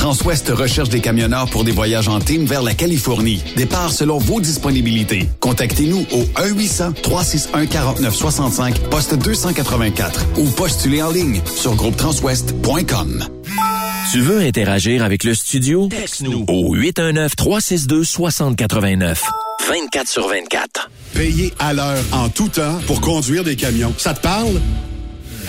Transwest recherche des camionneurs pour des voyages en team vers la Californie. Départ selon vos disponibilités. Contactez-nous au 1-800-361-4965, poste 284 ou postulez en ligne sur groupetranswest.com. Tu veux interagir avec le studio? Texte-nous Au 819-362-6089. 24 sur 24. Payé à l'heure en tout temps pour conduire des camions. Ça te parle?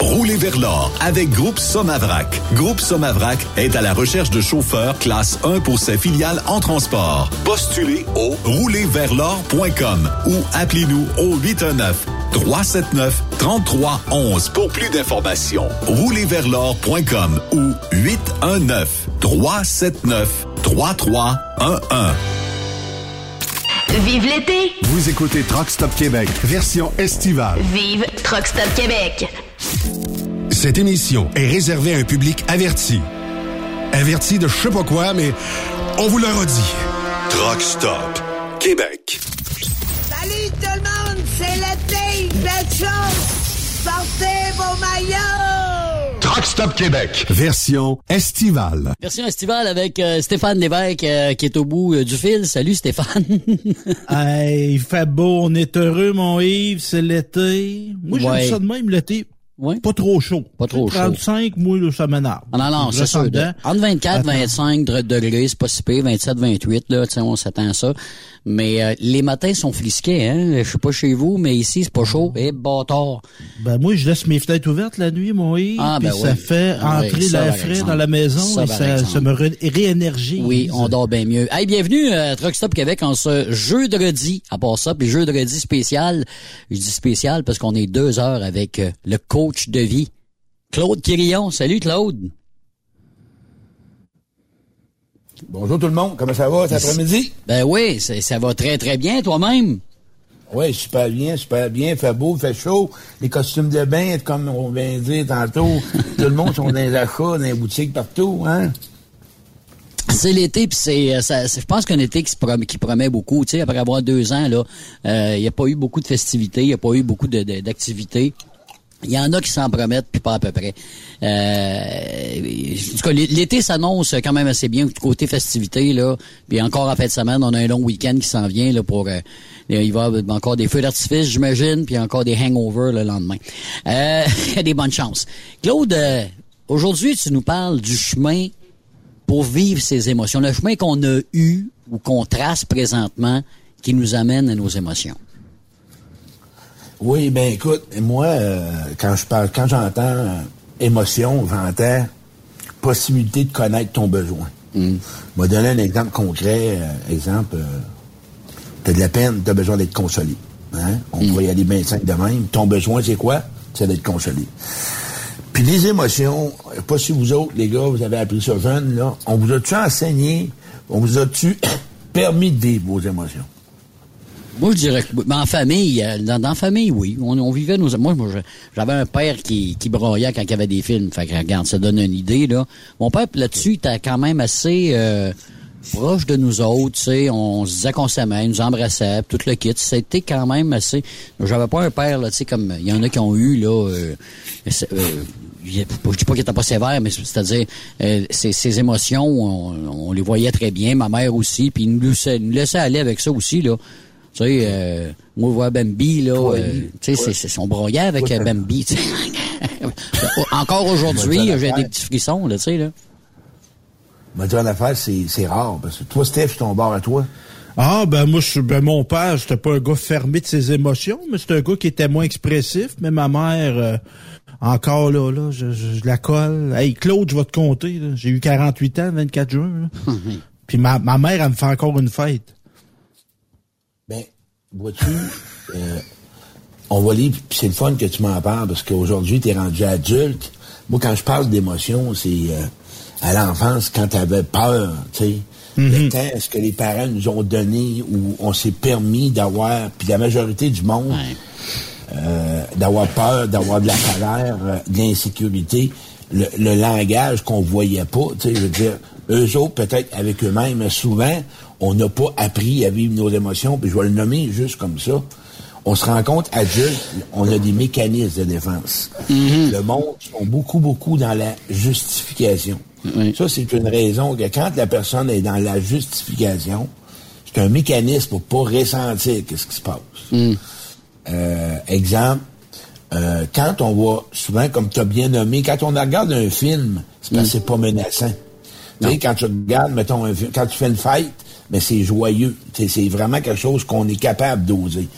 Roulez vers l'or avec Groupe Somavrac. Groupe Somavrac est à la recherche de chauffeurs classe 1 pour ses filiales en transport. Postulez au roulerversl'or.com ou appelez-nous au 819 379 3311 pour plus d'informations. Roulerversl'or.com ou 819 379 3311. Vive l'été! Vous écoutez Truck Stop Québec, version estivale. Vive Truck Stop Québec! Cette émission est réservée à un public averti. Averti de je sais pas quoi, mais on vous le redit. Truck Stop Québec. Salut tout le monde, c'est l'été, faites chaud, sortez vos maillots! Truck Stop Québec, version estivale. Version estivale avec euh, Stéphane Lévesque euh, qui est au bout euh, du fil. Salut Stéphane. hey, il fait beau, on est heureux mon Yves, c'est l'été. Moi Ouais. j'aime ça de même l'été. Ouais. Pas trop chaud. Pas trop chaud. 35, moi, là, ça m'énerve. Ah non, non, c'est sûr. de-. Entre 24 Attends. 25 de- degrés, c'est pas si pire. 27, 28, là, tu sais, on s'attend à ça. Mais euh, les matins sont frisqués, hein. Je sais pas chez vous, mais ici, c'est pas chaud. Et bâtard. Ben moi, je laisse mes fenêtres ouvertes la nuit, Yves, Ah, puis ben ça oui. fait Ah oui, entrer ça, l'air frais dans la maison Ça, et ça, ça me ré- réénergise. Oui, on dort bien mieux. Hey, bienvenue à Truck Stop Québec en ce jeudi. À part ça, puis jeudi spécial. Je dis spécial parce qu'on est deux heures avec euh, le coach de vie, Claude Quirillon. Salut Claude. Bonjour tout le monde, comment ça va cet après-midi? Ben oui, ça va très très bien toi-même. Oui, super bien, super bien, fait beau, fait chaud, les costumes de bain, comme on vient de dire tantôt, tout le monde sont dans les achats, dans les boutiques partout, hein? C'est l'été, puis c'est, euh, ça- c'est- je pense qu'un été qui, se promet, qui promet beaucoup. Tu sais, après avoir deux ans, là, euh, il n'y a pas eu beaucoup de festivités, il n'y a pas eu beaucoup de- de- d'activités. Il y en a qui s'en promettent, puis pas à peu près. Euh, en tout cas, l'é- l'été s'annonce quand même assez bien côté festivités, là. Puis encore en fin de semaine, on a un long week-end qui s'en vient là pour. euh, il va y avoir encore des feux d'artifice, j'imagine, puis encore des hangovers le lendemain. Euh, des bonnes chances. Claude, euh, aujourd'hui, tu nous parles du chemin pour vivre ces émotions, le chemin qu'on a eu ou qu'on trace présentement qui nous amène à nos émotions. Oui, ben écoute, moi, euh, quand je parle, quand j'entends euh, émotion, j'entends possibilité de connaître ton besoin. Je vais donner un exemple concret. euh, exemple, euh, t'as de la peine, t'as besoin d'être consolé. Hein? On pourrait y aller bien simple de même. Ton besoin, c'est quoi? C'est d'être consolé. Puis les émotions, pas si vous autres, les gars, vous avez appris ça jeune, là, on vous a-tu enseigné, on vous a-tu permis de vivre vos émotions? Moi, je dirais que, en famille, euh, dans, dans famille, oui. On, on vivait nos, moi, moi, j'avais un père qui, qui broyait quand il y avait des films. Fait que, regarde, ça donne une idée, là. Mon père, là-dessus, était quand même assez, euh, proche de nous autres, tu sais, on se disait qu'on s'aimait, nous embrassait, tout le kit. C'était quand même assez... J'avais pas un père, là, tu sais, comme il y en a qui ont eu, là... Euh, euh, je dis pas qu'il était pas sévère, mais c'est-à-dire euh, ses, émotions, on, les voyait très bien, ma mère aussi, puis il nous laissait, nous laissait aller avec ça aussi, là. Tu sais, euh, moi, voir Bambi, là, euh, tu sais, c'est son broyait avec euh, Bambi, Encore aujourd'hui, j'ai des petits frissons, là, tu sais, là. Mais dire l'affaire, c'est rare, parce que toi, Steph, ton bord à toi. Ah, ben moi, je, ben mon père, j'étais pas un gars fermé de ses émotions, mais c'était un gars qui était moins expressif. Mais ma mère, euh, encore là, là, je, je, la colle. Hey, Claude, je vais te compter. J'ai eu 48 ans le 24 juin. Puis ma, ma mère, elle me fait encore une fête. Vois-tu, euh, on va lire, puis c'est le fun que tu m'en parles, parce qu'aujourd'hui, tu es rendu adulte. Moi, quand je parle d'émotion, c'est euh, à l'enfance, quand tu avais peur, tu sais. Le temps est-ce que les parents nous ont donné ou on s'est permis d'avoir, puis la majorité du monde, euh, d'avoir peur, d'avoir de la colère, euh, de l'insécurité, le, langage qu'on voyait pas, tu sais, je veux dire, eux autres, peut-être avec eux-mêmes, mais souvent, on n'a pas appris à vivre nos émotions, puis je vais le nommer juste comme ça. On se rend compte, adulte, on a des mécanismes de défense. Mm-hmm. Le monde sont beaucoup, beaucoup dans la justification. Ça, c'est une raison que quand la personne est dans la justification, c'est un mécanisme pour pas ressentir qu'est-ce qui se passe. Mm. Euh, exemple, euh, quand on voit, souvent, comme tu as bien nommé, quand on regarde un film, c'est parce que c'est pas menaçant. Tu sais, quand tu regardes, mettons, un quand tu fais une fête, mais c'est joyeux. C'est vraiment quelque chose qu'on est capable d'oser.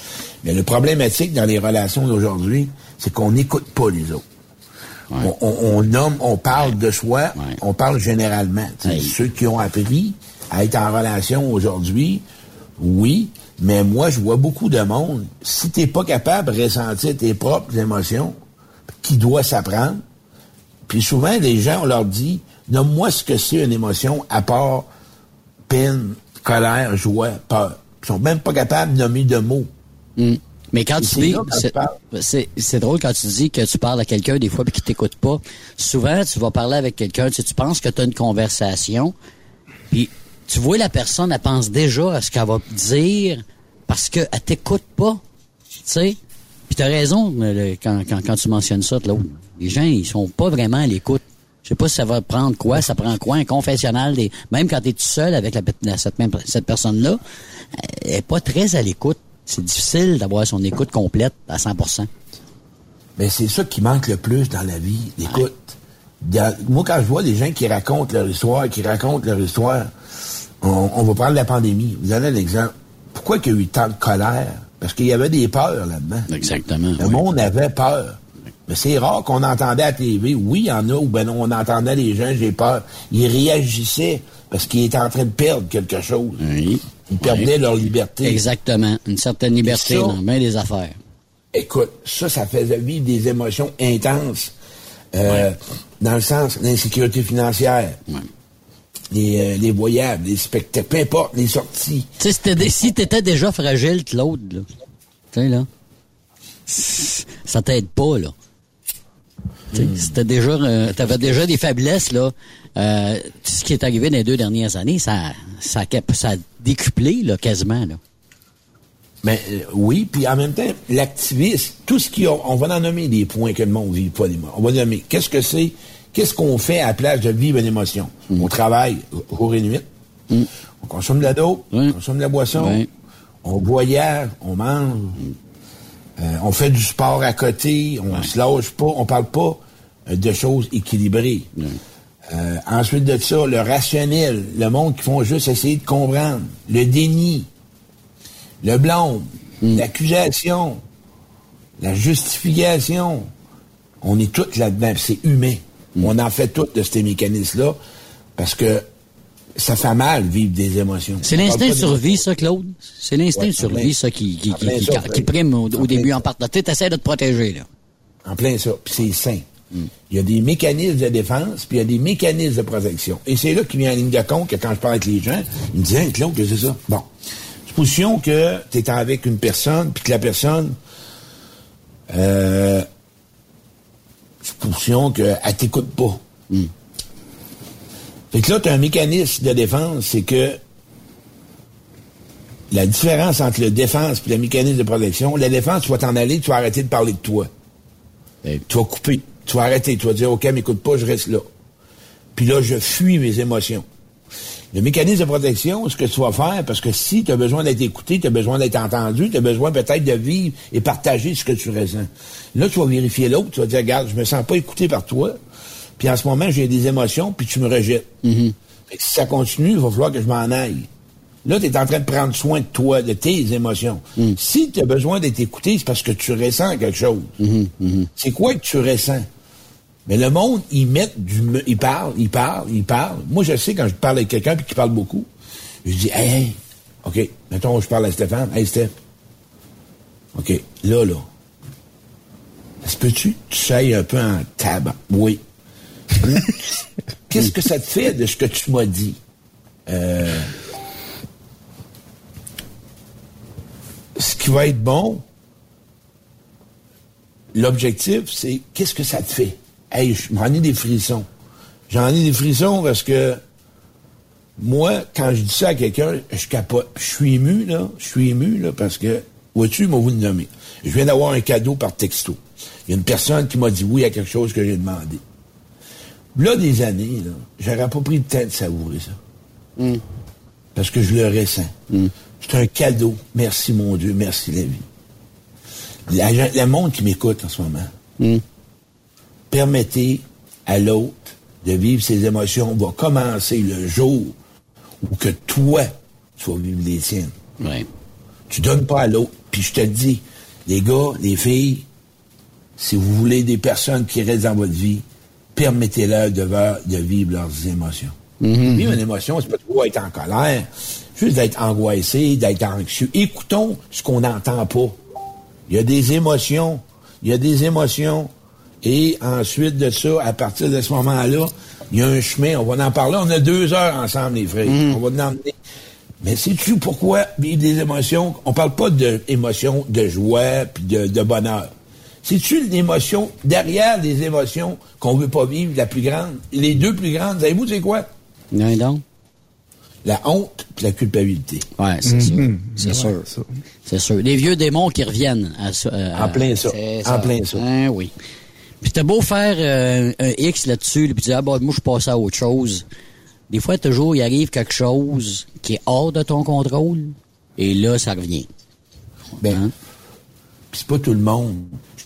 Mais le problématique dans les relations d'aujourd'hui, c'est qu'on n'écoute pas les autres. On, nomme, on parle de soi, on parle généralement. Ceux qui ont appris à être en relation aujourd'hui, oui, mais moi, je vois beaucoup de monde. Si t'es pas capable de ressentir tes propres émotions, qui doit s'apprendre? Puis souvent, les gens, on leur dit, nomme-moi ce que c'est une émotion à part peine, colère, joie, peur. Ils sont même pas capables de nommer de mots. Hmm. Mais quand tu dis, c'est drôle quand tu dis que tu parles à quelqu'un des fois et qu'il t'écoute pas. Souvent, tu vas parler avec quelqu'un, tu, tu penses que tu as une conversation, puis tu vois la personne, elle pense déjà à ce qu'elle va dire parce qu'elle t'écoute pas, tu sais. Puis t'as raison quand, quand, quand tu mentionnes ça, là, les gens, ils sont pas vraiment à l'écoute. Je sais pas si ça va prendre quoi, ça prend quoi, un confessionnal des. Même quand tu es tout seul avec la, cette, même, cette personne-là, elle est pas très à l'écoute c'est difficile d'avoir son écoute complète à 100 Mais c'est ça qui manque le plus dans la vie, l'écoute. Moi, quand je vois des gens qui racontent leur histoire, qui racontent leur histoire, on, va prendre la pandémie. Vous avez l'exemple. Pourquoi il y a eu tant de colère? Parce qu'il y avait des peurs là-dedans. Exactement. Le monde avait peur. Mais c'est rare qu'on entendait à la TV. Oui, il y en a où ben on entendait les gens, j'ai peur. Ils réagissaient parce qu'ils étaient en train de perdre quelque chose. Oui. Ils perdaient leur liberté. Exactement. Une certaine liberté dans main des affaires. Écoute, ça, ça faisait vivre des émotions intenses. Euh, dans le sens l'insécurité financière. Les, euh, les, voyages, les spectacles, peu importe, les sorties. Tu sais, si t'étais déjà fragile, Claude, là, tu sais, là, ça t'aide pas, là. Hmm. C'était déjà, euh, t'avais déjà des faiblesses là. Euh, ce qui est arrivé dans les deux dernières années, ça, ça, ça a décuplé là, quasiment là. Mais euh, oui, puis en même temps, l'activisme, tout ce qui on va en nommer des points que le monde vit pas On va nommer qu'est-ce que c'est, qu'est-ce qu'on fait à la place de vivre une émotion? Hmm. On travaille jour et nuit, hmm. on consomme de la dope, on consomme de la boisson, on voyage, on mange. Euh, on fait du sport à côté, on se lâche pas, on parle pas euh, de choses équilibrées. Euh, ensuite de ça, le rationnel, le monde qui font juste essayer de comprendre, le déni, le blâme, mm. l'accusation, la justification. On est tous là-dedans, c'est humain. Mm. On en fait tout de ces mécanismes-là parce que ça fait mal vivre des émotions. C'est l'instinct de survie, ça, Claude? C'est l'instinct de survie, ça, qui, qui, qui, prime au, début en partant. Tu essaies de te protéger, là. En plein ça. Puis c'est sain. Il y a des mécanismes de défense, puis il y a des mécanismes de protection. Et c'est là qu'il vient en ligne de compte que quand je parle avec les gens, ils me disent, hey, Claude, que c'est ça? Bon. Supposition que tu es avec une personne, puis que la personne, euh, supposition qu'elle t'écoute pas. Hmm Fait que là, tu as un mécanisme de défense, c'est que la différence entre le défense et le mécanisme de protection, la défense, tu vas t'en aller, tu vas arrêter de parler de toi. Tu vas couper. Tu vas arrêter. Tu vas dire, OK, m'écoute pas, je reste là. Puis là, je fuis mes émotions. Le mécanisme de protection, ce que tu vas faire, parce que si tu as besoin d'être écouté, tu as besoin d'être entendu, tu as besoin peut-être de vivre et partager ce que tu ressens. Là, tu vas vérifier l'autre, tu vas dire, regarde, je me sens pas écouté par toi, puis en ce moment, j'ai des émotions, puis tu me rejettes. Fait que si ça continue, il va falloir que je m'en aille. Là, tu es en train de prendre soin de toi, de tes émotions. Mm. Si tu as besoin d'être écouté, c'est parce que tu ressens quelque chose. Mm-hmm. C'est quoi que tu ressens? Mais le monde, ils mettent du... Ils parlent, ils parlent, ils parlent. Moi, je sais, quand je parle avec quelqu'un puis qui parle beaucoup, je dis, hey, hey, OK, mettons, je parle à Stéphane. Hey, Steph. OK, là, là. Est-ce que tu tu sailles un peu en tabac? Oui. Qu'est-ce que ça te fait de ce que tu m'as dit? Euh, ce qui va être bon, l'objectif, c'est qu'est-ce que ça te fait? Hey, j'en ai des frissons. J'en ai des frissons parce que moi, quand je dis ça à quelqu'un, je. Je suis ému, là. Je suis ému, là, parce que, vois-tu, m'a vous le nommer. Je viens d'avoir un cadeau par texto. Il y a une personne qui m'a dit oui à quelque chose que j'ai demandé. Là, des années, là, j'aurais pas pris le temps de savourer ça. Parce que je le ressens. C'est un cadeau. Merci, mon Dieu. Merci, la vie. Le monde qui m'écoute en ce moment, permettez à l'autre de vivre ses émotions. va commencer le jour où que toi, tu vas vivre les tiennes. Ouais. Tu donnes pas à l'autre. Puis je te le dis, les gars, les filles, si vous voulez des personnes qui restent dans votre vie, permettez-leur de, vivre leurs émotions. Vivre une émotion, c'est pas trop être en colère, juste d'être angoissé, d'être anxieux. Écoutons ce qu'on n'entend pas. Il y a des émotions, il y a des émotions, et ensuite de ça, à partir de ce moment-là, il y a un chemin, on va en parler, on a deux heures ensemble, les frères. On va en emmener. Mais sais-tu pourquoi vivre des émotions? On parle pas d'émotions de joie puis de, de bonheur. C'est-tu l'émotion, derrière les émotions qu'on veut pas vivre, la plus grande, les deux plus grandes, savez-vous c'est quoi? Non, donc? La honte puis la culpabilité. Ouais, c'est sûr. Mhm. C'est Ouais, sûr. ça. C'est sûr. Les vieux démons qui reviennent à ça. euh, En plein ça. En plein ça. Hein, oui. Puis t'as beau faire euh, un X là-dessus, puis dire, ah, bah, moi, je passe à autre chose. Des fois, toujours, il arrive quelque chose qui est hors de ton contrôle, et là, ça revient. Ben, Hein? Puis c'est pas tout le monde.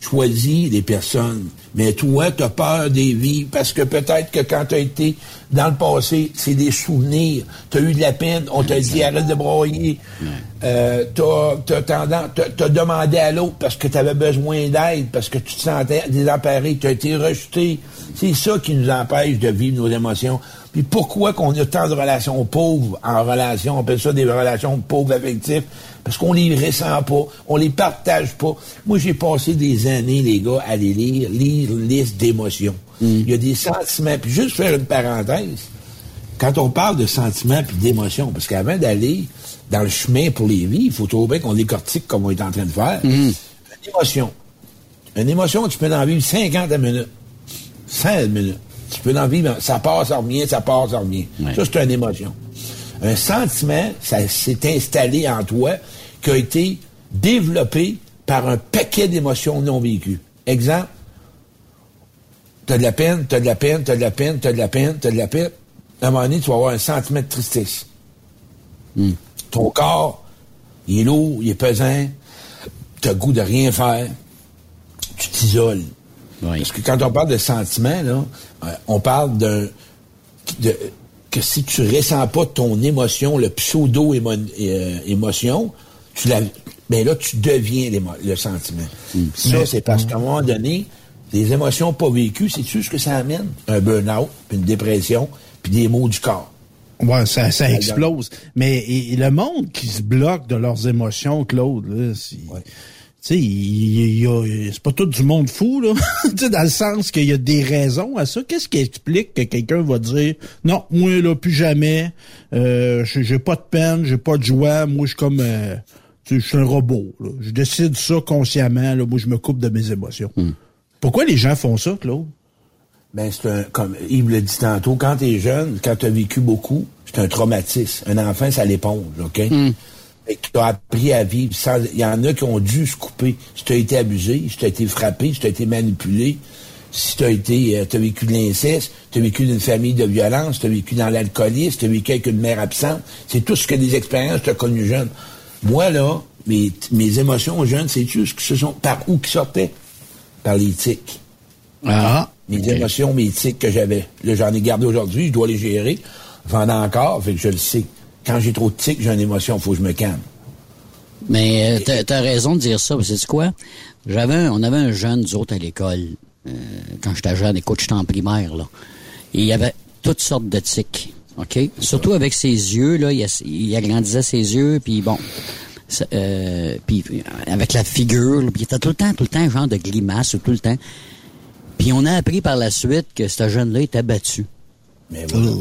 Choisis les personnes. Mais toi, tu as peur des vies parce que peut-être que quand tu as été dans le passé, c'est des souvenirs. Tu as eu de la peine, on t'a dit arrête de broyer. Euh, tu as, demandé à l'autre parce que tu avais besoin d'aide, parce que tu te sentais désemparé, tu as été rejeté. C'est ça qui nous empêche de vivre nos émotions. Puis pourquoi qu'on a tant de relations pauvres en relation, on appelle ça des relations pauvres affectives, parce qu'on les ressent pas, on les partage pas. Moi, j'ai passé des années, les gars, à les lire, lire liste d'émotions. Il y a des sentiments. Puis juste faire une parenthèse, quand on parle de sentiments puis d'émotions, parce qu'avant d'aller dans le chemin pour les vies, il faut trouver qu'on décortique comme on est en train de faire. Une émotion. Une émotion, tu peux en vivre 50 minutes. 100 minutes. Tu peux en vivre, ça part, ça revient, ça part, ça revient. Ça, c'est une émotion. Un sentiment, ça s'est installé en toi, qui a été développé par un paquet d'émotions non vécues. Exemple, t'as de la peine, t'as de la peine, t'as de la peine, t'as de la peine, t'as de la peine. À un moment donné, tu vas avoir un sentiment de tristesse. Ton corps, il est lourd, il est pesant, t'as le goût de rien faire, tu t'isoles. Parce que quand on parle de sentiments, là, euh, on parle d'un de, que si tu ressens pas ton émotion, le pseudo-émotion, tu la, ben là, tu deviens le sentiment. Ça, Mais- c'est parce qu'à un moment donné, les émotions pas vécues, c'est-tu ce que ça amène? Un burn-out, puis une dépression, puis des maux du corps. Ouais, ça, ça Ouais, explose. Mais et- le monde qui se bloque de leurs émotions, Claude, là, c'est... Tu sais, c'est pas tout du monde fou, là. tu sais, dans le sens qu'il y a des raisons à ça. Qu'est-ce qui explique que quelqu'un va dire, non, moi, là, plus jamais, euh, j'ai pas de peine, j'ai pas de joie, moi, je suis comme, euh, je suis un robot, là. Je décide ça consciemment, là, moi, je me coupe de mes émotions. Pourquoi les gens font ça, Claude? Ben, c'est un, comme Yves le dit tantôt, quand t'es jeune, quand t'as vécu beaucoup, c'est un traumatisme. Un enfant, ça l'éponge, OK? Et qui t'a appris à vivre sans, il y en a qui ont dû se couper. Si t'as été abusé, si t'as été frappé, si t'as été manipulé, si t'as été, euh, t'as vécu de l'inceste, t'as vécu d'une famille de violence, t'as vécu dans l'alcoolisme, t'as vécu avec une mère absente. C'est tout ce que des expériences t'as connues jeune. Moi, là, mes, mes émotions jeunes, c'est juste que ce sont par où qui sortaient? Par les tics. Ah. Mes émotions, mes tics que j'avais. Là, j'en ai gardé aujourd'hui, je dois les gérer. J'en ai encore, fait que je le sais. Quand j'ai trop de tics, j'ai une émotion, faut que je me calme. Mais euh, t'as- t'as raison de dire ça. C'est quoi? J'avais, on avait un jeune, nous autres, à l'école, euh, quand j'étais jeune, écoute, j'étais en primaire, là. Et il y avait toutes sortes de tics, OK? Surtout avec ses yeux, là, il, il agrandissait ses yeux, puis bon... euh, puis euh, avec la figure, puis il était tout le temps, tout le temps, un genre de grimace, tout le temps. Puis on a appris par la suite que ce jeune-là était battu. Mais voilà.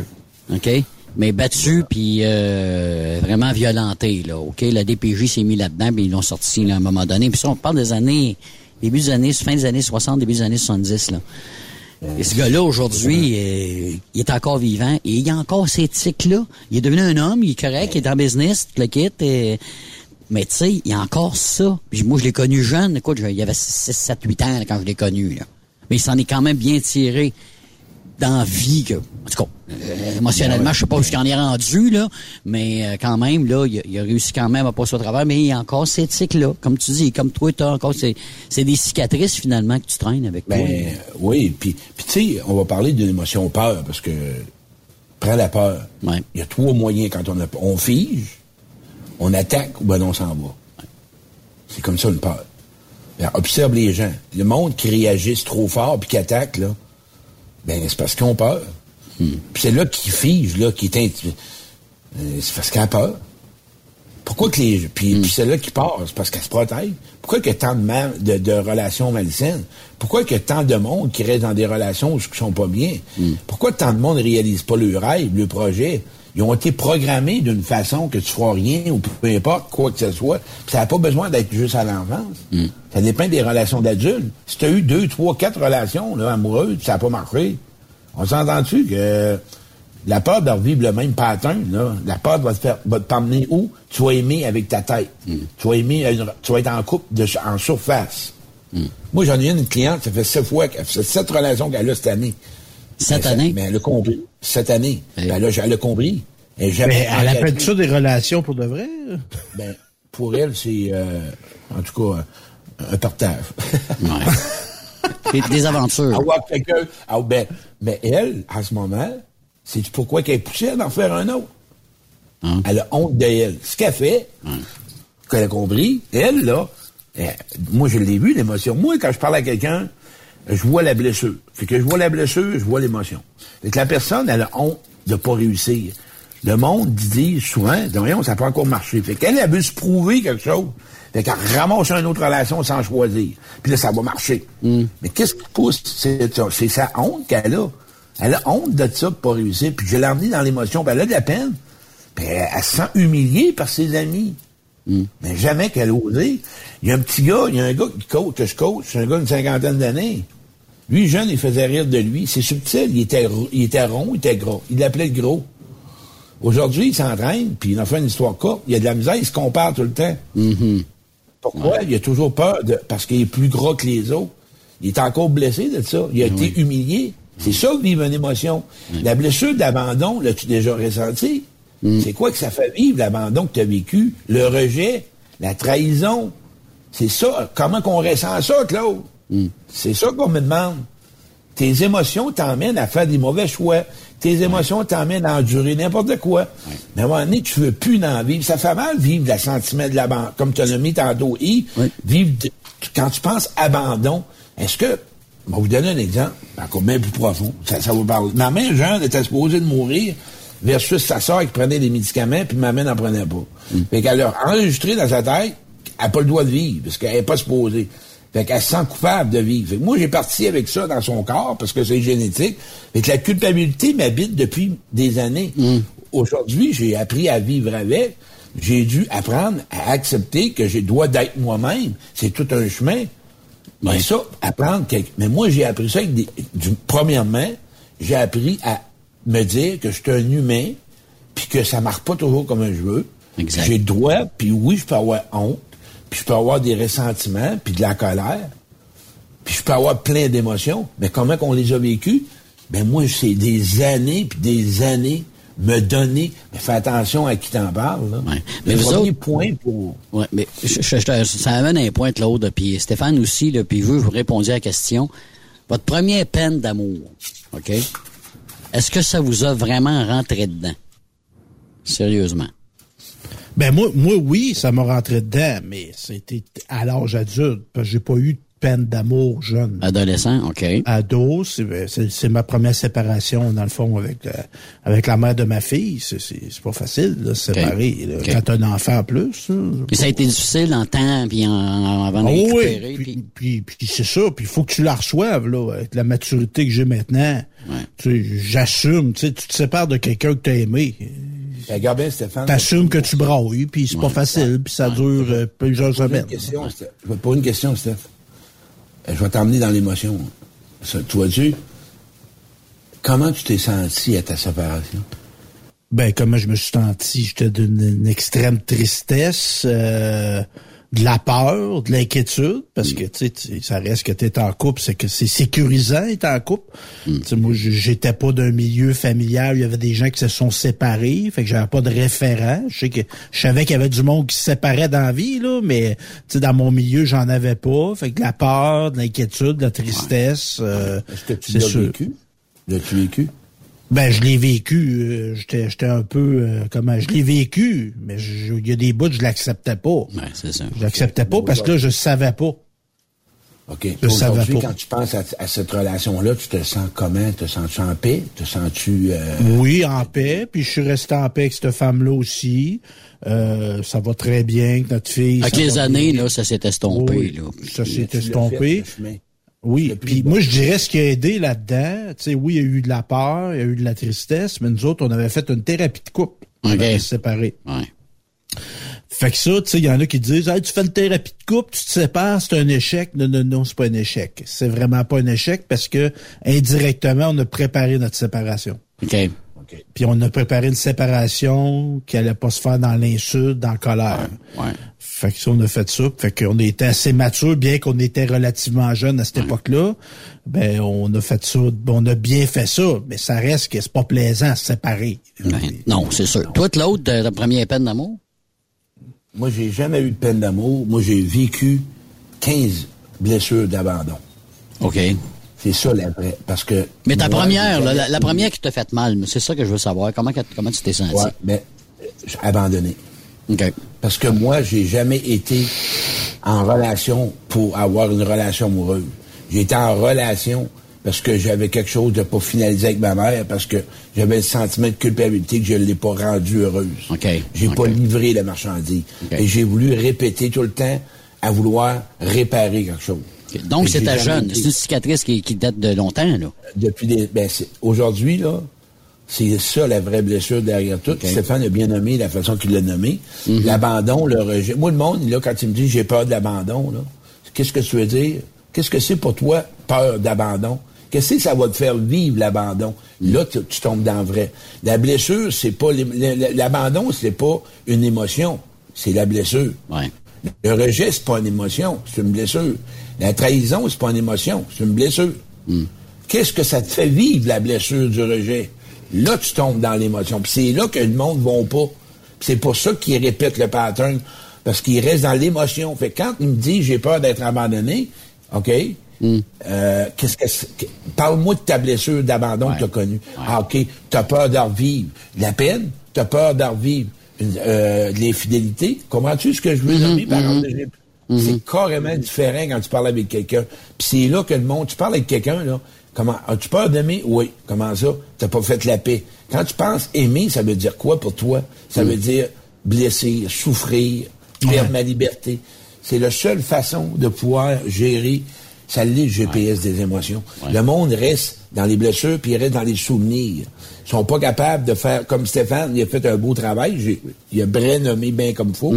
OK? Mais battu, puis euh, vraiment violenté, là. OK? La DPJ s'est mis là-dedans, puis ils l'ont sorti là, à un moment donné. Puis ça, on parle des années, début des années, fin des années 60, début des années 70, là. Et ce gars-là, aujourd'hui, euh, il est encore vivant et il a encore ces tics-là. Il est devenu un homme, il est correct, il est en business, tout le kit. Et... Mais tu sais, il y a encore ça. Puis moi, je l'ai connu jeune. Écoute, il y avait 6, 7, 8 ans là, quand je l'ai connu. Là. Mais il s'en est quand même bien tiré dans vie. Que, en tout cas, euh, émotionnellement, je sais pas où il en est rendu, là, mais euh, quand même, là, il a, il a réussi quand même à passer au travers, mais il y a encore ces tics-là. Comme tu dis, comme toi, tu as encore ces, c'est des cicatrices, finalement, que tu traînes avec toi. Ben, oui, puis, puis tu sais, on va parler d'une émotion peur, parce que, prends la peur. Il y a trois moyens quand on a peur. On fige, on attaque ou ben on s'en va. C'est comme ça une peur. Ben, observe les gens. Le monde qui réagissent trop fort puis qui attaque, là, ben c'est parce qu'ils ont peur. Puis c'est là qui fige, là, qui est euh, c'est parce qu'elle a peur. Pourquoi que les. Puis, puis c'est là qui part, c'est parce qu'elle se protège. Pourquoi qu'il y a tant de, mal, de, de relations malsaines? Pourquoi qu'il y a tant de monde qui reste dans des relations qui sont pas bien? Pourquoi tant de monde ne réalise pas le rêve, le projet? Ils ont été programmés d'une façon que tu feras rien ou peu importe, quoi que ce soit. Puis ça n'a pas besoin d'être juste à l'enfance. Ça dépend des relations d'adultes. Si tu as eu deux, trois, quatre relations là, amoureuses, ça n'a pas marché, on s'entend-tu que la peur de revivre le même pattern, là, la peur va te faire, va t'emmener où? Tu vas aimer avec ta tête. Tu vas aimer, une- tu vas être en couple de, en surface. Moi, j'en ai une cliente, ça fait sept fois, qu'elle- ça fait sept relations qu'elle a cette année. Cette Mais année? Mais elle a compris. Cette année. Ben là, elle a compris. Elle, est jamais Mais elle appelle ça des relations pour de vrai? Ben, pour elle, c'est, euh, en tout cas, un, partage. Des, des aventures. Avoir quelqu'un. ah, ben, mais elle, à ce moment, c'est pourquoi qu'elle est poussée d'en faire un autre? Elle a honte d'elle. Ce qu'elle fait, qu'elle a compris, elle, là, elle- moi, je l'ai vu, l'émotion. Moi, quand je parle à quelqu'un, je vois la blessure. Fait que je vois la blessure, je vois l'émotion. Fait que la personne, elle a honte de pas réussir. Le monde dit souvent, voyons, ça peut encore marcher. Fait qu'elle, elle veut se prouver quelque chose. Fait qu'elle ramasse une autre relation sans choisir. Puis là, ça va marcher. Mais qu'est-ce qui pousse? C'est ça. C'est sa honte qu'elle a. Elle a honte de ça de pas réussir. Puis je l'ai emmenée dans l'émotion. Puis elle a de la peine. Puis elle, elle se sent humiliée par ses amis. Mais jamais qu'elle osé. Il y a un petit gars, il y a un gars qui coach, que je coach, c'est un gars d'une cinquantaine d'années. Lui, jeune, il faisait rire de lui. C'est subtil, il était, il était rond, il était gros. Il l'appelait le gros. Aujourd'hui, il s'entraîne, puis il en fait une histoire courte. Il y a de la misère, il se compare tout le temps. Pourquoi? Il a toujours peur de, parce qu'il est plus gras que les autres. Il est encore blessé de ça. Il a été humilié. C'est ça que vivre une émotion. La blessure d'abandon, l'as-tu déjà ressenti? C'est quoi que ça fait vivre, l'abandon que tu as vécu? Le rejet, la trahison. C'est ça. Comment qu'on ressent ça, Claude? C'est ça qu'on me demande. Tes émotions t'emmènent à faire des mauvais choix. Tes émotions t'emmènent à endurer n'importe quoi. Mais à un moment donné, tu veux plus en vivre. Ça fait mal vivre le sentiment de l'abandon. Comme tu l'as mis tantôt, I, vivre de- quand tu penses abandon, est-ce que, je vais vous donner un exemple, encore bien plus profond. Ça, ça vous parle. Ma mère jeune était supposée de mourir versus sa soeur qui prenait des médicaments puis ma mère n'en prenait pas. Fait qu'elle a enregistré dans sa tête, elle n'a pas le droit de vivre parce qu'elle n'est pas supposée. Fait qu'elle se sent coupable de vivre. Fait que moi, j'ai parti avec ça dans son corps parce que c'est génétique. Fait que la culpabilité m'habite depuis des années. Aujourd'hui, j'ai appris à vivre avec. J'ai dû apprendre à accepter que j'ai dois d'être moi-même. C'est tout un chemin. Mais ça, apprendre quelque... Mais moi, j'ai appris ça avec des... Du... Premièrement, j'ai appris à me dire que je suis un humain, puis que ça marche pas toujours comme je veux. J'ai le droit, puis oui, je peux avoir honte, puis je peux avoir des ressentiments, puis de la colère, puis je peux avoir plein d'émotions. Mais comment qu'on les a vécues? Ben moi, c'est des années, puis des années me donner, mais fais attention à qui t'en parle. Là. Mais le vous autres- point pour... Ouais, mais je- je- je- ça amène un point de l'autre. Puis Stéphane aussi, là, puis vous, vous répondiez à la question. Votre première peine d'amour, OK? Est-ce que ça vous a vraiment rentré dedans? Sérieusement. Ben moi, moi oui, ça m'a rentré dedans, mais c'était à l'âge adulte, parce que j'ai pas eu de peine d'amour jeune. Adolescent, OK. Ado, c'est ben, ma première séparation, dans le fond, avec, euh, avec la mère de ma fille. C'est- pas facile, de se séparer. là. OK. Quand t'as un enfant en plus. Puis ça a été difficile en temps, puis en, en- avant de oui, récupérer. puis, puis, puis c'est ça, puis il faut que tu la reçoives, là, avec la maturité que j'ai maintenant. Tu sais, J'assume, tu sais, tu te sépares de quelqu'un que t'as aimé. Regarde bien, Stéphane. T'assumes que tu brailles, puis c'est pas facile, puis ça dure euh, plusieurs semaines. question. Je vais te poser une question, Steph. Euh, Je vais t'emmener dans l'émotion. Ça, Tu? Comment tu t'es senti à ta séparation? Ben, comment je me suis senti? J'étais d'une une extrême tristesse, euh, de la peur, de l'inquiétude, parce que, tu sais, tu ça reste que t'es en couple, c'est que c'est sécurisant être en couple. Tu sais, moi, j'étais pas d'un milieu familial, il y avait des gens qui se sont séparés, fait que j'avais pas de référent. Je sais que, je savais qu'il y avait du monde qui se séparait dans la vie, là, mais, tu sais, dans mon milieu, j'en avais pas. Fait que de la peur, de l'inquiétude, de la tristesse, euh, Est-ce que tu l'as vécu? L'as-tu vécu? Ben, je l'ai vécu. euh, J'étais, j'étais un peu, euh, comment, je l'ai vécu, mais je- il y a des bouts, je l'acceptais pas. Ouais, c'est ça. Je l'acceptais pas parce que là, je savais pas. OK. Je savais Aujourd'hui, pas. quand tu penses à, à cette relation-là, tu te sens comment? Te sens-tu en paix? Te sens-tu... euh, Oui, en paix, puis je suis resté en paix avec cette femme-là aussi. Euh, ça va très bien avec notre fille. Avec les années, bien. là, ça s'est estompé. Oui, là. ça s'est estompé. fait. Oui, puis moi je dirais ce qui a aidé là-dedans, tu sais, oui, il y a eu de la peur, il y a eu de la tristesse, mais nous autres, on avait fait une thérapie de couple. On OK. avait séparés. Ouais. Fait que ça, tu sais, il y en a qui disent, hey, tu fais une thérapie de couple, tu te sépares, c'est un échec. Non, non, non, c'est pas un échec. C'est vraiment pas un échec parce que indirectement, on a préparé notre séparation. Puis on a préparé une séparation qui allait pas se faire dans l'insulte, dans la colère. Ouais. Fait que ça, on a fait ça. Fait qu'on était assez mature, bien qu'on était relativement jeune à cette époque-là. Ben, on a fait ça, on a bien fait ça, mais ça reste que c'est pas plaisant à se séparer. Ben, non, c'est sûr. Toi, de l'autre, ta première peine d'amour? Moi, j'ai jamais eu de peine d'amour. Moi, j'ai vécu 15 blessures d'abandon. OK. C'est ça, la vraie. Parce que... Mais ta moi, première, là, la, première qui t'a fait mal, c'est ça que je veux savoir. Comment, comment tu t'es senti? Ouais, mais euh, j'ai abandonné. OK. Parce que moi, j'ai jamais été en relation pour avoir une relation amoureuse. J'ai été en relation parce que j'avais quelque chose de pas finalisé avec ma mère, parce que j'avais le sentiment de culpabilité que je ne l'ai pas rendue heureuse. OK. J'ai pas livré la marchandise. Et j'ai voulu répéter tout le temps à vouloir réparer quelque chose. Donc, c'était jeune. été- C'est une cicatrice qui, qui date de longtemps, là. depuis des. Ben, aujourd'hui, là, c'est ça la vraie blessure derrière tout. Stéphane a bien nommé la façon qu'il l'a nommé. Mhm. L'abandon, le rejet. Moi, le monde, là, quand il me dit j'ai peur de l'abandon, là, qu'est-ce que tu veux dire? Qu'est-ce que c'est pour toi, peur d'abandon? Qu'est-ce que ça va te faire vivre, l'abandon? Là, tu, tu tombes dans le vrai. La blessure, c'est pas. L'abandon, c'est pas une émotion. C'est la blessure. Ouais. Le rejet, c'est pas une émotion, c'est une blessure. La trahison, c'est pas une émotion, c'est une blessure. Qu'est-ce que ça te fait vivre, la blessure du rejet? Là, tu tombes dans l'émotion. Puis c'est là que le monde ne va pas. Puis c'est pour ça qu'ils répètent le pattern. Parce qu'ils restent dans l'émotion. Fait que quand il me dit j'ai peur d'être abandonné, OK? Euh, qu'est-ce que Parle-moi de ta blessure d'abandon que tu as connue. Ah, OK. Tu as peur d'en revivre la peine, tu as peur d'en revivre euh, de l'infidélité. Comprends-tu ce que je veux nommer par de- C'est carrément différent quand tu parles avec quelqu'un. Puis c'est là que le monde, tu parles avec quelqu'un, là. Comment, as-tu peur d'aimer? Oui. Comment ça? T'as pas fait la paix. Quand tu penses aimer, ça veut dire quoi pour toi? Ça veut dire blesser, souffrir, perdre ma liberté. C'est la seule façon de pouvoir gérer, ça l'est le GPS des émotions. Le monde reste dans les blessures, puis il reste dans les souvenirs. Ils sont pas capables de faire, comme Stéphane, il a fait un beau travail, il a bien nommé bien comme faut.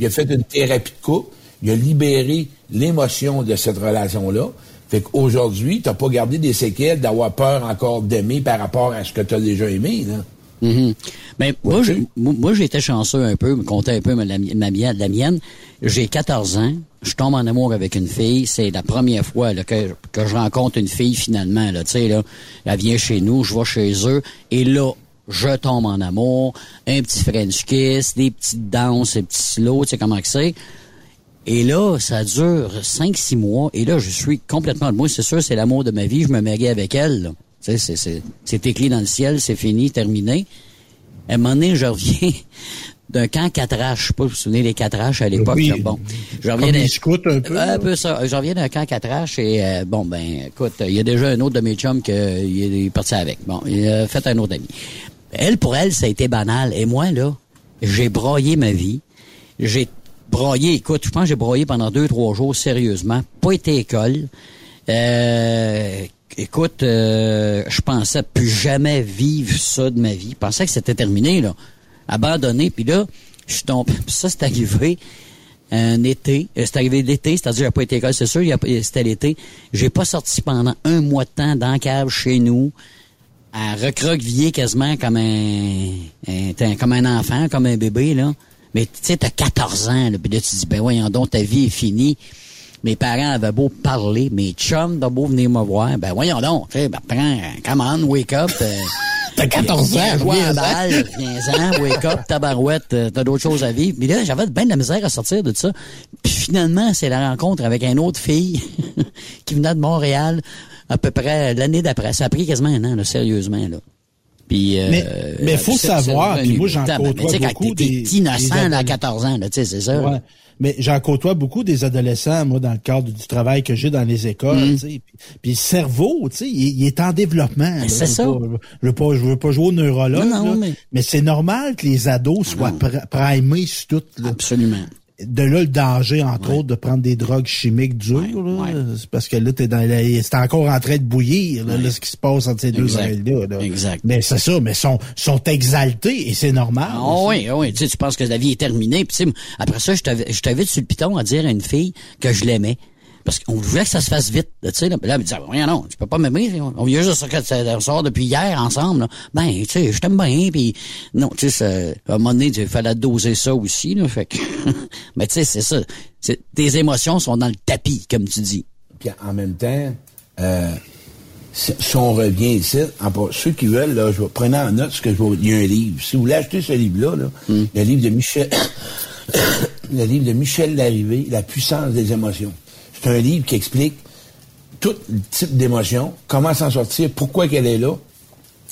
Il a fait une thérapie de couple. Il a libéré l'émotion de cette relation-là. Fait qu'aujourd'hui, t'as pas gardé des séquelles d'avoir peur encore d'aimer par rapport à ce que tu as déjà aimé, là. Mhm. Ben, moi, j'ai- moi, j'étais chanceux un peu, me comptais un peu ma, ma, mienne- la mienne. J'ai 14 ans, je tombe en amour avec une fille. C'est la première fois là, que, que je rencontre une fille finalement. Là, tu sais, là, elle vient chez nous, je vais chez eux, et là, je tombe en amour. Un petit French kiss, des petites danses, des petits slow, tu sais comment que c'est. Et là, ça dure 5-6 mois. Et là, je suis complètement... Moi, c'est sûr, c'est l'amour de ma vie. Je me marie avec elle. là. Tu sais, c'est- c'est- c'est écrit dans le ciel, c'est fini, terminé. À un moment donné, je reviens d'un camp 4 H. Je sais pas si vous vous souvenez des 4 H à l'époque. Oui. Bon, je reviens Comme d'un- les scouts un peu. un là. peu ça. Je reviens d'un camp 4 H et euh, bon ben écoute, il y a déjà un autre de mes chums qui est parti avec. Bon, il a fait un autre ami. Elle pour elle, ça a été banal et moi là, j'ai broyé ma vie. J'ai broyé, écoute, je pense que j'ai broyé pendant deux trois jours sérieusement, pas été école. Euh, écoute, euh, je pensais plus jamais vivre ça de ma vie. Je pensais que c'était terminé là, abandonné. Puis là, je suis tombé. Puis ça c'est arrivé un été. Euh, C'est arrivé l'été, c'est-à-dire j'ai pas été à l'école, c'est sûr, c'était l'été. J'ai pas sorti pendant un mois de temps dans cave chez nous, à recroqueviller quasiment comme un, un- comme un enfant, comme un bébé, là. Mais tu sais, t'as 14 ans, là, puis là, tu dis, ben voyons donc, ta vie est finie. Mes parents avaient beau parler, mes chums ont beau venir me voir, ben voyons donc, tu sais, ben prends, come on, wake up. euh, T'as 14 ans, viens balle, viens-en, wake up, tabarouette, euh, t'as d'autres choses à vivre. Mais là, j'avais bien de la misère à sortir de ça. Puis finalement, c'est la rencontre avec une autre fille qui venait de Montréal à peu près l'année d'après. Ça a pris quasiment un an, là, sérieusement, là. Puis, euh, Mais- mais faut savoir, puis moi, j'en mais côtoie quand beaucoup des- T'es innocent, des à adolescents. 14 ans, tu sais, c'est ça. Ouais. Mais j'en côtoie beaucoup des adolescents, moi, dans le cadre du travail que j'ai dans les écoles. Mm. Puis, puis le cerveau, tu sais, il, il est en développement. c'est ça. pas- Je veux pas, je veux pas jouer au neurologue. Non, non, là. mais- mais, c'est normal que les ados soient pr- primés sur tout. là. Absolument. De là, le danger, entre autres, de prendre des drogues chimiques dures. là. C'est parce que là, t'es dans la- c'est encore en train de bouillir, là, là, ce qui se passe entre ces deux Exact. oreilles-là. là. Exact. Mais c'est ça, mais sont, sont exaltés et c'est normal. Ah oui, ah oui, tu sais, tu penses que la vie est terminée. Puis après ça, je t'avais je t'avais sur le piton à dire à une fille que je l'aimais. Parce qu'on voulait que ça se fasse vite, là, tu sais. Là, là, me disait, voyons non, tu peux pas m'aimer. On vient juste de ça sort depuis hier ensemble. là. Ben, tu sais, je t'aime bien. Puis non, tu sais, à un moment donné, il fallait doser ça aussi. Là, fait que, mais tu sais, c'est ça. Tes émotions sont dans le tapis, comme tu dis. Puis en même temps, euh, si, on revient ici, en, ceux qui veulent, là, je vais prenez en note ce que je vais. Il y a un livre. Si vous voulez acheter ce livre-là, là, le livre de Michel le livre de Michel Larrivée, La puissance des émotions. C'est un livre qui explique tout type d'émotion, comment s'en sortir, pourquoi qu'elle est là,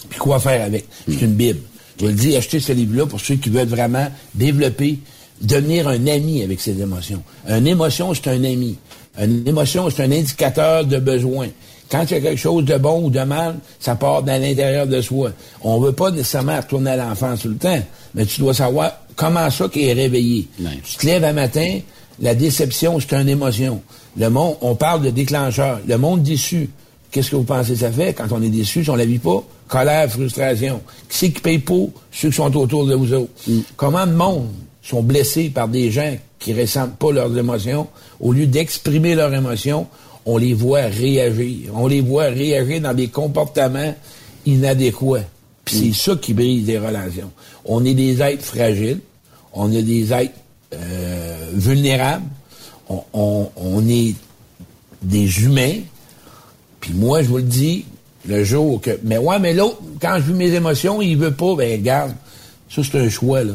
puis quoi faire avec. C'est une Bible. Je vous le dis, achetez ce livre-là pour ceux qui veulent vraiment développer, devenir un ami avec ses émotions. Une émotion, c'est un ami. Une émotion, c'est un indicateur de besoin. Quand il y a quelque chose de bon ou de mal, ça part dans l'intérieur de soi. On veut pas nécessairement retourner à l'enfance tout le temps, mais tu dois savoir comment ça qui est réveillé. Tu te lèves un matin, la déception, c'est une émotion. Le monde, on parle de déclencheur. Le monde déçu. Qu'est-ce que vous pensez que ça fait? Quand on est déçu, si on la vit pas? Colère, frustration. Qui c'est qui paye pour? Ceux qui sont autour de vous autres. Comment de monde sont blessés par des gens qui ressentent pas leurs émotions? Au lieu d'exprimer leurs émotions, on les voit réagir. On les voit réagir dans des comportements inadéquats. Puis c'est ça qui brise les relations. On est des êtres fragiles. On est des êtres euh, vulnérables. On, on- on est des humains. Puis moi, je vous le dis, le jour que... Mais ouais, mais l'autre, quand je vis mes émotions, il veut pas, ben regarde, ça c'est un choix, là.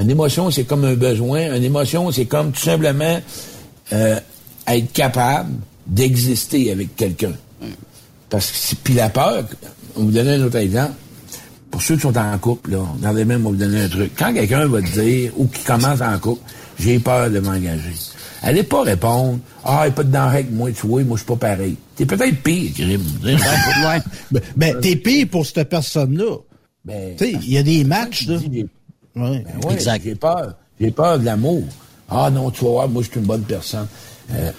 Une émotion, c'est comme un besoin. Une émotion, c'est comme tout simplement euh, être capable d'exister avec quelqu'un. Parce que, si- puis la peur, on vous donner un autre exemple. Pour ceux qui sont en couple, là, regardez même, on va vous donner un truc. Quand quelqu'un va te dire, ou qui commence en couple, j'ai peur de m'engager. Allez pas répondre, ah, il n'y a pas de denrée avec moi, tu vois, moi, je suis pas pareil. T'es peut-être pire, Grim. ouais. Ben, ben, t'es pire pour cette personne-là. Ben, tu sais, il y a des matchs, là. Ouais. Ouais, J'ai peur. J'ai peur de l'amour. Ah non, tu vas voir, moi, je suis une bonne personne. Euh,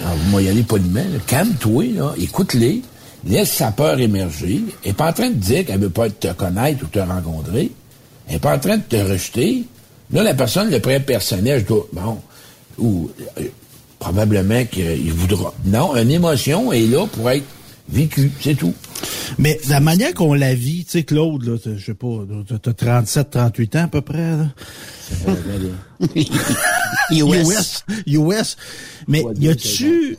alors, moi, y aller poliment. Calme-toi, là. Écoute-les. Laisse sa peur émerger. Elle n'est pas en train de dire qu'elle veut pas te connaître ou te rencontrer. Elle n'est pas en train de te rejeter. Là, la personne, le prêt personnel, je dois, bon, ou euh, probablement qu'il voudra. Non, une émotion est là pour être vécue, c'est tout. Mais la manière qu'on la vit, tu sais, Claude, là, je sais pas, t'as 37, 38 ans à peu près, là. US. US. Mais y a-tu,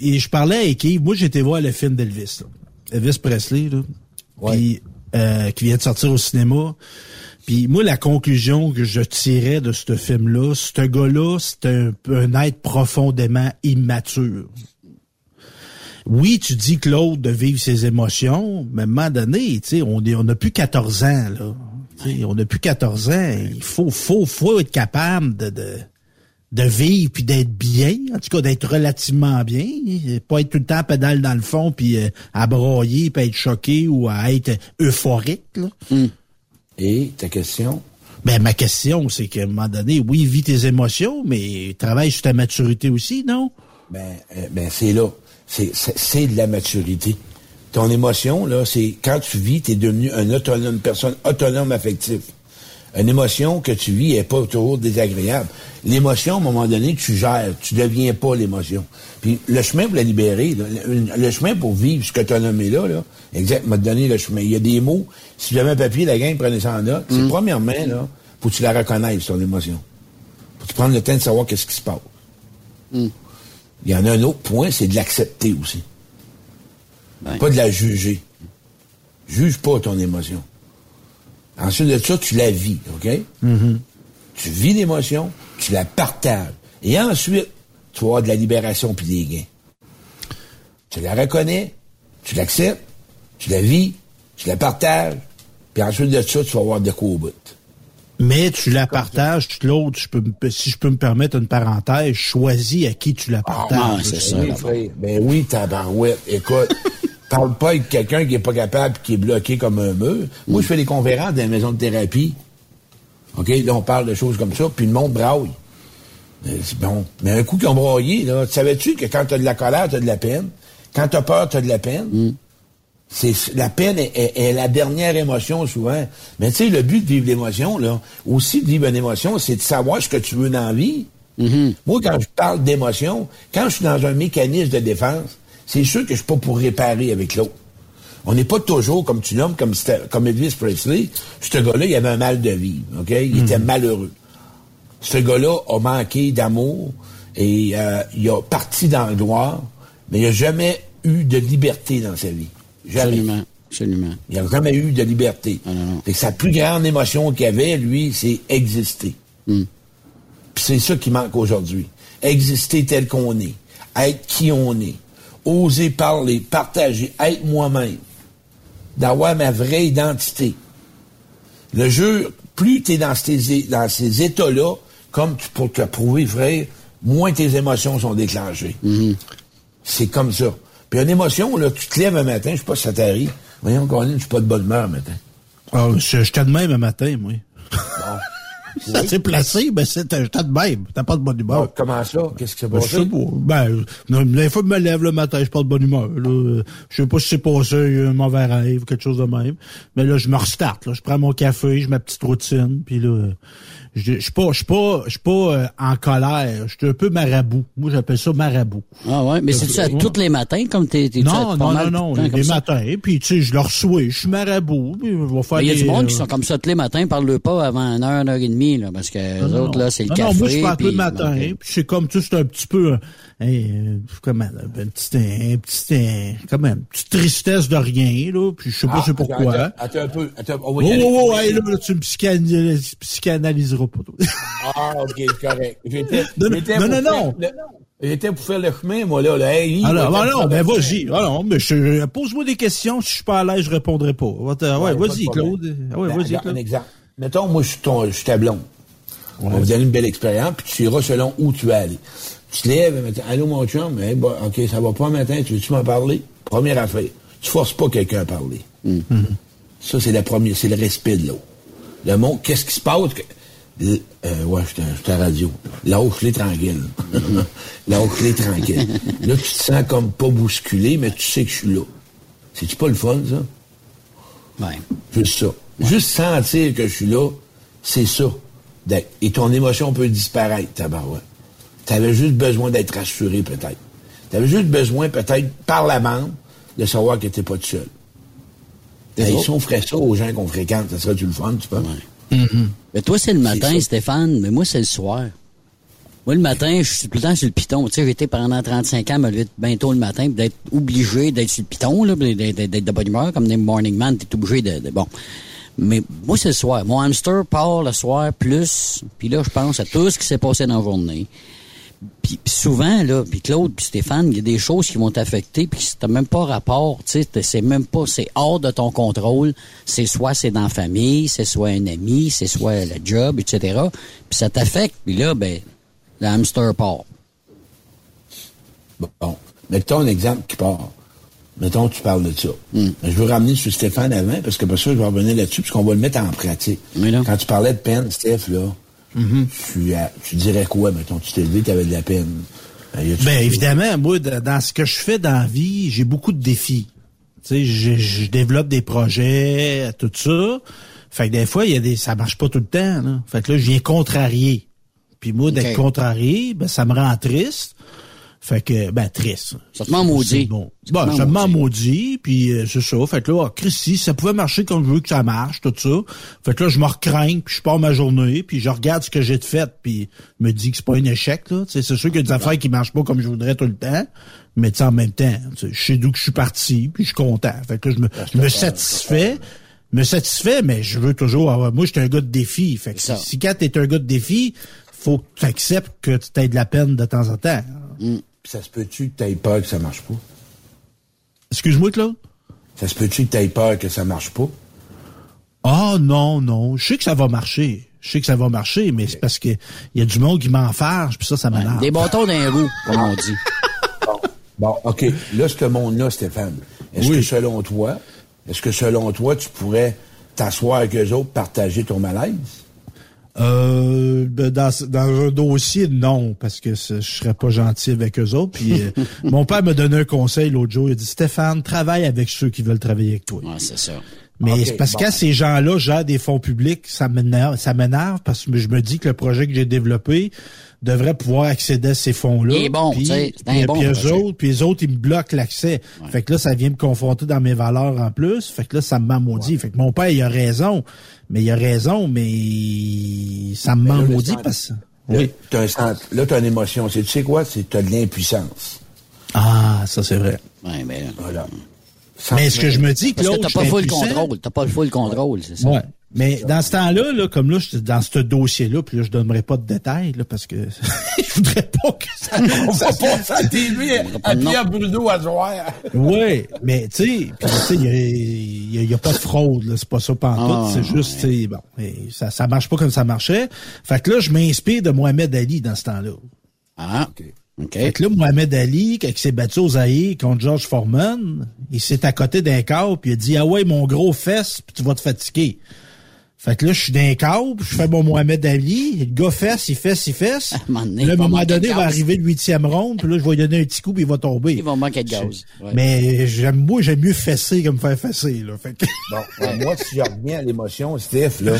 et je parlais avec Yves, moi j'étais voir le film d'Elvis, là. Elvis Presley, là. Puis, euh, qui vient de sortir au cinéma. Puis moi, la conclusion que je tirais de ce film-là, ce gars-là, c'est un, un être profondément immature. Oui, tu dis, Claude, de vivre ses émotions, mais à un moment donné, tu sais, on est- on n'a plus 14 ans, là. On n'a plus 14 ans. Il faut, faut, faut être capable de, de, de vivre puis d'être bien, en tout cas d'être relativement bien, et pas être tout le temps à pédale dans le fond puis euh, à broyer puis à être choqué ou à être euphorique. Là. Et ta question? Ben ma question c'est qu'à un moment donné, oui, vis tes émotions, mais travaille sur ta maturité aussi, non? Ben, euh, ben c'est là. C'est, c'est, c'est de la maturité. Ton émotion, là, c'est quand tu vis, tu es devenu un autonome, une personne autonome affective. Une émotion que tu vis est pas toujours désagréable. L'émotion, à un moment donné, tu gères. Tu deviens pas l'émotion. Puis le chemin pour la libérer, là, le, le chemin pour vivre ce que tu as nommé là, là exact, m'a donné le chemin. Il y a des mots, si j'avais un papier, la gang prenait ça en note. C'est premièrement, là, faut que tu la reconnaisses, ton émotion. Faut que tu prennes le temps de savoir qu'est-ce qui se passe. Il y en a un autre point, c'est de l'accepter aussi. Pas de la juger. Juge pas ton émotion. Ensuite de ça, tu la vis, OK? Tu vis l'émotion, tu la partages. Et ensuite, tu vas avoir de la libération puis des gains. Tu la reconnais, tu l'acceptes, tu la vis, tu la partages, puis ensuite de ça, tu vas avoir de quoi au bout. Mais tu la partages, tu l'autre, je peux, si je peux me permettre une parenthèse, choisis à qui tu la partages. Ben oui, frère. Ben oui, tabarouette. Écoute, parle pas avec quelqu'un qui est pas capable qui est bloqué comme un mur. Moi, je fais des conférences dans les maisons de thérapie. OK? Là, on parle de choses comme ça, puis le monde braille. Euh, C'est bon. Mais un coup qu'ils ont braillé, là, tu savais-tu que quand tu as de la colère, tu as de la peine? Quand tu as peur, tu as de la peine? C'est la peine est, est- est la dernière émotion souvent. Mais tu sais, le but de vivre l'émotion, là, aussi de vivre une émotion, c'est de savoir ce que tu veux dans la vie. Moi, quand je parle d'émotion, quand je suis dans un mécanisme de défense, c'est sûr que je suis pas pour réparer avec l'autre. On n'est pas toujours, comme tu nommes, comme, comme Elvis Presley. Ce gars-là, il avait un mal de vivre, OK? Il était malheureux. Ce gars-là a manqué d'amour et euh, il a parti dans le noir, mais il n'a jamais eu de liberté dans sa vie. Jamais. Absolument. Absolument. Il n'a jamais eu de liberté. Fait que sa plus grande émotion qu'il avait, lui, c'est exister. Puis c'est ça qui manque aujourd'hui. Exister tel qu'on est. Être qui on est. Oser parler, partager, être moi-même. D'avoir ma vraie identité. Le jeu, plus tu es dans ces, dans ces états-là, comme tu, pour te prouver, frère, moins tes émotions sont déclenchées. C'est comme ça. Puis une émotion, là, tu te lèves un matin, je sais pas si ça t'arrive. Voyons, Colin, je suis pas de bonne humeur un matin. Ah, je de même un matin, moi. Ça s'est placé, ben c'était j'étais de même. T'as pas de bonne humeur. comment ça? Qu'est-ce qui s'est Ben, je passé? sais pas. Ben, des fois, je me lève le matin, je pas de bonne humeur. Là. Je sais pas si c'est passé, il y a eu un mauvais rêve, quelque chose de même. Mais là, je me restarte. Là. Je prends mon café, je ma petite routine, puis là, je je suis pas, je suis pas, je suis pas euh, en colère. Je suis un peu marabout. Moi, j'appelle ça marabout. Ah ouais, mais c'est-tu à tous les matins, comme t'es... t'es- Non, pas non, non, non. comme Les matins, puis tu sais, je leur souhaite. Je suis marabout. Puis je vais faire Mais Il y a du monde euh, qui sont comme ça tous les matins, parle pas avant une heure, une heure et demie, là, parce que les Non, autres, non. là, c'est le non, café. Non, moi, je parle puis- le matin. bon, Puis c'est comme, tu sais, c'est un petit peu, euh, hey, euh, comment, là, un petit, un petit, un- comment, une petite tristesse de rien, là. Puis je sais pas Ah, c'est pourquoi. Attends, attends un peu. Attends, on Oh, va y aller. oh, oh, hey, là, là, tu me psychanalyses- psychanalyseras pas, toi. Ah, ok, correct. J'étais, Non, j'étais non, non, non. le- J'étais pour faire le chemin, moi, là. là. Hey, Alors, ah, non, ben vas-y. Non, mais je, pose-moi des questions. Si je suis pas à l'aise, je répondrai pas. Ouais, ouais, vas-y. Claude. Ouais, Ben, vas-y, Claude. Un exemple. Mettons, moi, je suis ton, je suis ta blonde. On va vous donner une belle expérience, puis tu iras selon où tu vas aller. Tu te lèves, dis, allô, mon chum, hey, bah, OK, ça va pas matin, tu veux-tu m'en parler? Première affaire. Tu forces pas quelqu'un à parler. Ça, c'est la première, c'est le respect de l'autre. Le monde, qu'est-ce qui se passe? euh, ouais, je suis à- la radio. Lâche-les tranquille. Lâche-les tranquille. Là, tu te sens comme pas bousculé, mais tu sais que je suis là. C'est-tu pas le fun, ça? Ouais. Juste ça. Juste sentir que je suis là, c'est ça. Et ton émotion peut disparaître, tabarouette. Tu avais juste besoin d'être rassuré, peut-être. Tu avais juste besoin, peut-être, par la bande, de savoir que tu pas tout seul. Et si on ferait ça aux gens qu'on fréquente, ça serait-tu le fun, tu penses? Mais toi, c'est le matin, Stéphane, mais moi, c'est le soir. Moi, le matin, je suis tout le temps sur le piton. Tu sais, j'ai été pendant 35 ans, me lever bien tôt le matin, puis d'être obligé d'être sur le piton, là, puis d'être d'être de bonne humeur, comme des morning man, t'es obligé de, de- bon. Mais moi, c'est le soir. Mon hamster part le soir plus, puis là, je pense à tout ce qui s'est passé dans la journée. Puis souvent, là, puis Claude, puis Stéphane, il y a des choses qui vont t'affecter, puis t'as même pas rapport, tu sais, c'est même pas, c'est hors de ton contrôle. C'est soit c'est dans la famille, c'est soit un ami, c'est soit le job, etc. Puis ça t'affecte, puis là, ben, le hamster part. Bon, mettons un exemple qui part. Mettons, tu parles de ça. Mais je veux ramener sur Stéphane avant, parce que pour ça, je vais revenir là-dessus, parce qu'on va le mettre en pratique. Quand tu parlais de peine, Steph, là, tu, as- tu dirais quoi, mettons? Tu t'es levé, tu avais de la peine? Euh, Ben évidemment, moi, dans ce que je fais dans la vie, j'ai beaucoup de défis. Tu sais, je, je développe des projets, tout ça. Fait que des fois, il y a des, ça marche pas tout le temps. Là. Fait que là, je viens contrarier. Puis moi, d'être contrarié, ben ça me rend triste. Fait que, ben triste. Ça te ment maudit. Bon, bon ment ça me maudit. puis euh, c'est ça. Fait que là, ah, Christy, ça pouvait marcher comme je veux que ça marche, tout ça. Fait que là, je me recrains, puis je pars ma journée, puis je regarde ce que j'ai de fait, puis je me dis que c'est pas un échec, là. C'est sûr qu'il y a des affaires qui marchent pas comme je voudrais tout le temps, mais tu en même temps, je sais d'où que je suis parti, puis je suis content. Fait que là, je me, je me satisfais, me satisfait, mais je veux toujours avoir... Moi, j'étais un gars de défi. Fait que si, quand t'es un gars de défi, faut que tu acceptes que tu t'aies de la peine de temps en temps. Puis ça se peut-tu que tu aies peur que ça marche pas? Excuse-moi, Claude? Ça se peut-tu que tu aies peur que ça marche pas? Ah non, non. Je sais que ça va marcher. Je sais que ça va marcher, mais c'est parce que il y a du monde qui m'enfarge, puis ça, ça m'énerve. Des bâtons d'un roue, comme on dit. Bon, OK. Là, ce monde-là, Stéphane, est-ce Oui. que selon toi, est-ce que selon toi, tu pourrais t'asseoir avec eux autres, partager ton malaise? Euh, ben, dans, dans un dossier, non, parce que je serais pas gentil avec eux autres. Puis euh, mon père m'a donné un conseil l'autre jour. Il a dit Stéphane, travaille avec ceux qui veulent travailler avec toi. Ouais, c'est ça. Mais c'est parce bon. que quand ces gens-là gèrent des fonds publics, ça m'énerve, ça m'énerve parce que je me dis que le projet que j'ai développé devrait pouvoir accéder à ces fonds-là. Est bon, puis, tu sais, c'est un puis- bon puis eux autres, puis les autres, ils me bloquent l'accès. Fait que là, ça vient me confronter dans mes valeurs en plus. Fait que là, ça me m'amaudit. Fait que mon père, il a raison. Mais il a raison, mais ça me m'amaudit centre- parce que... Là, Oui. t'as un sent- là, tu as une émotion. C'est, tu sais quoi? C'est as de l'impuissance. Ah, ça c'est vrai. Ouais, mais, Voilà. Mais ce que je me dis, parce que t'as pas full contrôle. T'as pas le full contrôle, c'est ça. Ouais. Mais dans ce temps-là, là, comme là, j'étais dans ce dossier-là, puis là, je donnerai pas de détails, là, parce que je voudrais pas que ça. On va passer à TV à. Pierre Bruno à soir. ouais, mais tu sais, puis, tu sais, il y a, y a- pas de fraude, là, c'est pas ça pantoute, Ah, c'est juste, tu sais, bon, ça, ça marche pas comme ça marchait. Fait que là, je m'inspire de Mohamed Ali dans ce temps-là. Ah, OK. Fait que là, Mohamed Ali, quand il s'est battu aux Zaïre contre George Foreman, il s'est à côté d'un câble, puis il a dit, ah ouais, mon gros fesse, puis tu vas te fatiguer. Fait que là, je suis d'un câble, je fais mon Mohamed Ali, le gars fesse, il fesse, il fesse. un moment donné, Là, à un il va moment donné, il va arriver le huitième ronde, puis là, je vais lui donner un petit coup, puis il va tomber. Il va manquer de gaz. Ouais. Mais j'aime, moi, j'aime mieux fesser que me faire fesser, là. Fait que... Bon, ben, moi, si je reviens à l'émotion, Steph, là,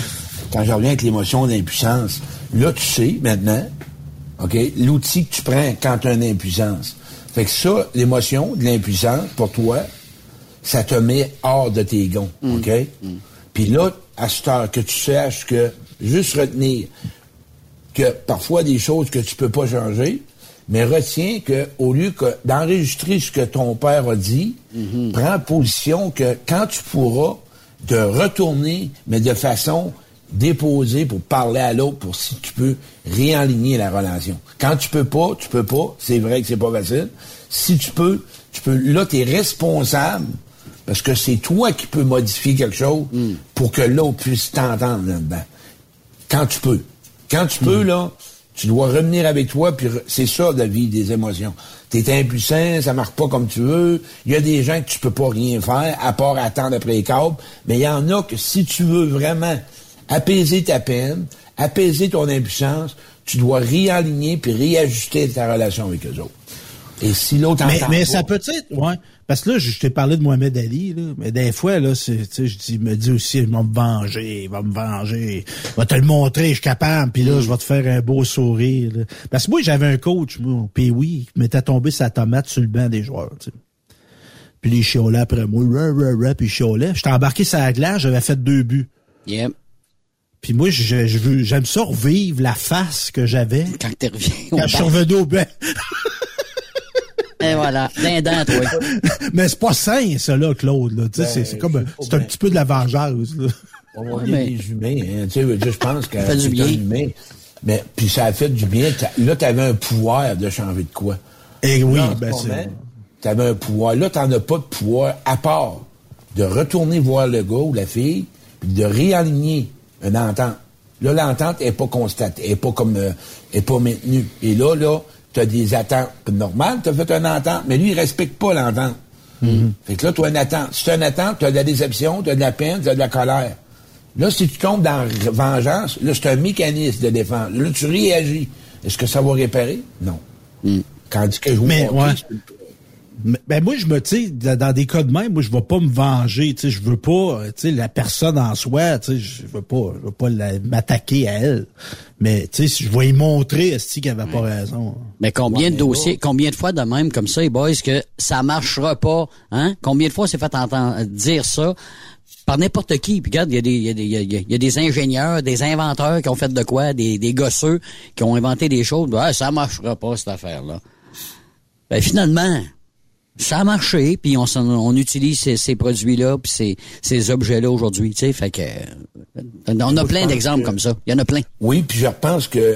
quand je reviens avec l'émotion d'impuissance, là, tu sais, maintenant, OK, l'outil que tu prends quand tu as une impuissance. Fait que ça, l'émotion de l'impuissance, pour toi, ça te met hors de tes gonds, OK? Puis là, à cette heure, que tu saches que, juste retenir que parfois des choses que tu peux pas changer, mais retiens que au lieu que d'enregistrer ce que ton père a dit, prends position que quand tu pourras de retourner, mais de façon déposée pour parler à l'autre, pour si tu peux réaligner la relation. Quand tu peux pas, tu peux pas. C'est vrai que c'est pas facile. Si tu peux, tu peux. Là, tu es responsable parce que c'est toi qui peux modifier quelque chose pour que l'autre puisse t'entendre là-dedans quand tu peux. Quand tu peux, là, tu dois revenir avec toi, puis re- c'est ça la vie des émotions. T'es impuissant, ça marche pas comme tu veux. Il y a des gens que tu peux pas rien faire, à part attendre après les câbles. Mais il y en a que si tu veux vraiment apaiser ta peine, apaiser ton impuissance, tu dois réaligner puis réajuster ta relation avec eux autres. Et si l'autre Mais, mais pas- ça peut être, ouais. Parce que là, je, t'ai parlé de Mohamed Ali, là, mais des fois, là, c'est, tu sais, je dis, me dis aussi, il va me venger, il va me venger, il va te le montrer, je suis capable, puis là, je vais te faire un beau sourire. là. Parce que moi, j'avais un coach, moi, puis oui, qui m'était tombé sa tomate sur le banc des joueurs, tu sais. Puis les chiolait après moi, rah, rah, rah, puis il chiolait. J'étais embarqué sur la glace, j'avais fait deux buts. Yep. Puis moi, je, je veux, j'aime ça revivre la face que j'avais Quand tu reviens quand je suis revenu au banc. Et voilà, dindin, toi. Mais c'est pas sain, ça, là, Claude. Là. Tu sais, c'est, c'est comme, c'est un petit peu de la vengeance. Là. On va mais- dire des humains. Hein. Tu sais, je pense que Ça fait du c'est bien. un humain. Mais puis ça a fait du bien. T'as- Là, tu avais un pouvoir de changer de quoi. Et oui, Là, en ben ce c'est. moment, T'avais un pouvoir. Là, t'en as pas de pouvoir à part de retourner voir le gars ou la fille, puis de réaligner une entente. Là, l'entente est pas constatée, elle est pas comme, euh, est pas maintenue. Et là, là, t'as des attentes normales, t'as fait une entente, mais lui, il respecte pas l'entente. Fait que là, tu as une attente. Si tu as une attente, tu as de la déception, tu as de la peine, tu as de la colère. Là, si tu tombes dans vengeance, là, c'est un mécanisme de défense. Là, tu réagis. Est-ce que ça va réparer? Non. Quand que je Mais, hockey, ouais. Ben moi je me tu dans des cas de même, moi je vais pas me venger, tu sais je veux pas euh, tu sais la personne en soi, tu sais je veux pas je veux pas m'attaquer à elle. Mais tu sais je vais y montrer esti qu'elle avait pas raison. Mais combien Ouais, de dossiers, combien de fois de même comme ça, les boys, que ça marchera pas, hein? Combien de fois c'est fait entendre dire ça par n'importe qui? Puis regarde, il y, a des- y, a des- il y a- il y a des ingénieurs, des inventeurs qui ont fait de quoi, des, des gosseux qui ont inventé des choses. Ben, ça marchera pas, cette affaire-là. Ben, finalement, ça a marché, puis on, s'en- on utilise ces, ces produits-là, puis ces, ces objets-là aujourd'hui, tu sais, fait que... euh, On a plein d'exemples que- comme ça. Il y en a plein. Oui, puis je pense que euh,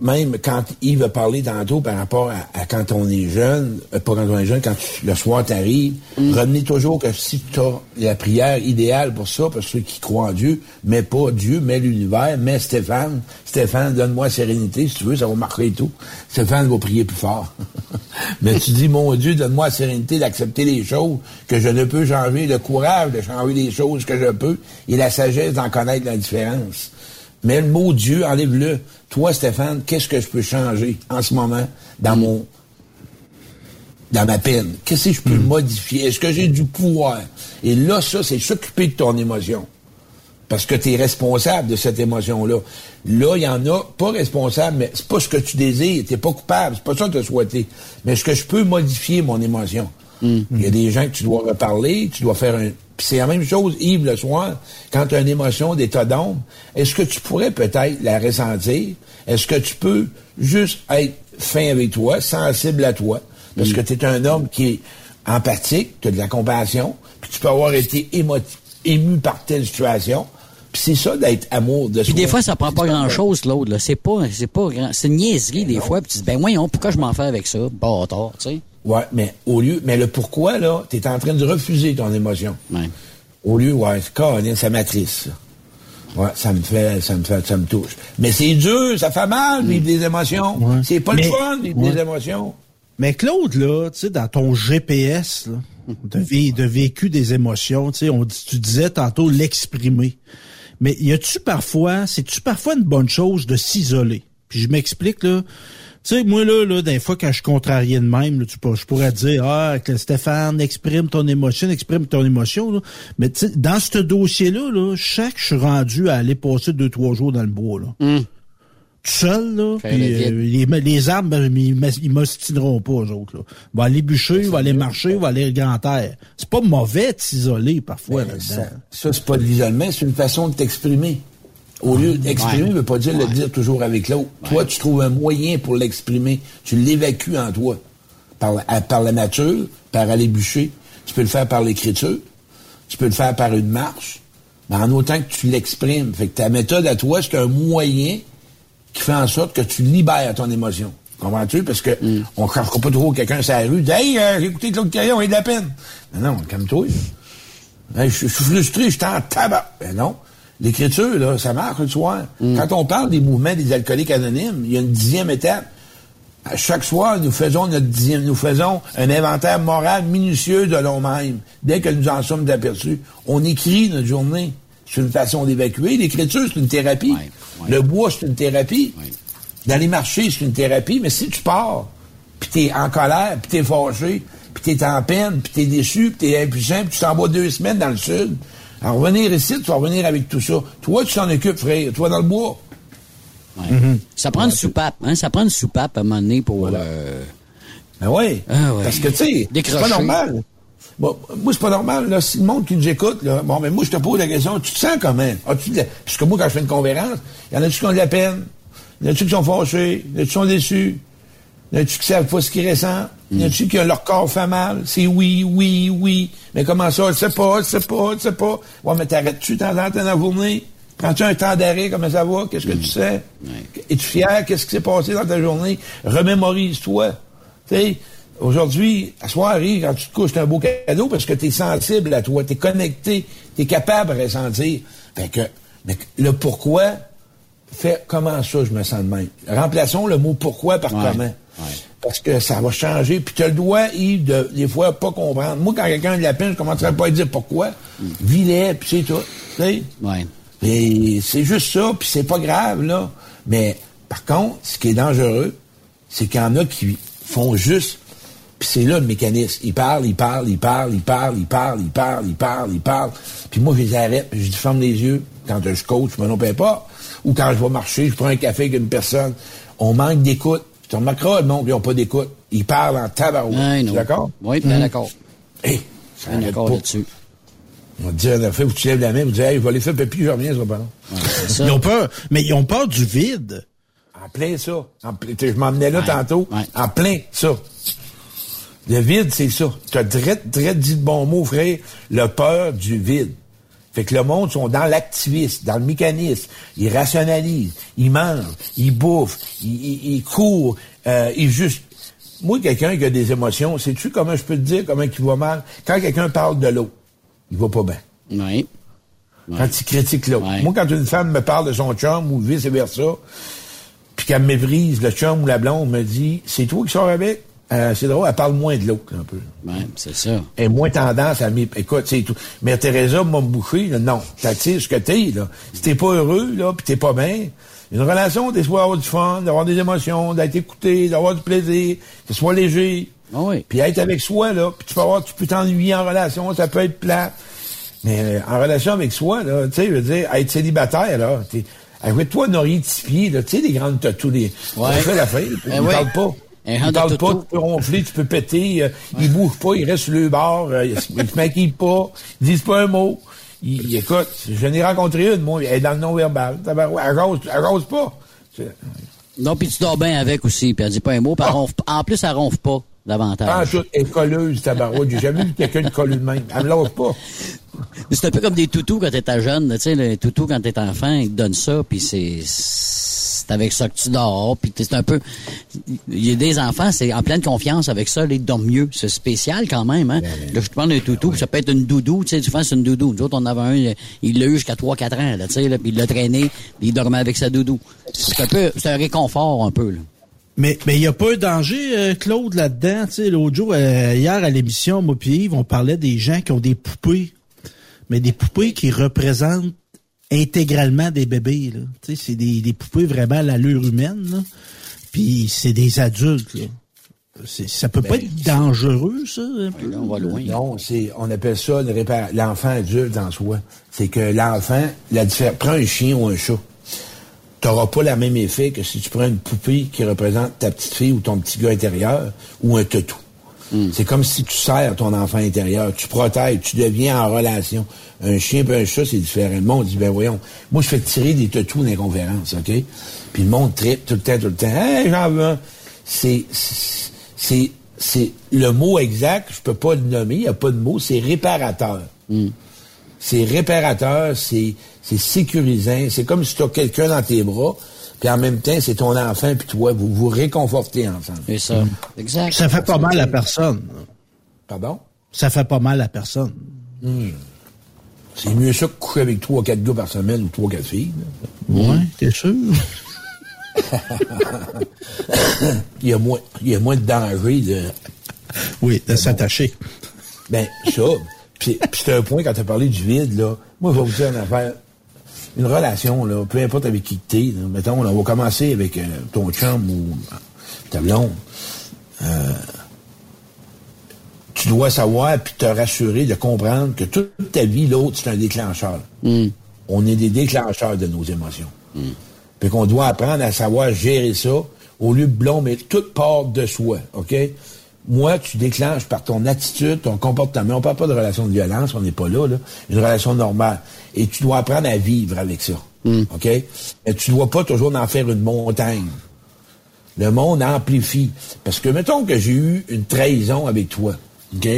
même quand Yves a parlé tantôt par rapport à, à quand on est jeune, euh, pas quand on est jeune, quand tu- le soir t'arrive, retenez toujours que si tu as la prière idéale pour ça, pour ceux qui croient en Dieu, mais pas Dieu, mais l'univers, mais Stéphane, Stéphane, donne-moi sérénité, si tu veux, ça va marquer tout. Stéphane va prier plus fort. mais tu dis, mon Dieu, donne-moi la sérénité d'accepter les choses que je ne peux changer, le courage de changer les choses que je peux, et la sagesse d'en connaître la différence. Mais le mot Dieu, enlève-le. Toi, Stéphane, qu'est-ce que je peux changer en ce moment dans mon dans ma peine? Qu'est-ce que je peux modifier? Est-ce que j'ai du pouvoir? Et là, ça, c'est s'occuper de ton émotion. Parce que tu es responsable de cette émotion-là. Là, il y en a pas responsable, mais c'est pas ce que tu désires. T'es pas coupable. C'est pas ça que tu as souhaité. Mais est-ce que je peux modifier mon émotion? Il y a des gens que tu dois reparler, tu dois faire un. Puis c'est la même chose, Yves, le soir, quand tu as une émotion d'état d'ombre, est-ce que tu pourrais peut-être la ressentir? Est-ce que tu peux juste être fin avec toi, sensible à toi? Parce que tu es un homme qui est empathique, tu as de la compassion, puis tu peux avoir été ému par telle situation. Puis c'est ça d'être amour de Puis soi. des fois, ça prend pas grand-chose. Là. C'est pas, c'est pas grand, c'est une niaiserie des fois. Puis tu dis, ben voyons, pourquoi je m'en fais avec ça? Bâtard, tu sais. Ouais, mais au lieu, mais le pourquoi, là, t'es en train de refuser ton émotion. Ouais. Au lieu, ouais, c'est ça m'attriste, ça. Ouais, ça me fait, ça me fait, ça me touche. Mais c'est dur, ça fait mal, vivre des émotions. Ouais. C'est pas Mais- le fun, vivre ouais. des émotions. Mais Claude, là, tu sais, dans ton GPS, là, de, vé- de vécu des émotions, tu sais, on dit- tu disais tantôt l'exprimer. Mais y a-tu parfois, c'est-tu parfois une bonne chose de s'isoler? Puis je m'explique, là. Tu sais, moi, là, là, des fois, quand je suis contrarié de même, là, tu peux, je pourrais dire, ah, que Stéphane, exprime ton émotion, exprime ton émotion, là. Mais tu sais, dans ce dossier-là, là, chaque, je suis rendu à aller passer deux, trois jours dans le bois, là. Tout seul, là. Vide. euh, les, les arbres, ben, ils m'ostineront pas, eux autres, là. On va aller bûcher, on va aller marcher, on va aller grand air. C'est pas mauvais de s'isoler, parfois, Ben, ça, là-dedans. ça, c'est pas de l'isolement, c'est une façon de t'exprimer. Au lieu d'exprimer, ne veut pas dire le dire toujours avec l'autre. Toi, tu trouves un moyen pour l'exprimer. Tu l'évacues en toi. Par, la- à- par la nature, par aller bûcher. Tu peux le faire par l'écriture. Tu peux le faire par une marche. Mais en autant que tu l'exprimes. Fait que ta méthode à toi, c'est un moyen qui fait en sorte que tu libères ton émotion. Comprends-tu? Parce que on ne cherchera pas trop quelqu'un sur la rue. dit, Hey, euh, j'ai écouté Claude Caillon, il a de la peine. Non, non, calme-toi. Hey, je je suis frustré, je suis en tabac. Ben non. L'écriture, là, ça marche le soir. Quand on parle des mouvements des alcooliques anonymes, il y a une dixième étape. À chaque soir, nous faisons notre dixième, nous faisons un inventaire moral minutieux de nous-mêmes. Dès que nous en sommes aperçus, on écrit notre journée. C'est une façon d'évacuer. L'écriture, c'est une thérapie. Ouais, ouais. Le bois, c'est une thérapie. D'aller marcher, c'est une thérapie. Mais si tu pars, puis t'es en colère, puis t'es fâché, puis t'es en peine, puis t'es déçu, puis t'es impuissant, puis tu t'en vas deux semaines dans le sud. À revenir ici, tu vas revenir avec tout ça. Toi, tu t'en occupes, frère. Toi, dans le bois. Ouais. Ça prend une soupape, hein? Ça prend une soupape à un moment donné pour... Euh... Ben oui. Ah ouais. Parce que, tu sais, c'est pas normal. Bon, moi, c'est pas normal, là. Si le monde qui nous écoute, là, bon, mais moi, je te pose la question, tu te sens comment? As-tu de la... Parce que moi, quand je fais une conférence, il y en a-tu qui ont de la peine? Il y en a-tu qui sont fâchés? Il y en a-tu qui sont déçus? Il y en a-tu qui savent pas ce qu'ils ressentent? Il y en a-tu qui ont leur corps fait mal? C'est oui, oui, oui. Mais comment ça? Je sais pas, je sais pas, je sais pas. Ouais, mais t'arrêtes-tu t'en dans la journée? Prends-tu un temps d'arrêt? Comment ça va? Qu'est-ce que tu sais? Es-tu fier? Qu'est-ce qui s'est passé dans ta journée? Remémorise-toi. Tu sais, aujourd'hui, à soirée, quand tu te couches, c'est un beau cadeau parce que tu es sensible à toi, tu es connecté, tu es capable de ressentir. Fait que, mais le pourquoi, fait comment ça, je me sens de même. Remplaçons le mot pourquoi par Ouais. comment. Parce que ça va changer. Puis tu as le droit, Yves, de, des fois, pas comprendre. Moi, quand quelqu'un a de la peine, je commencerai pas à dire pourquoi. Vis-les, puis c'est tout. Tu? Ouais. Et c'est juste ça, puis c'est pas grave, là. Mais par contre, ce qui est dangereux, c'est qu'il y en a qui font juste. Puis c'est là le mécanisme. Ils parlent, ils parlent, ils parlent, ils parlent, ils parlent, ils parlent, ils parlent, ils parlent. Puis moi, je les arrête, puis je dis ferme les yeux quand je coach, je me pas. Ou quand je vais marcher, je prends un café avec une personne. On manque d'écoute. Remarqueras, le monde, ils n'ont pas d'écoute. Ils parlent en tabarouette. Non. d'accord? Oui, bien Mhm. d'accord. Hé, ça Bien d'accord pas. là-dessus. On va te dire, en fait, où tu lèves la main, vous dites, hey, je vais aller faire pipi, je reviens, ça va pas long. Ils ont peur, mais ils ont peur du vide. En plein ça. En plein- je m'emmenais là Ouais, tantôt. ouais. En plein ça. Le vide, c'est ça. Tu as drette, drette dit le bon mot, frère. Le peur du vide. Fait que le monde sont dans l'activisme, dans le mécanisme. Ils rationalisent, ils mangent, ils bouffent, ils, ils, ils courent, euh, ils juste. Moi, quelqu'un qui a des émotions, sais-tu comment je peux te dire comment il va mal? Quand quelqu'un parle de l'eau, il va pas bien. Oui. Quand il critique l'autre. Moi, quand une femme me parle de son chum ou vice-versa, puis qu'elle me méprise, le chum ou la blonde me dit C'est toi qui sors avec? Euh, C'est drôle, elle parle moins de l'autre, un peu. Ouais, c'est ça. Elle a moins tendance à m'ép- Écoute, c'est tout. Mais Teresa m'a bouché, là, non. T'attires ce que t'es, là. Si t'es pas heureux, là, pis t'es pas bien, une relation, des fois, avoir du fun, d'avoir des émotions, d'être écouté, d'avoir du plaisir, que ce soit léger. Puis être avec soi, là, puis tu peux avoir, tu peux t'ennuyer en relation, ça peut être plat. Mais euh, en relation avec soi, là, tu sais, je veux dire, être célibataire, là, t'es, avec toi, Nori pieds, là, tu sais, les grandes tatous, les, Ouais. on fait la fête, Eh oui. parlent pas. Un hand de parlent pas, tu peux ronfler, tu peux péter, euh, ils bougent pas, ils restent sur le bord, euh, ils, se- maquillent pas, ils disent pas un mot. Ils, ils- écoute, je n'ai rencontré une, moi, elle est dans le non-verbal. Elle rose, elle rose pas. Non, puis tu dors bien avec aussi, puis elle dit pas un mot, puis elle ronfle- en plus, elle ronfle pas davantage. Ah, tout est colleuse, tabarouette. J'ai jamais vu quelqu'un de colleux de même. Elle me lâche pas. C'est un peu comme des toutous quand t'étais jeune, tu sais, le toutou quand t'es enfant, ils te donnent ça, puis c'est c'est avec ça que tu dors, puis c'est un peu... Il y a des enfants, c'est en pleine confiance avec ça, ils dorment mieux. C'est spécial quand même, hein. Là, je te parle d'un toutou, ça peut être une doudou, tu sais, souvent c'est une doudou. Nous autres, on avait un, il l'a eu jusqu'à 3-4 ans, là, tu sais, là, puis il l'a traîné, puis il dormait avec sa doudou. C'est un peu, c'est un réconfort un peu, là. Mais mais il y a pas un danger, euh, Claude, là-dedans? Tu sais, l'autre jour, euh, hier à l'émission, moi Yves, on parlait des gens qui ont des poupées, mais des poupées qui représentent intégralement des bébés. Là. Tu sais, c'est des, des poupées vraiment à l'allure humaine. Là. Puis c'est des adultes. Là. C'est- Ça peut pas Ben, être dangereux, ça. un peu? on va loin. Non, c'est, on appelle ça le répar- l'enfant adulte en soi. C'est que l'enfant, la diffé- prends un chien ou un chat. T'auras pas le même effet que si tu prends une poupée qui représente ta petite fille ou ton petit gars intérieur ou un toutou. C'est comme si tu sers ton enfant intérieur, tu protèges, tu deviens en relation. Un chien et un chat, c'est différent. Le monde dit, ben voyons, moi je fais tirer des toutous dans les conférences, OK? Puis le monde tripe tout le temps, tout le temps. Hey, j'en veux un. C'est, c'est, c'est le mot exact, je peux pas le nommer, il n'y a pas de mot, c'est réparateur. C'est réparateur, c'est, c'est sécurisant, c'est comme si tu as quelqu'un dans tes bras, puis en même temps, c'est ton enfant, puis toi, vous vous réconfortez ensemble. C'est ça. Exact. Ça fait pas mal à personne. Pardon? Ça fait pas mal à personne. Hmm. C'est mieux ça que coucher avec trois, quatre gars par semaine ou trois, quatre filles. là. Ouais, t'es sûr? il, y a moins, il y a moins de danger de. Oui, de s'attacher. Ben, ça. Puis puis c'est un point quand tu as parlé du vide, là. Moi, je vais vous dire une affaire. Une relation, là, peu importe avec qui t'es, là, mettons, là, on va commencer avec euh, ton chum ou euh, ta blonde. Euh, tu dois savoir puis te rassurer de comprendre que toute ta vie, l'autre, c'est un déclencheur. Hmm. On est des déclencheurs de nos émotions. Puis qu'on doit apprendre à savoir gérer ça au lieu de blâmer toute part de soi, OK? Moi, tu déclenches par ton attitude, ton comportement. On parle pas de relation de violence, on n'est pas là, là. Une relation normale. Et tu dois apprendre à vivre avec ça. OK? Mais tu dois pas toujours en faire une montagne. Le monde amplifie. Parce que, mettons que j'ai eu une trahison avec toi, OK?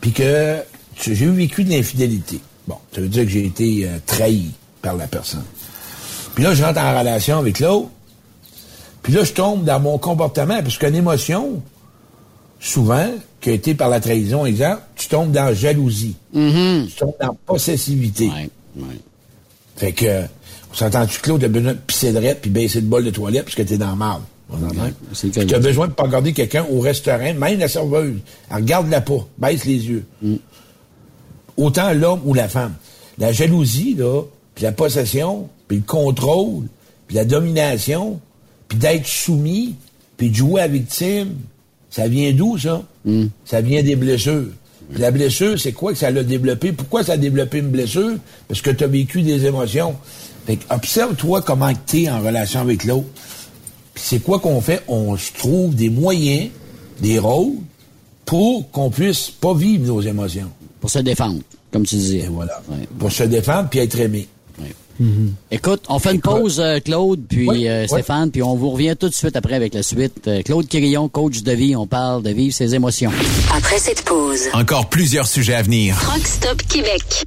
Puis que j'ai eu vécu de l'infidélité. Bon, ça veut dire que j'ai été euh, trahi par la personne. Puis là, je rentre en relation avec l'autre. Puis là, je tombe dans mon comportement, parce qu'une émotion, souvent, qui a été par la trahison, exemple, tu tombes dans la jalousie. Tu tombes dans la possessivité. Fait que, on s'entend-tu, Claude, a besoin de pisser de puis baisser le bol de toilette parce que t'es dans le marde. Cas t'as de- besoin de pas regarder quelqu'un au restaurant, même la serveuse. Elle regarde-la pas, baisse les yeux. Autant l'homme ou la femme. La jalousie, là, puis la possession, puis le contrôle, puis la domination, puis d'être soumis, puis de jouer à victime, ça vient d'où, ça? Ça vient des blessures. Puis la blessure, c'est quoi que ça l'a développé? Pourquoi ça a développé une blessure? Parce que tu as vécu des émotions. Fait que observe-toi comment tu es en relation avec l'autre. Puis c'est quoi qu'on fait? On se trouve des moyens, des rôles, pour qu'on puisse pas vivre nos émotions. Pour se défendre, comme tu disais. Et voilà. Pour se défendre puis être aimé. Écoute, on fait une pause, euh, Claude, puis Oui, euh, oui. Stéphane, puis on vous revient tout de suite après avec la suite. Euh, Claude Quirillon, coach de vie, on parle de vivre ses émotions. Après cette pause, Encore plusieurs sujets à venir. Truck Stop Québec.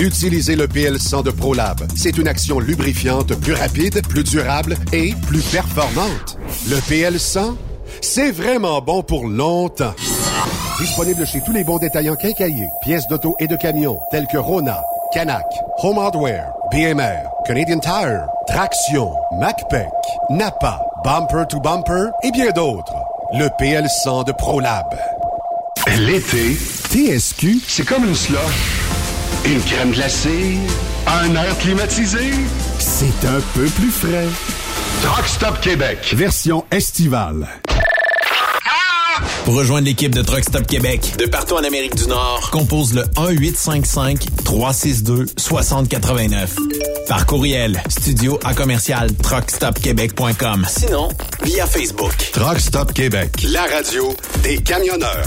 Utilisez le PL100 de ProLab. C'est une action lubrifiante plus rapide, plus durable et plus performante. Le PL100, c'est vraiment bon pour longtemps. Disponible chez tous les bons détaillants quincailliers, pièces d'auto et de camions, tels que Rona, Canac, Home Hardware, BMR, Canadian Tire, Traction, MacPac, Napa, Bumper to Bumper et bien d'autres. Le PL100 de ProLab. L'été, TSQ, c'est comme une slush. Une crème glacée, un air climatisé. C'est un peu plus frais. Truck Stop Québec. Version estivale. Pour rejoindre l'équipe de Truck Stop Québec, de partout en Amérique du Nord, compose le 1-855-362-6089. Par courriel, studio à commercial truckstopquebec.com. Sinon, via Facebook. Truck Stop Québec. La radio des camionneurs.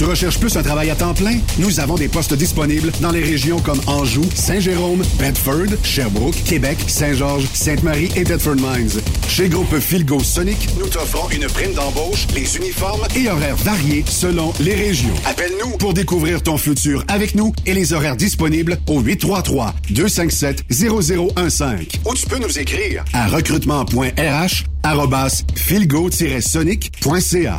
Tu recherches plus un travail à temps plein? Nous avons des postes disponibles dans les régions comme Anjou, Saint-Jérôme, Bedford, Sherbrooke, Québec, Saint-Georges, Sainte-Marie et Bedford Mines. Chez Groupe Philgo Sonic, nous t'offrons une prime d'embauche, les uniformes et horaires variés selon les régions. Appelle-nous pour découvrir ton futur avec nous et les horaires disponibles au 833-257-0015. Ou tu peux nous écrire à recrutement.rh filgo-sonic.ca.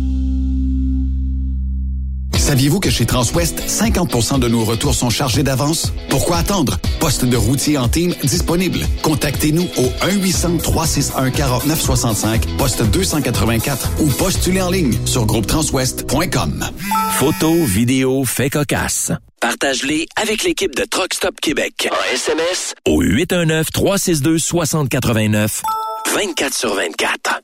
Saviez-vous que chez Transwest, 50% de nos retours sont chargés d'avance? Pourquoi attendre? Poste de routier en team disponible. Contactez-nous au 1-800-361-4965, poste 284 ou postulez en ligne sur groupetranswest.com. Photos, vidéos, faits cocasse. Partage-les avec l'équipe de Truck Stop Québec. En SMS au 819-362-6089. 24 sur 24.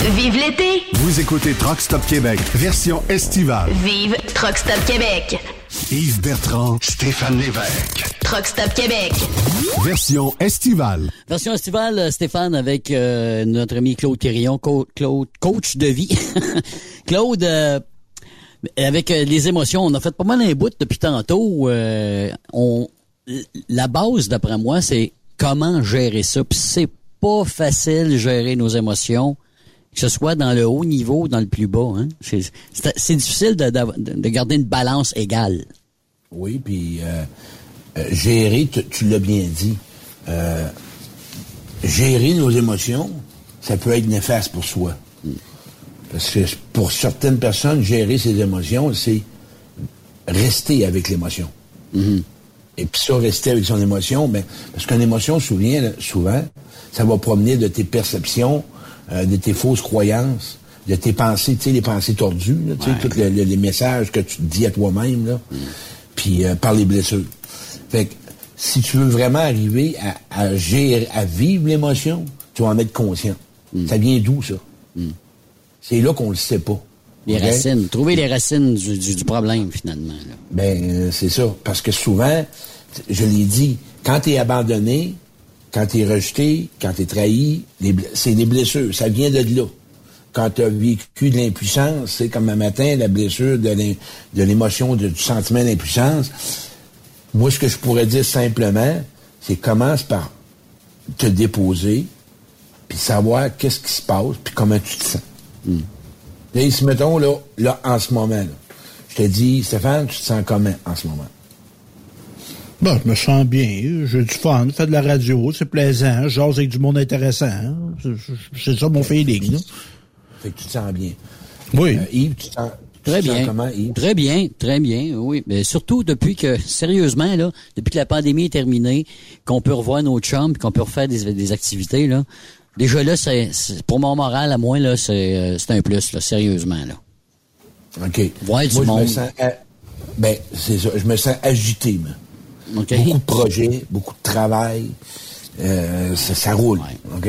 Vive l'été! Vous écoutez Truck Stop Québec, version estivale. Vive Truck Stop Québec! Yves Bertrand, Stéphane Lévesque. Truck Stop Québec! Version estivale. Version estivale, euh, Stéphane, avec euh, notre ami Claude Quérillon, co- Claude, coach de vie. Claude, euh, avec euh, les émotions, on a fait pas mal un bout depuis tantôt. euh, on, la base, d'après moi, c'est comment gérer ça. Puis c'est pas facile de gérer nos émotions, que ce soit dans le haut niveau ou dans le plus bas. Hein. C'est, difficile de, de- de garder une balance égale. Oui, puis euh, euh, gérer, tu, tu l'as bien dit, euh, gérer nos émotions, ça peut être néfaste pour soi. Parce que pour certaines personnes, gérer ses émotions, c'est rester avec l'émotion. Et puis ça, rester avec son émotion, ben, parce qu'une émotion, souvient, souvent, ça va promener de tes perceptions, euh, de tes fausses croyances. de tes pensées, tu sais, les pensées tordues, là, tu sais, tous le- le- les messages que tu te dis à toi-même, là, puis euh, par les blessures. Fait que si tu veux vraiment arriver à, à gérer, à vivre l'émotion, tu vas en être conscient. Ça vient d'où, ça? C'est là qu'on le sait pas. Les racines. Trouver les racines du, du- du problème, finalement. là. Ben, euh, c'est ça. Parce que souvent, je l'ai dit, quand tu es abandonné, quand tu es rejeté, quand tu es trahi, c'est des blessures. Ça vient de là. Quand tu as vécu de l'impuissance, c'est comme un matin, la blessure de l'émotion, du sentiment d'impuissance. Moi, ce que je pourrais dire simplement, c'est commence par te déposer, puis savoir qu'est-ce qui se passe, puis comment tu te sens. Là, si mettons, là, là, en ce moment, là, je te dis, Stéphane, tu te sens comment en ce moment? Bon, je me sens bien, j'ai du fun, fais de la radio, c'est plaisant, j'ose avec du monde intéressant. C'est- ça mon feeling. là. Fait que tu te sens bien. Oui. Euh, Yves, tu te sens, tu Très sens bien. comment, Yves? Très bien, très bien, oui. Mais surtout depuis que, sérieusement, là, depuis que la pandémie est terminée, qu'on peut revoir nos chums, puis qu'on peut refaire des, des activités, là. Déjà là, c'est, pour mon moral, à moi, là, c'est, euh, c'est un plus, là, sérieusement, là. OK. Voir du Moi, je monde. me sens, ben, c'est ça, je me sens agité, moi. Beaucoup de projets, beaucoup de travail, euh, ça, ça roule, OK?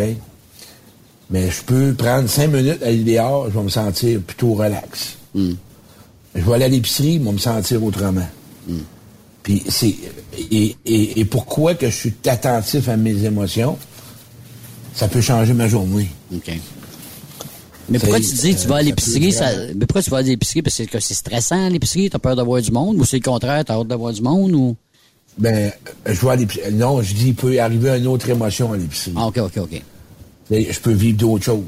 Mais je peux prendre cinq minutes à l'idéal, je vais me sentir plutôt relax. Hmm. Je vais aller à l'épicerie, je vais me sentir autrement. Hmm. Puis c'est et, et, et pourquoi que je suis attentif à mes émotions, ça peut changer ma journée. OK. Mais pourquoi tu dis que tu vas à l'épicerie, ça, mais pourquoi tu vas à l'épicerie? Parce que c'est stressant, l'épicerie, t'as peur d'avoir du monde, ou c'est le contraire, t'as hâte d'avoir du monde, ou? Ben, je vais à l'épicerie. Non, je dis, il peut arriver une autre émotion à l'épicerie. Ah, OK, OK, OK. T'sais, Je peux vivre d'autres choses.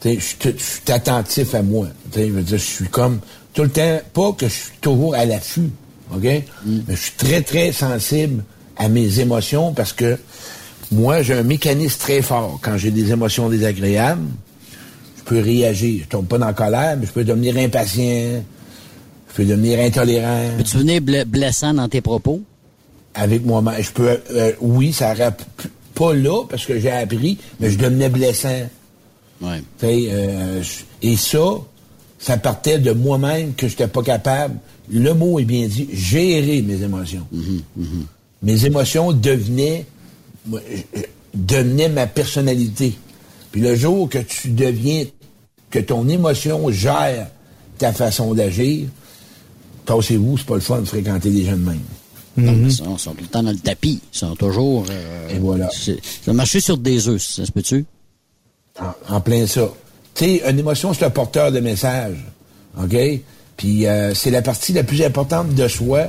T'sais, Je suis attentif à moi. T'sais, Je veux dire, je suis comme tout le temps, pas que je suis toujours à l'affût, OK? Mais je suis très, très sensible à mes émotions parce que moi, j'ai un mécanisme très fort. Quand j'ai des émotions désagréables, je peux réagir. Je tombe pas dans la colère, mais je peux devenir impatient. Je peux devenir intolérant. Peux-tu venir ble- blessant dans tes propos? Avec moi-même. Je peux, euh, oui, ça aurait pas là parce que j'ai appris, mais je devenais blessant. Ouais. Euh, et ça, ça partait de moi-même que je n'étais pas capable. Le mot est bien dit, gérer mes émotions. Mes émotions devenaient, devenaient ma personnalité. Puis le jour que tu deviens, que ton émotion gère ta façon d'agir, tassez-vous, c'est pas le fun de fréquenter des gens Non, ils, sont, ils sont tout le temps dans le tapis. Ils sont toujours. euh, Et voilà. Ça marcher sur des œufs, ça se peut-tu? En, en plein ça. Tu sais, une émotion, c'est un porteur de message. OK? Puis euh, c'est la partie la plus importante de soi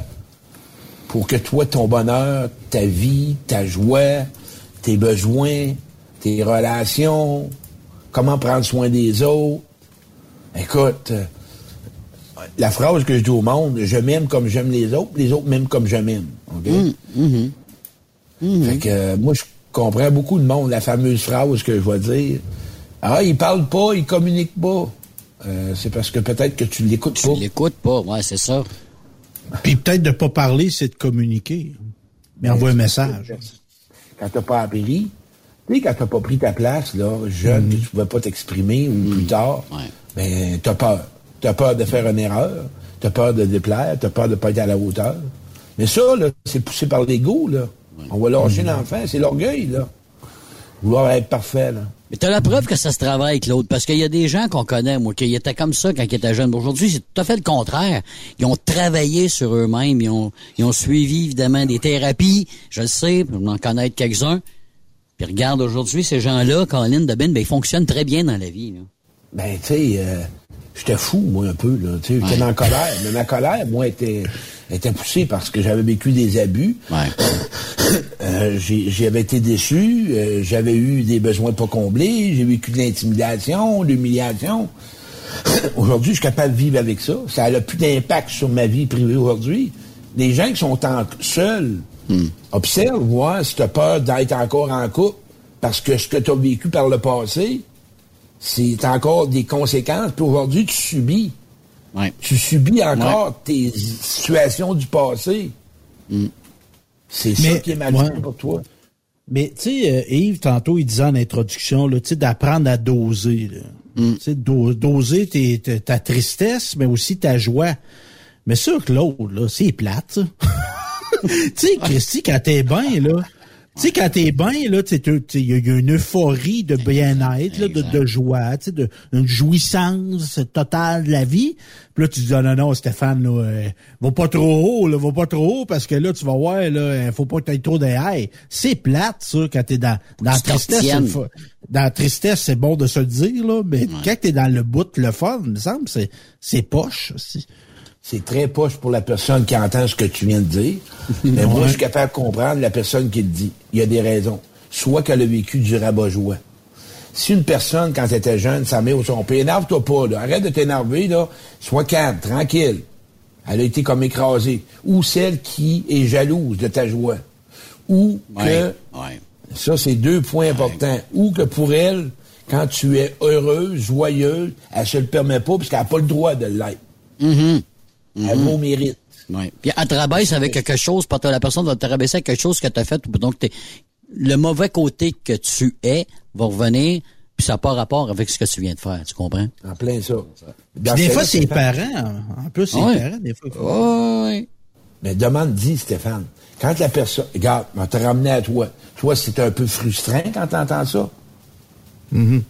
pour que toi, ton bonheur, ta vie, ta joie, tes besoins, tes relations, comment prendre soin des autres. Écoute, la phrase que je dis au monde, je m'aime comme j'aime les autres, les autres m'aiment comme je m'aime. OK? Fait que euh, moi, je comprends beaucoup de monde, la fameuse phrase que je vais dire. Ah, il parle pas, il communique pas. Euh, c'est parce que peut-être que tu l'écoutes pas. Tu l'écoutes pas, ouais, c'est ça. Puis peut-être de pas parler, c'est de communiquer. Mais envoie un message. Quand t'as pas appris, tu sais, quand t'as pas pris ta place, là, jeune, que tu pouvais pas t'exprimer ou plus tard, ben, t'as peur. T'as peur de faire une erreur, t'as peur de déplaire, t'as peur de pas être à la hauteur. Mais ça, là, c'est poussé par l'ego, là. On va lâcher l'enfant, c'est l'orgueil, là. Vouloir être parfait, là. Mais t'as la preuve que ça se travaille, Claude, parce qu'il y a des gens qu'on connaît, moi, qui étaient comme ça quand ils étaient jeunes. Aujourd'hui, c'est tout à fait le contraire. Ils ont travaillé sur eux-mêmes, ils ont, ils ont suivi, évidemment, des thérapies, je le sais, on en connaît quelques-uns. Puis regarde, aujourd'hui, ces gens-là, Colin de Ben, ben, ils fonctionnent très bien dans la vie. Là. Ben, tu sais, euh, j'étais fou, moi, un peu, là. Tu sais, j'étais en colère. Mais ma colère, moi, était, était poussée parce que j'avais vécu des abus. Euh, j'ai- j'avais été déçu, euh, j'avais eu des besoins pas comblés, j'ai vécu de l'intimidation, de l'humiliation. aujourd'hui, je suis capable de vivre avec ça. Ça n'a plus d'impact sur ma vie privée aujourd'hui. Les gens qui sont en, seuls observent, voir si tu as peur d'être encore en couple parce que ce que tu as vécu par le passé, c'est encore des conséquences. Puis aujourd'hui, tu subis. Tu subis encore tes situations du passé. C'est ça qui est ouais. pour toi. Mais tu sais, euh, Yves, tantôt, il disait en introduction, là, tu sais, d'apprendre à doser. là. Tu sais, do- doser ta tristesse, mais aussi ta joie. Mais ça, Claude, là, c'est plate, ça. tu sais, Christy, quand t'es bien, là, tu sais, quand t'es bien, là, il y, a- il y a une euphorie de bien-être, là, de, de joie, tu sais, de, une jouissance totale de la vie. Puis là, tu dis, ah, non, non, Stéphane, là, euh, va pas trop haut, là, va pas trop haut, parce que là, tu vas voir, là, euh, faut pas que t'ailles trop haies. C'est plate, ça, quand t'es dans, dans la tristesse. Dans la tristesse, c'est bon de se le dire, là, mais quand t'es dans le bout, le fun, il me semble, c'est, c'est poche, aussi. C'est très poche pour la personne qui entend ce que tu viens de dire. Mais moi, je suis capable de comprendre la personne qui le dit. Il y a des raisons. Soit qu'elle a vécu du rabat-joie. Si une personne, quand elle était jeune, sa mère ou son père, énerve-toi pas, là. Arrête de t'énerver, là. Sois calme, tranquille. Elle a été comme écrasée. Ou celle qui est jalouse de ta joie. Ou que, Ouais, ça, c'est deux points importants. Ou que pour elle, quand tu es heureuse, joyeuse, elle se le permet pas parce qu'elle n'a pas le droit de l'être. Mhm. Elle vaut au mérite. Ouais. Puis elle te rabaisse avec quelque chose, parce que la personne va te rabaisser avec quelque chose que tu as fait. Donc, t'es- le mauvais côté que tu es va revenir, puis ça n'a pas rapport avec ce que tu viens de faire. Tu comprends? En plein ça. Des fois, c'est les parents. En plus, c'est les parents, des fois. Ouais. Mais demande, dis, Stéphane, quand la personne. Regarde, on t'a ramené à toi. Toi, c'est un peu frustrant quand t'entends ça. Mhm.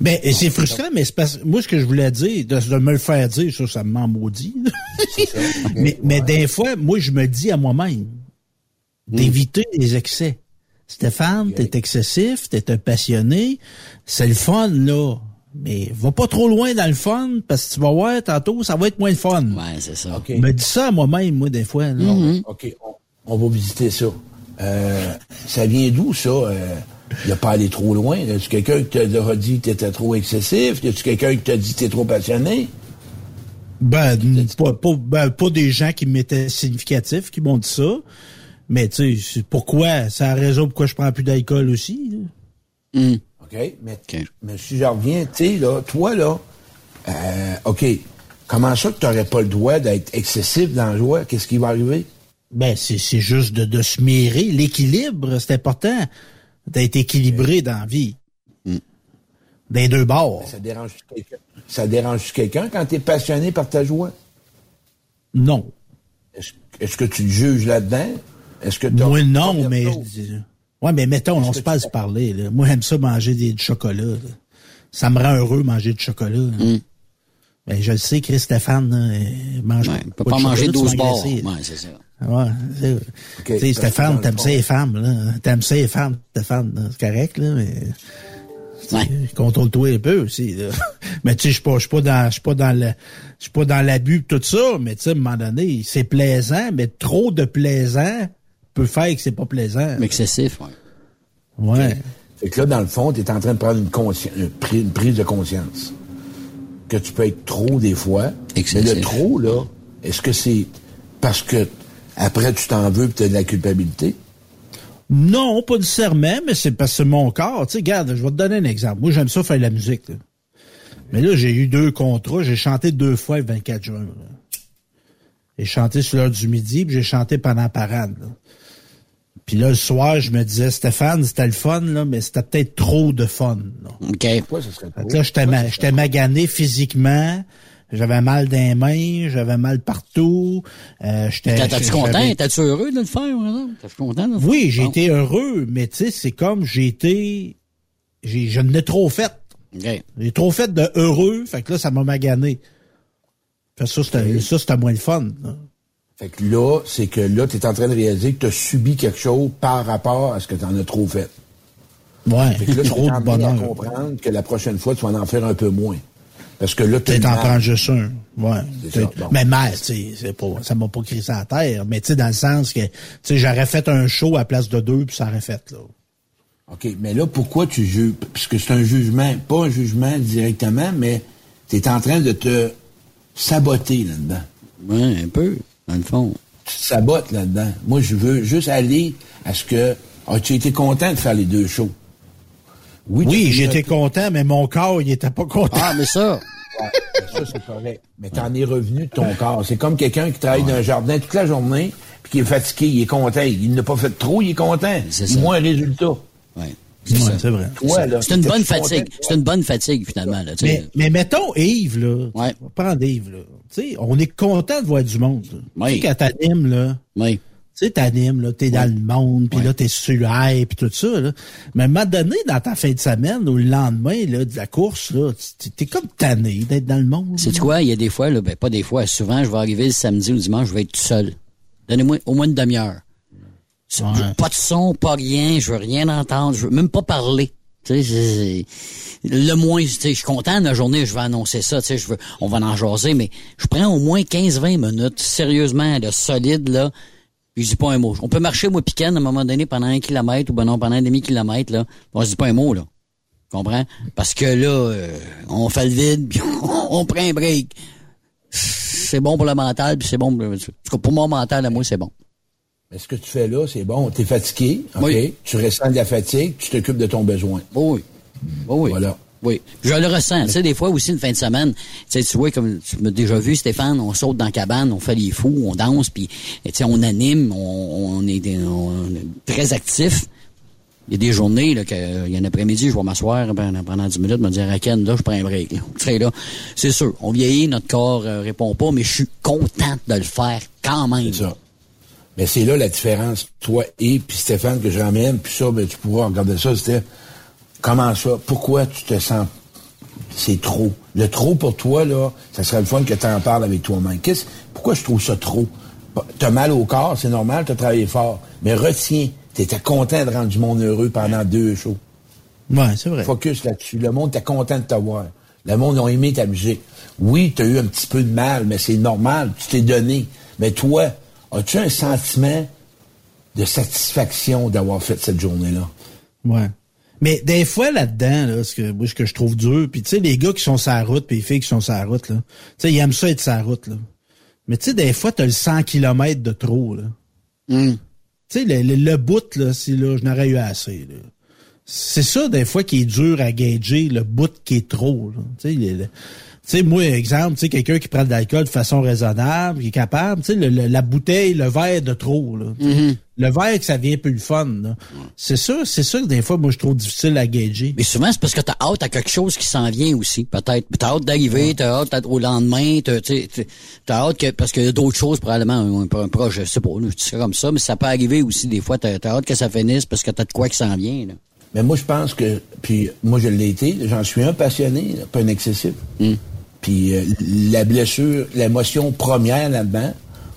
Ben, et c'est frustrant, mais c'est parce moi, ce que je voulais dire, de, de me le faire dire, ça, ça m'en maudit. mais, mais des fois, moi, je me dis à moi-même d'éviter les excès. Stéphane, t'es excessif, t'es un passionné, c'est le fun, là. Mais va pas trop loin dans le fun, parce que tu vas voir, tantôt, ça va être moins le fun. Ouais, c'est ça. OK. Je me dis ça à moi-même, moi, des fois. là. Mhm. OK, on, on va visiter ça. Euh, ça vient d'où, ça? Euh, il a pas allé trop loin. Y a-tu quelqu'un qui t'a dit que t'étais trop excessif? Y a-tu quelqu'un qui t'a dit que t'es trop passionné? Ben, pas, pas, ben, pas des gens qui m'étaient significatifs qui m'ont dit ça. Mais tu sais, pourquoi? C'est la raison pourquoi je prends plus d'alcool aussi. là. Mhm. OK? Mais, mais si je reviens, tu sais, là, toi, là, euh, OK, comment ça que t'aurais pas le droit d'être excessif dans la joie? Qu'est-ce qui va arriver? Ben, c'est c'est juste de, de se mirer. L'équilibre, c'est important d'être équilibré dans la vie. Des deux bords. Ça dérange quelqu'un? Ça dérange quelqu'un quand t'es passionné par ta joie? Non. Est-ce est-ce que tu te juges là-dedans? Est-ce que t'as- Moi, non, de mais... choses? je dis- Ouais, mais mettons, on se passe parler. Là. Moi, j'aime ça manger des, du chocolat. là. Ça me rend heureux manger du chocolat. là. Mm. Ben, je le sais, Chris Stéphane, là, euh, mange Ouais, peut de pas manger chocolat, 12 tu vas bars. engraisser. Ouais, c'est ça. Ouais, c'est- tu sais, Stéphane, t'aimes ça les femmes, là. T'aimes ça les femmes, Stéphane, c'est correct, là, mais. Ouais. Contrôle-toi un peu aussi, là. mais tu sais, je suis pas, je suis pas dans, je suis pas dans le, je suis pas dans l'abus tout ça, mais tu sais, à un moment donné, c'est plaisant, mais trop de plaisant peut faire que c'est pas plaisant. Excessif, ouais. Ouais. Fait que là, dans le fond, tu es en train de prendre une, consci- une prise de conscience. Que tu peux être trop des fois. Excessif. Mais le trop, là, est-ce que c'est parce que après tu t'en veux et tu as de la culpabilité? Non, pas nécessairement, mais c'est parce que c'est mon corps. Tu sais, regarde, je vais te donner un exemple. Moi, j'aime ça faire de la musique. là. Mais là, j'ai eu deux contrats. J'ai chanté deux fois le 24 juin. là. J'ai chanté sur l'heure du midi, puis j'ai chanté pendant la parade. là. Puis là, le soir, je me disais, Stéphane, c'était le fun, là, mais c'était peut-être trop de fun. là. OK. Pourquoi ce serait Fait trop? que là, j'étais ma- j'étais magané physiquement. J'avais mal dans les mains, j'avais mal partout. Euh, T'as-tu content? T'as-tu heureux de le faire, par exemple? T'as-tu content de le faire? oui, j'ai été heureux, mais tu sais, c'est comme j'ai été. J'ai, je n'ai trop fait. J'ai trop fait de heureux, fait que là, ça m'a magané. Fait que ça, c'était, ça, c'était moins le fun. là. Fait que là, c'est que là, tu es en train de réaliser que tu as subi quelque chose par rapport à ce que tu en as trop fait. Ouais, Fait que là, tu trop es de en train comprendre que la prochaine fois, tu vas en faire un peu moins. Parce que là, tu Peut-être en prendre juste un. Ouais. Ça, bon. Mais mal, tu sais, c'est pas, ça m'a pas crissé à terre. Mais tu sais, dans le sens que, tu sais, j'aurais fait un show à place de deux, puis ça aurait fait, là. OK, mais là, pourquoi tu juges? Parce que c'est un jugement, pas un jugement directement, mais tu es en train de te saboter là-dedans. Ouais, un peu, dans le fond. Tu te sabotes là-dedans. Moi, je veux juste aller à ce que. As-tu été content de faire les deux shows? Oui, j'étais content, mais mon corps, il était pas content. Ah, mais ça, Ouais, ça, c'est correct. Mais t'en es revenu de ton corps. C'est comme quelqu'un qui travaille dans un jardin toute la journée, puis qui est fatigué, il est content. Il n'a pas fait trop, il est content. C'est voit un résultat. ouais. c'est vrai. c'est une bonne fatigue. C'est une bonne fatigue, finalement. Là, mais, mais, mettons Yves, là. Ouais. Prends Yves, là. sais, on est content de voir du monde. Oui. Tu sais, quand t'animes, là. Oui. Tu sais, t'animes, là, t'es dans le monde, puis là, t'es sur le puis tout ça, là. Mais à un moment donné, dans ta fin de semaine ou le lendemain, là, de la course, là, t'es comme tanné d'être dans le monde. C'est quoi? Il y a des fois, là, ben, pas des fois, souvent, je vais arriver le samedi ou le dimanche, je vais être tout seul. Donnez-moi au moins une demi-heure. Pas de son, pas rien, je veux rien entendre, je veux même pas parler. le moins, je suis content de la journée, je vais annoncer ça, je veux, on va en jaser, mais je prends au moins 15-20 minutes, sérieusement, de solide, là, je dis pas un mot. On peut marcher, moi, piquant, à un moment donné, pendant un kilomètre, ou ben non, pendant un demi-kilomètre, là. On se dit pas un mot, là. Comprends? Parce que là, euh, on fait le vide, puis on, prend un break. C'est bon pour le mental, puis c'est bon pour, pour mon mental, à moi, c'est bon. Mais ce que tu fais là, c'est bon. Tu es fatigué, OK? Tu ressens de la fatigue, tu t'occupes de ton besoin. Oui. Oui. Voilà. Oui, je le ressens. Tu sais, des fois aussi, une fin de semaine, tu sais, tu vois, comme tu m'as déjà vu, Stéphane, on saute dans la cabane, on fait les fous, on danse, puis, tu sais, on anime, on, est, très actif. Il y a des journées, là, il y a un après-midi, je vais m'asseoir pendant 10 minutes, me dire, à là, je prends un break. Là. là, c'est sûr, on vieillit, notre corps euh, répond pas, mais je suis content de le faire quand même. C'est ça. Mais c'est là la différence, toi et puis Stéphane, que j'emmène, puis ça, ben, tu pourras regarder ça, c'était Comment ça? Pourquoi tu te sens c'est trop? Le trop pour toi, là, ça serait le fun que tu en parles avec toi-même. Qu'est-ce, pourquoi je trouve ça trop? T'as mal au corps, c'est normal, t'as travaillé fort. Mais retiens, t'étais content de rendre du monde heureux pendant deux shows. Ouais, c'est vrai. Focus là-dessus. Le monde était content de t'avoir. Le monde a aimé ta musique. Oui, t'as eu un petit peu de mal, mais c'est normal, tu t'es donné. Mais toi, as-tu un sentiment de satisfaction d'avoir fait cette journée-là? Ouais. Mais des fois là-dedans, là, ce que moi ce que je trouve dur, puis tu sais les gars qui sont sur la route, puis les filles qui sont sur la route là, tu sais ils aiment ça être sur la route là. Mais tu sais des fois tu as le 100 km de trop là. Mm. Tu sais le, le, bout là, si là je n'aurais eu assez là. C'est ça des fois qui est dur à gager, le bout qui est trop Tu sais sais, moi, exemple, tu sais, quelqu'un qui prend de l'alcool de façon raisonnable, qui est capable, tu sais, la bouteille, le verre de trop, là. Mm-hmm. Le verre que ça vient plus le fun, là. C'est ça, c'est ça que des fois, moi, je trouve difficile à gager. Mais souvent, c'est parce que t'as hâte à quelque chose qui s'en vient aussi, peut-être. T'as hâte d'arriver, t'as hâte au lendemain, t'as, t'as hâte que, parce qu'il y a d'autres choses, probablement, un, un proche, je sais pas, je dis comme ça, mais ça peut arriver aussi, des fois, t'as, as hâte que ça finisse parce que t'as de quoi qui s'en vient, là. Mais moi, je pense que, puis moi, je l'ai été, j'en suis un passionné, pas un excessif. Hmm. Euh, la blessure, l'émotion première là-dedans,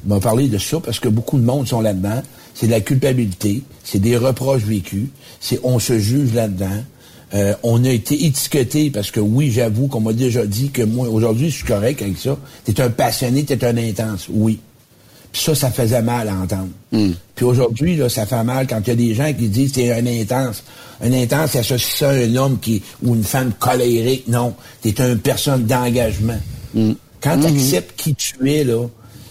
on m'a parlé de ça parce que beaucoup de monde sont là-dedans. C'est de la culpabilité, c'est des reproches vécus, c'est on se juge là-dedans. Euh, on a été étiqueté parce que oui, j'avoue qu'on m'a déjà dit que moi, aujourd'hui, je suis correct avec ça. T'es un passionné, t'es un intense. Oui. Puis ça, ça faisait mal à entendre. Hmm. Puis aujourd'hui, là, ça fait mal quand il y a des gens qui disent t'es un intense. Un intense, c'est associé ça à un homme qui ou une femme colérique. Non, t'es une personne d'engagement. Hmm. Quand tu acceptes qui tu es, là,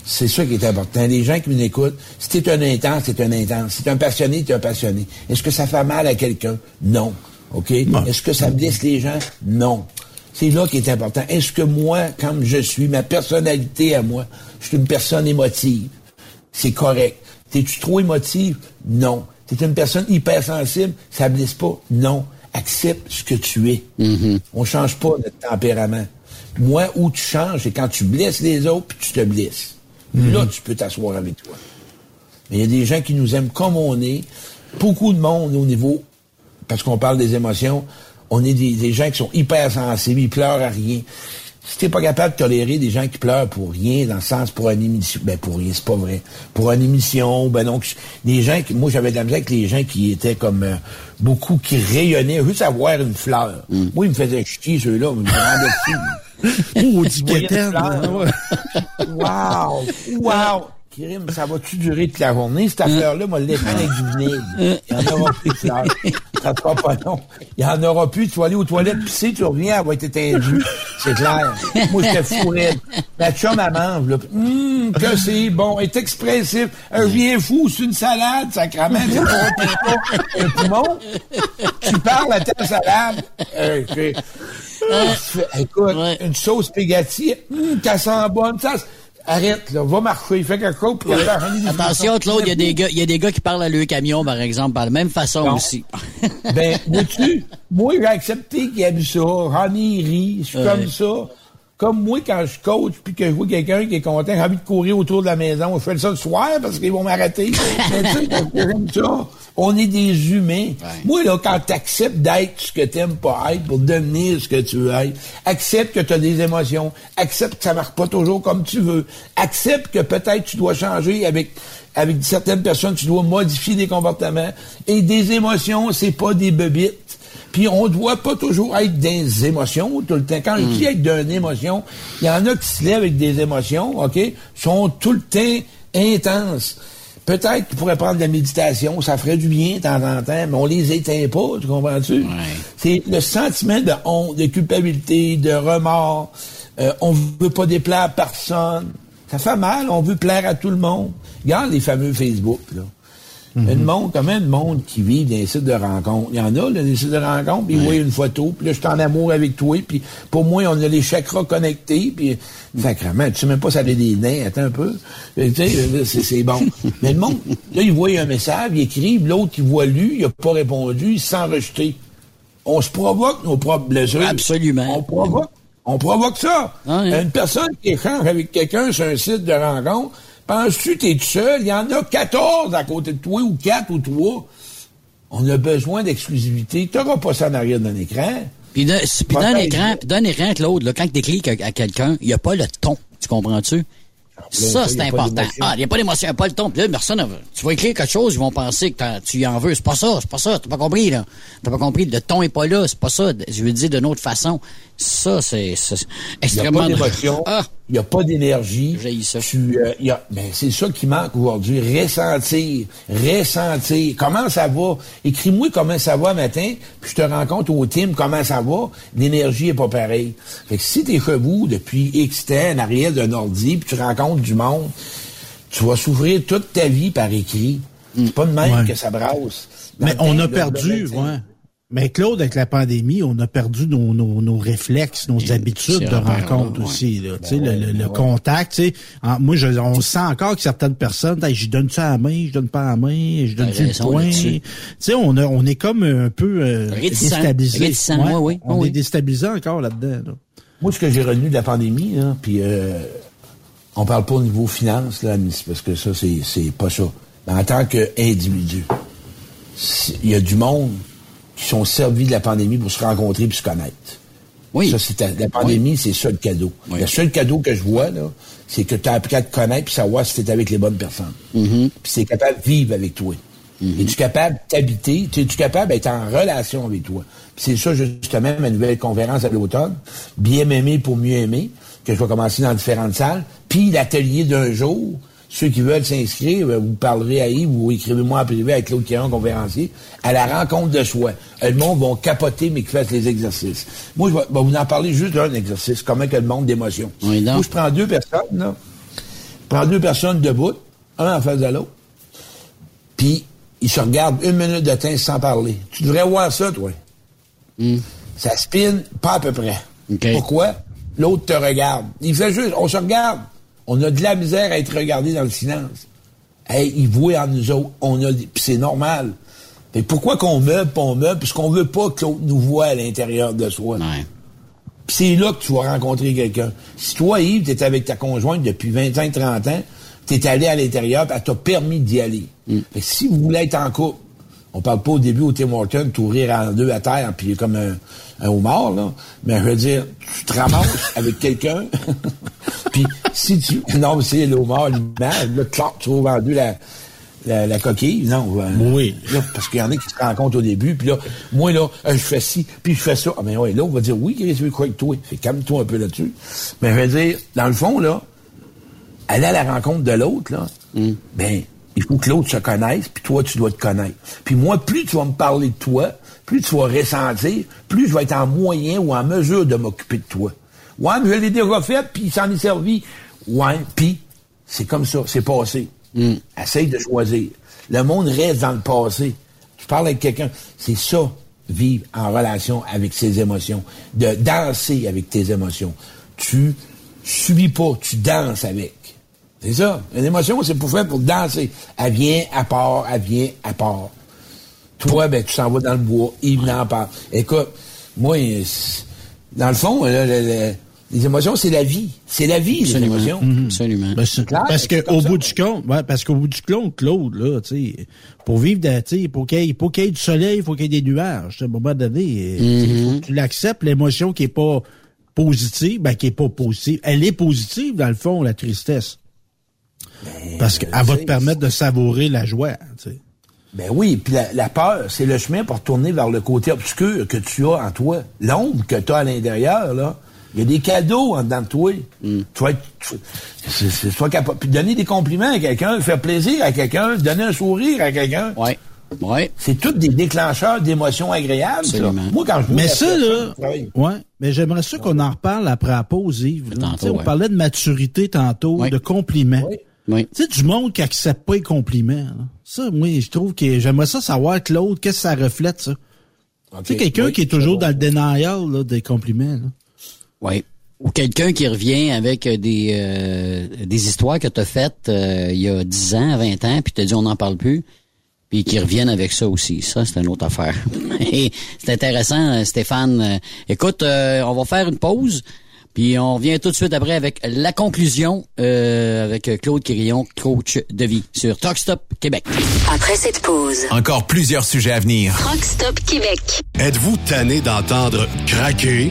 c'est ça qui est important. Les gens qui m'écoutent, si t'es un intense, t'es un intense. Si t'es un passionné, t'es un passionné. Est-ce que ça fait mal à quelqu'un? Non. OK? Est-ce que ça blesse les gens? Non. C'est là qui est important. Est-ce que moi, comme je suis, ma personnalité à moi, je suis une personne émotive? C'est correct. T'es-tu trop émotive? Non. T'es une personne hypersensible? Ça blesse pas? Non. Accepte ce que tu es. Mm-hmm. On change pas notre tempérament. Moi, où tu changes, c'est quand tu blesses les autres, puis tu te blesses. Mm-hmm. Là, tu peux t'asseoir avec toi. Mais il y a des gens qui nous aiment comme on est. Beaucoup de monde au niveau, parce qu'on parle des émotions, on est des, gens qui sont hyper sensibles, ils pleurent à rien. Si t'es pas capable de tolérer des gens qui pleurent pour rien, dans le sens pour une émission, ben pour rien, c'est pas vrai. Pour une émission, ben donc, des gens qui, moi j'avais de la misère avec les gens qui étaient comme euh, beaucoup, qui rayonnaient, juste à voir une fleur. Mm. Moi, ils me faisaient chier ceux-là, ils me rendaient Oh, du Wow! Wow! Ça va-tu durer toute la journée? Cette affaire-là, moi, le avec du vinaigre. Il y en aura plus de fleurs. Ça sera pas long. Il y en aura plus. Tu vas aller aux toilettes pisser, tu reviens, elle va être étendue. C'est clair. Moi, j'étais fourré. La chum, elle mange, là. Hum, que c'est bon. Elle est expressif. Un vient fou, c'est une salade, sacrament. Pas un poumon. Tu parles à ta salade. Euh, écoute, une sauce spaghetti, hum, ça sent bonne. Ça, arrête, là, va marcher, fais quelque chose pour Attention, Claude, il y a des gars, il y a des gars qui parlent à leur camion, par exemple, par la même façon aussi. ben, vois-tu, moi, j'ai accepté qu'il aime ça, j'en ai ri, je suis comme ça. Comme moi, quand je coach, puis que je vois quelqu'un qui est content, j'ai envie de courir autour de la maison, je fais ça le soir parce qu'ils vont m'arrêter. Mais tu sais, j'aime ça. On est des humains. Moi, là, quand tu acceptes d'être ce que tu pas être pour devenir ce que tu veux être, accepte que tu as des émotions, accepte que ça marche pas toujours comme tu veux, accepte que peut-être tu dois changer avec avec certaines personnes, tu dois modifier des comportements. Et des émotions, c'est pas des bebites. Puis on doit pas toujours être des émotions tout le temps. Quand je dis hmm. être d'une émotion, il y en a qui se lèvent avec des émotions, OK, sont tout le temps intenses. Peut-être qu'ils pourraient prendre de la méditation, ça ferait du bien de temps en temps, mais on les éteint pas, tu comprends-tu? C'est le sentiment de honte, de culpabilité, de remords. Euh, on veut pas déplaire à personne. Ça fait mal, on veut plaire à tout le monde. Regarde les fameux Facebook, là. Mm Une monde, comment de monde qui vit dans les sites de rencontres? Il y en a, là, des sites de rencontres, puis ils voient une photo, puis là, je suis en amour avec toi, puis pour moi, on a les chakras connectés, puis sacrément, tu sais même pas ça a des nains, attends un peu. Tu sais, c'est bon. Mais le monde, là, il voit un message, il écrit, l'autre, il voit lu, il a pas répondu, il se sent rejeté. On se provoque nos propres blessures. Absolument. On provoque, on provoque ça. Ah, Une personne qui échange avec quelqu'un sur un site de rencontre, Penses-tu t'es tout seul? Il y en a 14 à côté de toi, ou 4 ou 3. On a besoin d'exclusivité. Tu n'auras pas ça en arrière d'un écran. Puis d'un écran, puis d'un écran, Claude, quand tu cliques à, quelqu'un, il n'y a pas le ton. Tu comprends-tu? Ça, c'est important. Ah, il n'y a pas d'émotion, il n'y a pas le ton. Puis là, personne, tu vas écrire quelque chose, ils vont penser que tu y en veux. C'est pas ça, c'est pas ça. T'as pas compris, là. T'as pas compris. Le ton est pas là, c'est pas ça. Je veux dire d'une autre façon. Ça, c'est extrêmement... Il n'y a pas d'émotion. Ah. Il n'y a pas d'énergie. J'ai ça. Tu, euh, y a, ben, c'est ça qui manque aujourd'hui. Ressentir. Ressentir. Comment ça va? Écris-moi comment ça va matin, puis je te rencontre au team comment ça va. L'énergie est pas pareille. Fait que si t'es chevaux depuis X temps en arrière d'un ordi, puis tu rencontres du monde, tu vas souffrir toute ta vie par écrit. C'est pas de même que ça brasse. Mais on a perdu, ouais. Mais Claude, avec la pandémie, on a perdu nos, nos, nos réflexes, nos habitudes de rencontre aussi. Là, ben le, le, le contact, tu sais. moi, je, on sent encore que certaines personnes, je donne ça à la main, je donne pas à la main, je donne du point. Tu sais, on, a, on est comme un peu euh, déstabilisé. oui, on est déstabilisé encore là-dedans. Moi, ce que j'ai retenu de la pandémie, là, puis euh, on parle pas au niveau finance, là, parce que ça, c'est, c'est pas ça. Mais en tant qu'individu, il y a du monde qui sont servis de la pandémie pour se rencontrer et se connaître. Oui. Ça, c'est la pandémie, c'est ça le cadeau. Le seul cadeau que je vois, là, c'est que tu as appris à te connaître puis savoir si tu es avec les bonnes personnes. Mm-hmm. Puis c'est capable de vivre avec toi. Mm-hmm. Es-tu capable d'habiter? Es-tu capable d'être en relation avec toi? Puis c'est ça, justement, ma nouvelle conférence à l'automne. Bien m'aimer pour mieux aimer, que je vais commencer dans différentes salles. Puis l'atelier d'un jour, ceux qui veulent s'inscrire, ben, vous parlerez à Yves ou écrivez-moi en privé avec Claude Kéron, conférencier, à la rencontre de soi. Le monde va capoter, mais qui fassent les exercices. Moi, je vais, vous en parler juste d'un exercice, comment que le monde d'émotion. Oui, Moi, je prends deux personnes, là. Je prends deux personnes debout, un en face de l'autre, puis ils se regardent une minute de temps sans parler. Tu devrais voir ça, toi. Hmm. Ça spin pas à peu près. Pourquoi? L'autre te regarde. Il fait juste, on se regarde. On a de la misère à être regardé dans le silence. Hey, ils voient en nous autres. On a, puis c'est normal. Mais pourquoi qu'on meuble, on meuble? Parce qu'on veut pas que l'autre nous voit à l'intérieur de soi? Puis c'est là que tu vas rencontrer quelqu'un. Si toi, Yves, t'es avec ta conjointe depuis 25, 30 ans, t'es allé à l'intérieur, elle t'a permis d'y aller. Mm. si vous voulez être en couple, on parle pas au début au Tim Horton, tout rire en deux à terre, puis comme un, un homard, là. Mais je veux dire, tu te ramasses avec quelqu'un, puis si tu... Non, c'est le homard, l'image, là, tu ouvres en deux la, la, la coquille. Non, euh, oui. Là, parce qu'il y en a qui se rencontrent au début, puis là, moi, là, euh, je fais ci, puis je fais ça. Ah, mais ouais, là, on va dire, oui, qu'est-ce que tu veux toi? Fait calme-toi un peu là-dessus. Mais je veux dire, dans le fond, là, aller à la rencontre de l'autre, là, mm. ben, il faut que l'autre se connaisse, puis toi, tu dois te connaître. Puis moi, plus tu vas me parler de toi, plus tu vas ressentir, plus je vais être en moyen ou en mesure de m'occuper de toi. Ouais, mais je l'ai déjà fait, puis il s'en est servi. Ouais, puis c'est comme ça, c'est passé. Mm. Essaye de choisir. Le monde reste dans le passé. Tu parles avec quelqu'un, c'est ça, vivre en relation avec ses émotions, de danser avec tes émotions. Tu subis pas, tu danses avec. C'est ça. Une émotion, c'est pour faire pour danser. Elle vient à part, elle vient à part. Toi, ben, tu s'en vas dans le bois, il vient à part. Écoute, moi, dans le fond, les émotions, c'est la vie. C'est la vie, les émotions. Mhm. Absolument. Ben, parce que au bout du compte, ouais, parce qu'au bout du compte, Claude, là, tu sais, pour vivre, tu sais, pour qu'il y, ait, ait du soleil, il faut qu'il y ait des nuages. À un moment donné, faut que tu l'acceptes, l'émotion qui est pas positive, ben, qui est pas positive. Elle est positive, dans le fond, la tristesse. Ben, parce qu'elle va te permettre de savourer la joie, tu sais. Ben oui, puis la, peur, c'est le chemin pour tourner vers le côté obscur que tu as en toi. L'ombre que tu as à l'intérieur, là. Il y a des cadeaux en dedans de toi. Mm. Tu vas être, capable. Puis donner des compliments à quelqu'un, faire plaisir à quelqu'un, donner un sourire à quelqu'un. Ouais. Ouais. C'est tous des déclencheurs d'émotions agréables. Ça. Moi, quand je Mais ça, là, ouais. Mais j'aimerais ça qu'on en reparle après la pause, Yves. Tantôt, On parlait de maturité tantôt, de compliments. Oui. Tu sais, du monde qui accepte pas les compliments. Ça, moi, je trouve que j'aimerais ça savoir que l'autre, qu'est-ce que ça reflète, ça? Tu sais, quelqu'un qui est toujours dans le denial là, des compliments. Là. Oui. Ou quelqu'un qui revient avec euh, des euh, des histoires que tu as faites euh, il y a 10 ans, 20 ans, puis tu dit on n'en parle plus, puis qui reviennent avec ça aussi. Ça, c'est une autre affaire. c'est intéressant, Stéphane. Écoute, on va faire une pause. Puis on revient tout de suite après avec la conclusion avec Claude Quirillon, coach de vie sur Talkstop Québec. Après cette pause, encore plusieurs sujets à venir. Talkstop Québec. Êtes-vous tanné d'entendre craquer,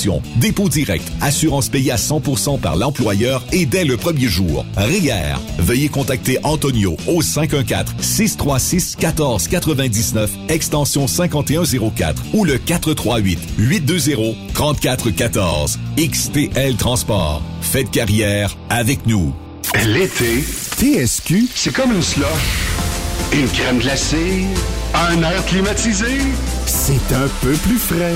dépôt direct, assurance payée à 100% par l'employeur et dès le premier jour. RIER. Veuillez contacter Antonio au 514-636-1499, extension 5104 ou le 438-820-3414. XTL Transport. Faites carrière avec nous. L'été, TSQ, c'est comme une slush. Une crème glacée, un air climatisé, c'est un peu plus frais.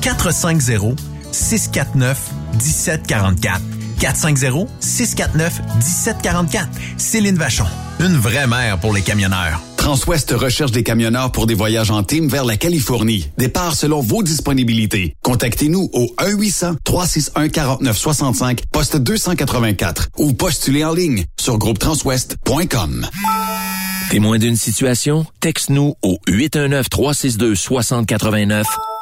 450 450-649-1744. 450-649-1744. Céline Vachon, une vraie mère pour les camionneurs. Transwest recherche des camionneurs pour des voyages en team vers la Californie. Départ selon vos disponibilités. Contactez-nous au 1-800-361-4965, poste 284 ou postulez en ligne sur groupetranswest.com. Témoin d'une situation? Texte-nous au 819-362-6089,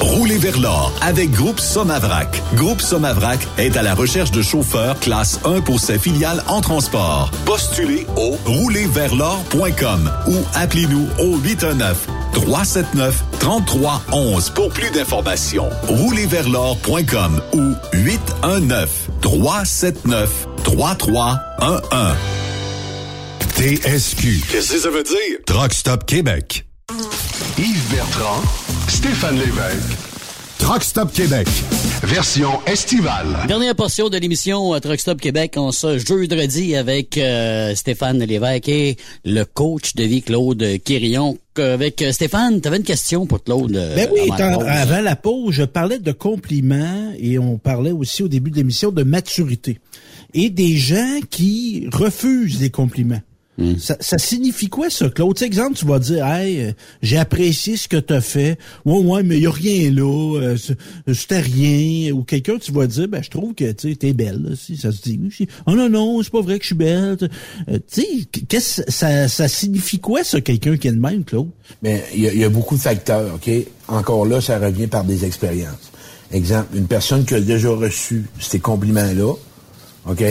Roulez vers l'or avec Groupe Somavrac. Groupe Somavrac est à la recherche de chauffeurs classe 1 pour ses filiales en transport. Postulez au roulerversl'or.com ou appelez-nous au 819 379 3311 pour plus d'informations. Roulerversl'or.com ou 819 379 3311. TSQ. Qu'est-ce que ça veut dire? Truck Stop Québec. Yves Bertrand, Stéphane Lévesque. Truck Stop Québec. Version estivale. Dernière portion de l'émission euh, Truck Stop Québec en ce jeudi avec euh, Stéphane Lévesque et le coach de vie Claude Quirion. Avec euh, Stéphane, tu avais une question pour Claude. Ben oui, avant la avant la pause, je parlais de compliments et on parlait aussi au début de l'émission de maturité. Et des gens qui refusent les compliments. Ça, ça signifie quoi ça, Claude? Tu sais, exemple, tu vas dire, hey, euh, j'ai apprécié ce que t'as fait. Ouais, ouais, mais y a rien là. euh, c'est- C'était rien. Ou quelqu'un, tu vas dire, ben, je trouve que, tu t'es belle, là, si ça se dit. Oh non, non, c'est pas vrai que je suis belle. Euh, tu sais, qu'est-ce, ça, ça signifie quoi, ça, quelqu'un qui est le même, Claude? Mais il y, a- il y a beaucoup de facteurs, OK? Encore là, ça revient par des expériences. Exemple, une personne qui a déjà reçu ces compliments-là, OK?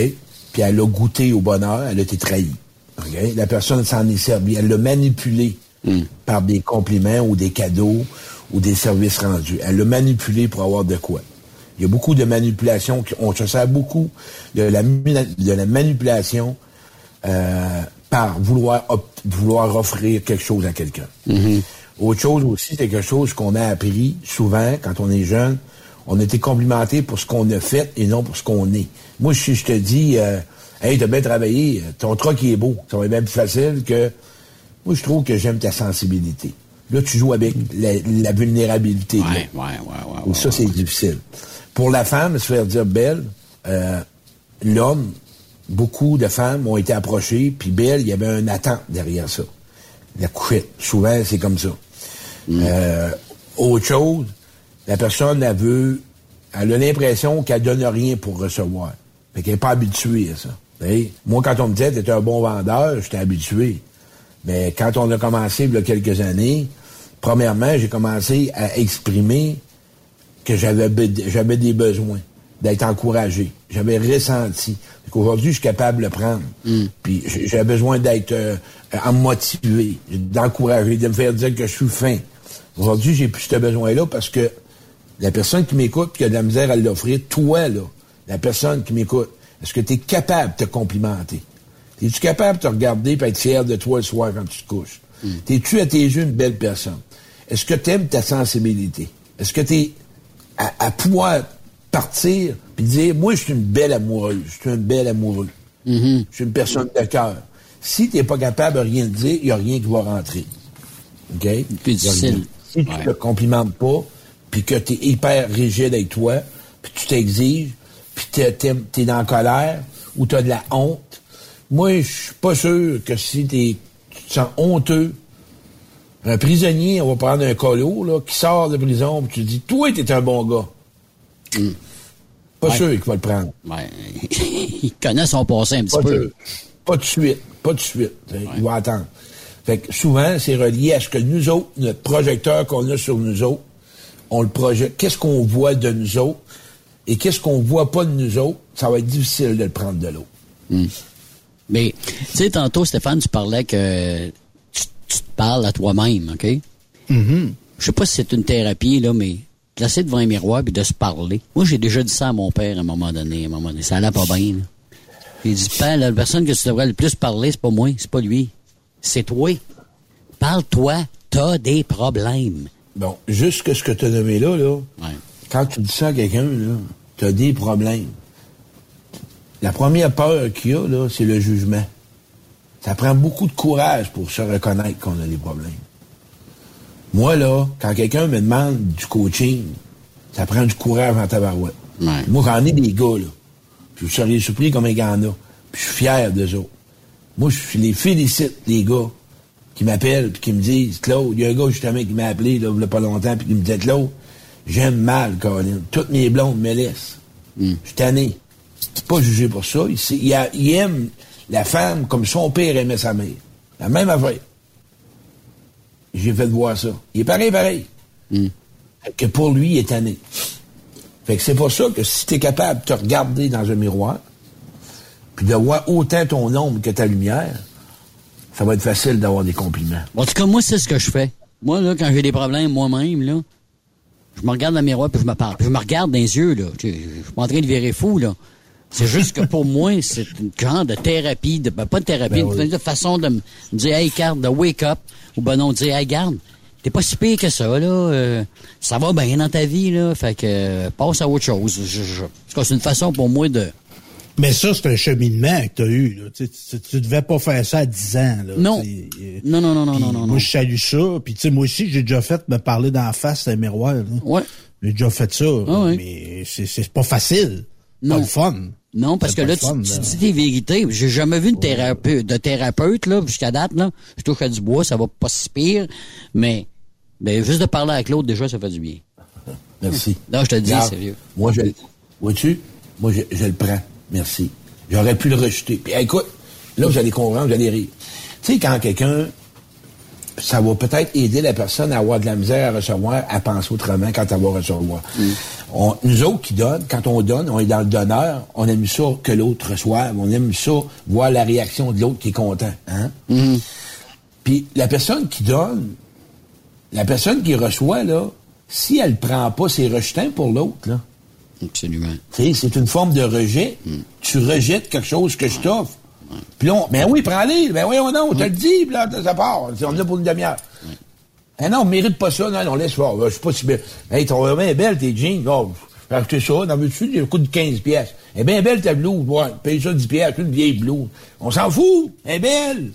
Puis elle a goûté au bonheur, elle a été trahie. OK? La personne s'en est servie, elle l'a manipulé par des compliments ou des cadeaux ou des services rendus. Elle l'a manipulé pour avoir de quoi. Il y a beaucoup de manipulations, qui- on se sert beaucoup de la, de la manipulation euh, par vouloir, vouloir offrir quelque chose à quelqu'un. Autre chose aussi, c'est quelque chose qu'on a appris souvent quand on est jeune. On a été complimenté pour ce qu'on a fait et non pour ce qu'on est. Moi, si je te dis, euh, Hey, t'as bien travaillé, ton truc est beau. Ça va être bien plus facile que. Moi, je trouve que j'aime ta sensibilité. Là, tu joues avec la, vulnérabilité. Ouais, ouais, ouais, ouais, ça, c'est difficile. Pour la femme, se faire dire belle, euh, l'homme, beaucoup de femmes ont été approchées, puis belle, il y avait un attente derrière ça. La couchette. Souvent, c'est comme ça. Mm. Euh, autre chose, la personne, elle veut, elle a l'impression qu'elle donne rien pour recevoir. Fait qu'elle n'est pas habituée à ça. Moi, quand on me disait, t'es un bon vendeur, j'étais habitué. Mais quand on a commencé, il y a quelques années, premièrement, j'ai commencé à exprimer que j'avais j'avais des besoins, d'être encouragé. J'avais ressenti. Aujourd'hui, je suis capable de le prendre. Mm. Puis j'ai besoin d'être euh, motiver, d'encourager, de me faire dire que je suis fin. Aujourd'hui, j'ai plus ce besoin-là parce que la personne qui m'écoute qui a de la misère à l'offrir, toi, là, la personne qui m'écoute, est-ce que tu es capable de te complimenter? Es-tu capable de te regarder et être fier de toi le soir quand tu te couches? Mm. T'es-tu à tes yeux une belle personne? Est-ce que tu aimes ta sensibilité? Est-ce que tu es à, pouvoir partir puis dire, moi, je suis une belle amoureuse, je suis un bel amoureux. Mm-hmm. Je suis une personne de cœur. Si tu n'es pas capable de rien dire, il n'y a rien qui va rentrer. OK? Plus difficile. Si tu ne te complimentes pas, puis que tu es hyper rigide avec toi, puis tu t'exiges, puis tu es, dans la colère, ou tu as de la honte, moi, je suis pas sûr que si t'es, tu te sens honteux, un prisonnier, on va prendre un colo, là, qui sort de prison, puis tu dis, toi, t'es un bon gars. Hmm. Pas sûr qu'il va le prendre. Ouais. il connaît son passé un petit Pas peu. sûr. Pas de suite. Pas de suite. Il va attendre. Fait que souvent, c'est relié à ce que nous autres, notre projecteur qu'on a sur nous autres, on le projette. Qu'est-ce qu'on voit de nous autres? Et qu'est-ce qu'on voit pas de nous autres, ça va être difficile de le prendre de l'autre. Hmm. Mais, tu sais, tantôt, Stéphane, tu parlais que tu, tu te parles à toi-même, OK? Mm-hmm. Je sais pas si c'est une thérapie, là, mais de laisser devant un miroir puis de se parler. Moi, j'ai déjà dit ça à mon père à un moment donné. À un moment donné. Ça allait pas bien, là. Il dit, Père, la personne que tu devrais le plus parler, c'est pas moi, c'est pas lui. C'est toi. Parle-toi, t'as des problèmes. Bon, juste que ce que tu as nommé là, là, Ouais. quand tu dis ça à quelqu'un, là, tu as des problèmes. La première peur qu'il y a, là, c'est le jugement. Ça prend beaucoup de courage pour se reconnaître qu'on a des problèmes. Moi, là, quand quelqu'un me demande du coaching, ça prend du courage en tabarouette. Ouais. Moi, j'en ai des gars, là. Puis je serais surpris comme il y en a. Puis je suis fier d'eux autres. Moi, je les félicite, les gars, qui m'appellent puis qui me disent, Claude, il y a un gars justement qui m'a appelé, là, il y a pas longtemps, puis qui me dit, Claude, j'aime mal, Colin. Toutes mes blondes me laissent. Je suis tanné. C'est pas jugé pour ça. Il, sait- il a- il aime la femme comme son père aimait sa mère. La même affaire. J'ai fait voir ça. Il est pareil, pareil. Fait Que pour lui, il est tanné. Fait que c'est pour ça que si tu es capable de te regarder dans un miroir, puis de voir autant ton ombre que ta lumière, ça va être facile d'avoir des compliments. En tout cas, moi, c'est ce que je fais. Moi, là, quand j'ai des problèmes moi-même, là, je me regarde dans le miroir puis je me parle. Puis je me regarde dans les yeux, là. Je, suis pas en train de virer fou, là. C'est juste que pour moi, c'est une genre de thérapie, de, ben, pas de thérapie, Ben une façon de me dire, hey, garde, de wake up. Ou ben non, de dire, hey, garde, t'es pas si pire que ça, là. euh, ça va bien dans ta vie, là. Fait que, euh, passe à autre chose. Je, je- c'est une façon pour moi de, Mais ça, c'est un cheminement que tu as eu. Là. Tu, tu, tu devais pas faire ça à 10 ans. Là, Non. Non, non, non, non, non, non, Moi, je salue ça. Puis, tu sais, moi aussi, j'ai déjà fait me parler d'en face d'un miroir. là. Ouais. J'ai déjà fait ça. Ah ouais. Mais c'est c'est pas facile. Non. Pas le fun. Non, parce C'est que là, fun, tu, là. tu dis des vérités. J'ai jamais vu une thérapeute, de thérapeute, là, jusqu'à date, là. Je touche à du bois, ça va pas si pire. Mais, ben, juste de parler avec l'autre, déjà, ça fait du bien. Merci. Non, je te le dis, sérieux. Moi, je, vois-tu? Moi, je, je le prends. Merci. J'aurais pu le rejeter. Puis, écoute, là, vous allez comprendre, vous allez rire. Tu sais, quand quelqu'un, ça va peut-être aider la personne à avoir de la misère à recevoir, à penser autrement quand elle va recevoir. On- nous autres qui donnent, quand on donne, on est dans le donneur, on aime ça que l'autre reçoive, on aime ça voir la réaction de l'autre qui est content. Hein? Puis la personne qui donne, la personne qui reçoit, là, si elle prend pas, c'est rejetant pour l'autre, là. Absolument. Tu sais, c'est une forme de rejet. Tu rejettes quelque chose que je t'offre. Puis là, on, ben oui, prends-les. Ben oui, on non, on te le dit, puis là, ça part. On est là pour une demi-heure. Eh non, on mérite pas ça. Non, non, laisse voir. Je suis pas si belle. Hey, ton main est belle, tes jeans. Oh, J'ai acheté ça, dans veux-tu, il coûte 15 pièces? Elle est bien belle ta blouse, ouais, paye ça 10 pièces, une vieille blouse. On s'en fout, elle est belle.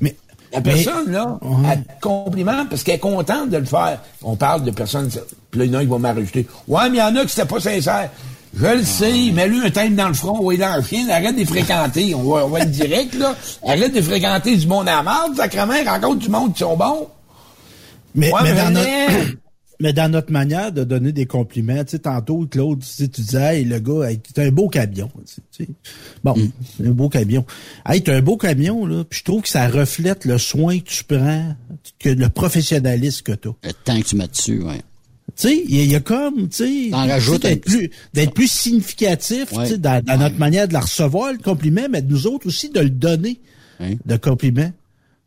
Mais La personne, là, elle te complimente parce qu'elle est contente de le faire. On parle de personnes, puis là, il y en a qui vont m'arrêter. Ouais, mais il y en a qui c'était pas sincère. Je le sais, mets-lui un thème dans le front, ouais, dans le chien, arrête de les fréquenter. On va, on va être direct, là. Arrête de fréquenter du monde à la marde, sacrément, rencontre du monde qui sont bons. Mais, Ouais, mais mais dans mais- notre, mais dans notre manière de donner des compliments, tu sais, tantôt, Claude, tu sais, tu disais, hey, le gars, hey, un beau camion. tu sais. Bon, Mm. un beau camion. Hey, t'as un beau camion, là, puis je trouve que ça reflète le soin que tu prends, que le professionnalisme que t'as. Le temps que tu mets dessus, ouais. Tu sais, il y, a- il y a comme, tu sais, d'être plus, d'être plus significatif, tu sais, dans, dans notre manière de la recevoir, le compliment, mais de nous autres aussi de le donner, le compliment.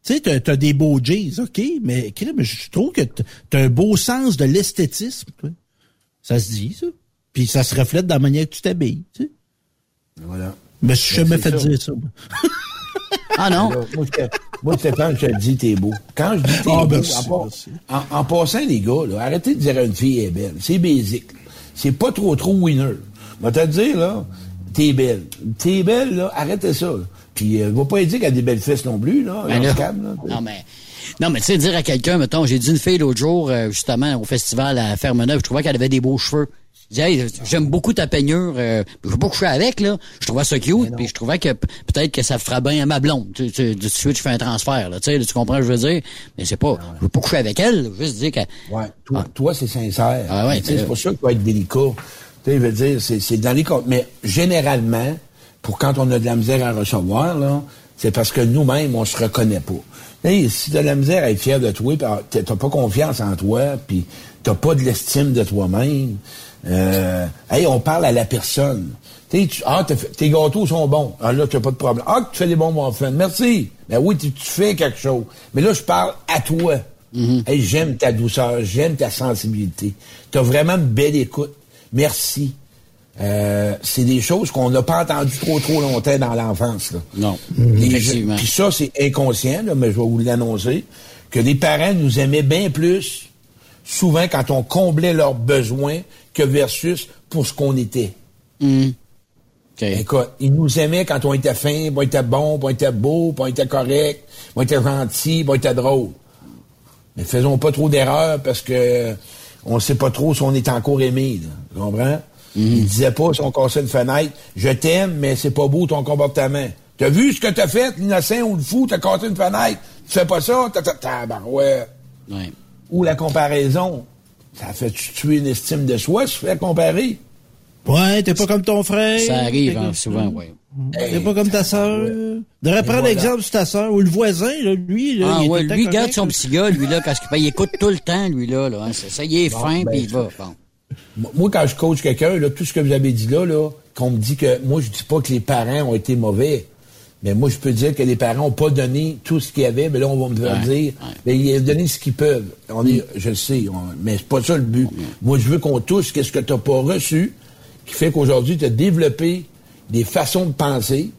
Tu sais, t'as, t'as des beaux jeans, ok, mais, je trouve que t'as- un beau sens de l'esthétisme, toi. Ça se dit, ça. Puis ça se reflète dans la manière que tu t'habilles, tu sais. Voilà. Mais je suis Ben, jamais c'est fait ça. dire ça. moi. Ah non? Là, Moi, je- moi, Stéphane, je te dis, t'es beau. Quand je dis t'es Ah, beau, merci, en, merci. en- en passant, les gars, là, arrêtez de dire à une fille elle est belle. C'est basic. C'est pas trop, trop winner. Je vais te dire, là, t'es belle. T'es belle, là, arrêtez ça. là. Puis, euh, va pas dire qu'elle a des belles fesses non plus, là. Ben là, câble, là. non, mais, non, mais tu sais, dire à quelqu'un, mettons, j'ai dit une fille l'autre jour, euh, justement, au festival à Fermeneuve, je trouvais qu'elle avait des beaux cheveux. Hey, j'aime beaucoup ta peignure, euh, je veux pas coucher avec, là. Je trouvais ça cute, puis je trouvais que peut-être que ça fera bien à ma blonde. Tu, tu, de suite, je fais un transfert, là. Tu sais, là, tu comprends ce que je veux dire? Mais c'est pas, je veux pas coucher avec elle, je veux juste dire que, Ouais, toi, toi c'est sincère. Ah ouais, Tu c'est pour ça qu'il faut être délicat. Tu sais, je veux dire, c'est, c'est dans les cas. Mais généralement, pour quand on a de la misère à recevoir, là, c'est parce que nous-mêmes, on se reconnaît pas. Tu sais, si t'as de la misère à être fier de toi, ah, t'as t'as pas confiance en toi, puis t'as pas de l'estime de toi-même, euh, hey, on parle à la personne. Tu tu- ah, tes gâteaux sont bons. Ah, là, t'as pas de problème. Ah, tu fais des bons muffins. Merci. Ben oui, tu, tu fais quelque chose. Mais là, je parle à toi. Hey, j'aime ta douceur, j'aime ta sensibilité. T'as vraiment une belle écoute. Merci. Euh, c'est des choses qu'on n'a pas entendues trop trop longtemps dans l'enfance. là. non. Les Effectivement. Puis ça, c'est inconscient, là, mais je vais vous l'annoncer, que les parents nous aimaient bien plus, souvent quand on comblait leurs besoins, que versus pour ce qu'on était. Hum. OK. Écoute, ils nous aimaient quand on était fin, on était bon, on était beau, on était correct, on était gentil, on était drôle. Mais faisons pas trop d'erreurs parce que on sait pas trop si on est encore aimé. Là. Tu comprends? Ils disaient pas si on cassait une fenêtre, je t'aime, mais c'est pas beau ton comportement. T'as vu ce que t'as fait, l'innocent ou le fou, t'as cassé une fenêtre, tu fais pas ça, t'as, t'as, t'as, ben ouais. Ouais. Ou la comparaison. Ça fait tuer une estime de soi, se fait comparer? Ouais, t'es pas comme ton frère. Ça arrive, hein, souvent, oui. T'es pas comme ta sœur. Devrait prendre voilà. exemple sur ta sœur ou le voisin, là, lui. Là, Ah il ouais, lui, correct, garde son petit gars, lui, là, parce qu'il il écoute tout le temps, lui, là, là. hein, c'est ça, il est fin, ben, puis il va. Bon. Moi- Moi, quand je coach quelqu'un, là, tout ce que vous avez dit là, là, qu'on me dit que moi, je dis pas que les parents ont été mauvais. Mais moi, je peux dire que les parents n'ont pas donné tout ce qu'il y avait. Mais là, on va me faire Ouais, dire, mais ils ont donné ce qu'ils peuvent. On est, je le sais, on- mais c'est pas ça le but. Moi, je veux qu'on touche qu'est-ce que tu n'as pas reçu, qui fait qu'aujourd'hui, tu as développé des façons de penser,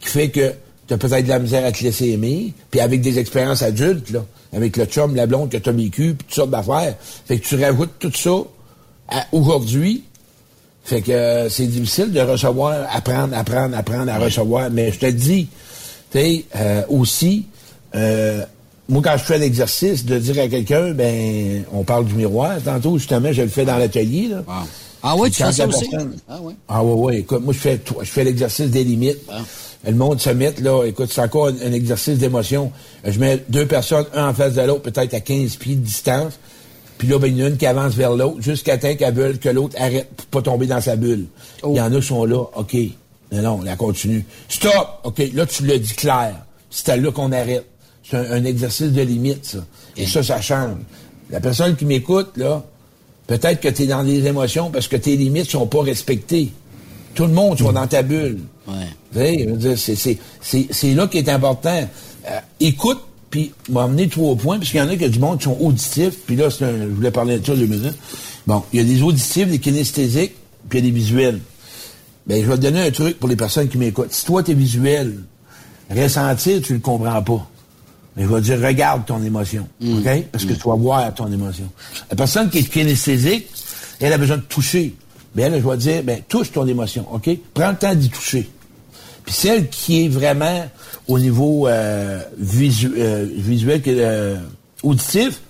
qui fait que tu as peut-être de la misère à te laisser aimer, puis avec des expériences adultes, là, avec le chum, la blonde que tu as vécu, puis toutes sortes d'affaires. Fait que tu rajoutes tout ça à aujourd'hui. Fait que euh, c'est difficile de recevoir, apprendre, apprendre, apprendre à recevoir. Mais je te dis, tu sais, euh, aussi, euh, moi, quand je fais l'exercice de dire à quelqu'un, ben, on parle du miroir, tantôt, justement, je le fais dans l'atelier, là. Ah ouais, tu fais ça aussi? Ah ouais. ah ouais, ouais, écoute, moi je fais je fais l'exercice des limites. Le monde se met là, écoute, c'est encore un, un exercice d'émotion. Je mets deux personnes, un en face de l'autre, peut-être à 15 pieds de distance. Puis là, ben, il y en a une qui avance vers l'autre, jusqu'à temps qu'elle veut que l'autre arrête pour pas tomber dans sa bulle. Il y en a qui sont là, OK. Mais non, là, continue. Stop! OK, là, tu l'as dit clair. C'est là qu'on arrête. C'est un, un exercice de limite, ça. Et ça, ça change. La personne qui m'écoute, là, peut-être que tu es dans des émotions parce que tes limites sont pas respectées. Tout le monde soit dans ta bulle. Ouais. Tu c'est là qui est important. Euh, écoute, puis m'emmener trois points, parce qu'il y en a qui a du monde qui sont auditifs, puis là, un- je voulais parler de ça deux minutes. Bon, il y a des auditifs, des kinesthésiques, puis il y a des visuels. Ben, je vais te donner un truc pour les personnes qui m'écoutent. Si toi, t'es visuel, ressentir, tu le comprends pas. Mais je vais te dire, regarde ton émotion. OK? Parce que tu vas voir ton émotion. La personne qui est kinesthésique, elle a besoin de toucher. bien là, je vais dire, ben, touche ton émotion, OK? Prends le temps d'y toucher. Puis celle qui est vraiment au niveau euh, visu- euh, visuel, euh, auditif,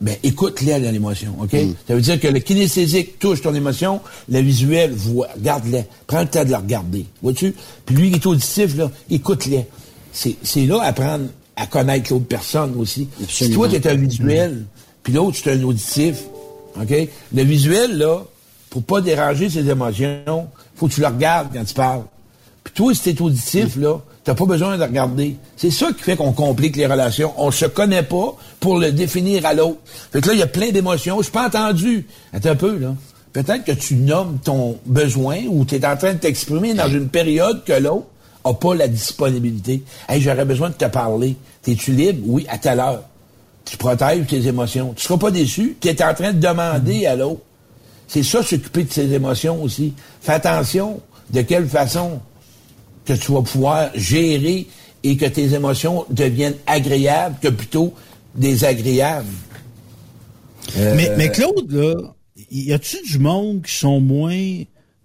ben écoute-les à l'émotion, OK? Ça veut dire que le kinesthésique touche ton émotion, le visuel voit, regarde-les, prends le temps de le regarder, vois-tu? Puis lui qui est auditif, là, écoute-les. C'est c'est là apprendre à connaître l'autre personne aussi. Si toi, tu es un visuel, puis l'autre, tu es un auditif, OK? Le visuel, là, pour pas déranger ses émotions, faut que tu le regardes quand tu parles. Toi, si t'es auditif, là, t'as pas besoin de regarder. C'est ça qui fait qu'on complique les relations. On se connaît pas pour le définir à l'autre. Fait que là, il y a plein d'émotions. Je suis pas entendu. Attends un peu, là. Peut-être que tu nommes ton besoin ou tu es en train de t'exprimer dans une période que l'autre a pas la disponibilité. Hey, j'aurais besoin de te parler. T'es-tu libre? Oui, à telle heure. Tu protèges tes émotions. Tu seras pas déçu. Tu es en train de demander à l'autre. C'est ça, s'occuper de ses émotions aussi. Fais attention de quelle façon que tu vas pouvoir gérer et que tes émotions deviennent agréables que plutôt désagréables. Euh, Mais, mais Claude, là, y a-tu du monde qui sont moins...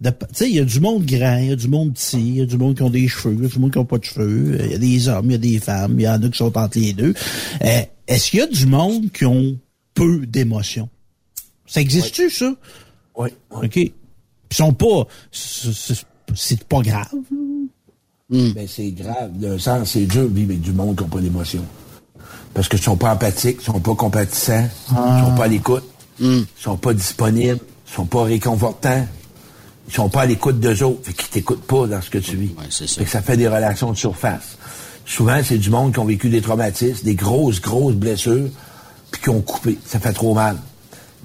de- Tu sais, il y a du monde grand, il y a du monde petit, il y a du monde qui ont des cheveux, il y a du monde qui n'a pas de cheveux, il y a des hommes, il y a des femmes, il y en a qui sont entre les deux. Euh, Est-ce qu'il y a du monde qui ont peu d'émotions? Ça existe-tu, ça? Oui. OK. Ils sont pas... c'est pas grave. Ben, c'est grave. D'un sens, c'est dur de vivre avec du monde qui n'a pas d'émotion. Parce que ils sont pas empathiques, ils sont pas compatissants, ils sont pas à l'écoute, ils sont pas disponibles, ils sont pas réconfortants, ils sont pas à l'écoute d'eux autres, fait qu'ils t'écoutent pas dans ce que tu vis. Fait que ça fait des relations de surface. Souvent, c'est du monde qui ont vécu des traumatismes, des grosses, grosses blessures, puis qui ont coupé. Ça fait trop mal.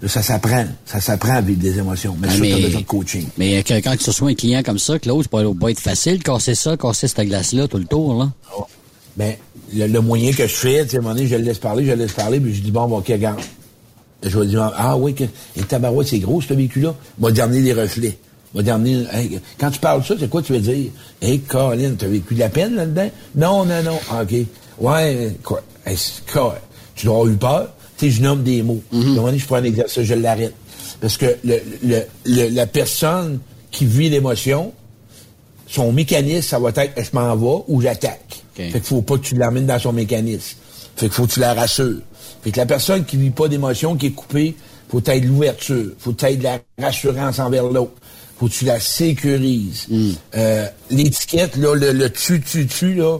Ça s'apprend. Ça s'apprend à vivre des émotions. Mais Ah, ça, mais- t'as besoin de coaching. Mais que- quand tu reçois un client comme ça, Claude, ça peut pas être facile, casser ça, casser cette glace-là tout le tour, là. Ben, le, le moyen que je fais, tu sais, à un moment donné, je le laisse parler, je le laisse parler, puis je dis, bon, bon, ok, regarde. Je vais dire, ah oui, que, et tabarouette, c'est gros, ce véhicule-là. M'a amener des reflets. M'a hey, quand tu parles de ça, c'est quoi tu veux dire? Hey, Colin, t'as vécu de la peine là-dedans? Non, non, non. Ah, OK. Ouais, quoi? Hey, quoi? Tu dois avoir eu peur? Tu sais, je nomme des mots. À un moment donné, je prends un exercice, je l'arrête. Parce que le, le, le- la personne qui vit l'émotion, son mécanisme, ça va être je m'en vais ou j'attaque? Fait qu'il faut pas que tu l'amènes dans son mécanisme. Fait qu'il faut que tu la rassures. Fait que la personne qui vit pas d'émotion, qui est coupée, faut être de l'ouverture, faut être de la rassurance envers l'autre. Faut que tu la sécurises. Euh, L'étiquette, là, le, le tu, tu, tu, là,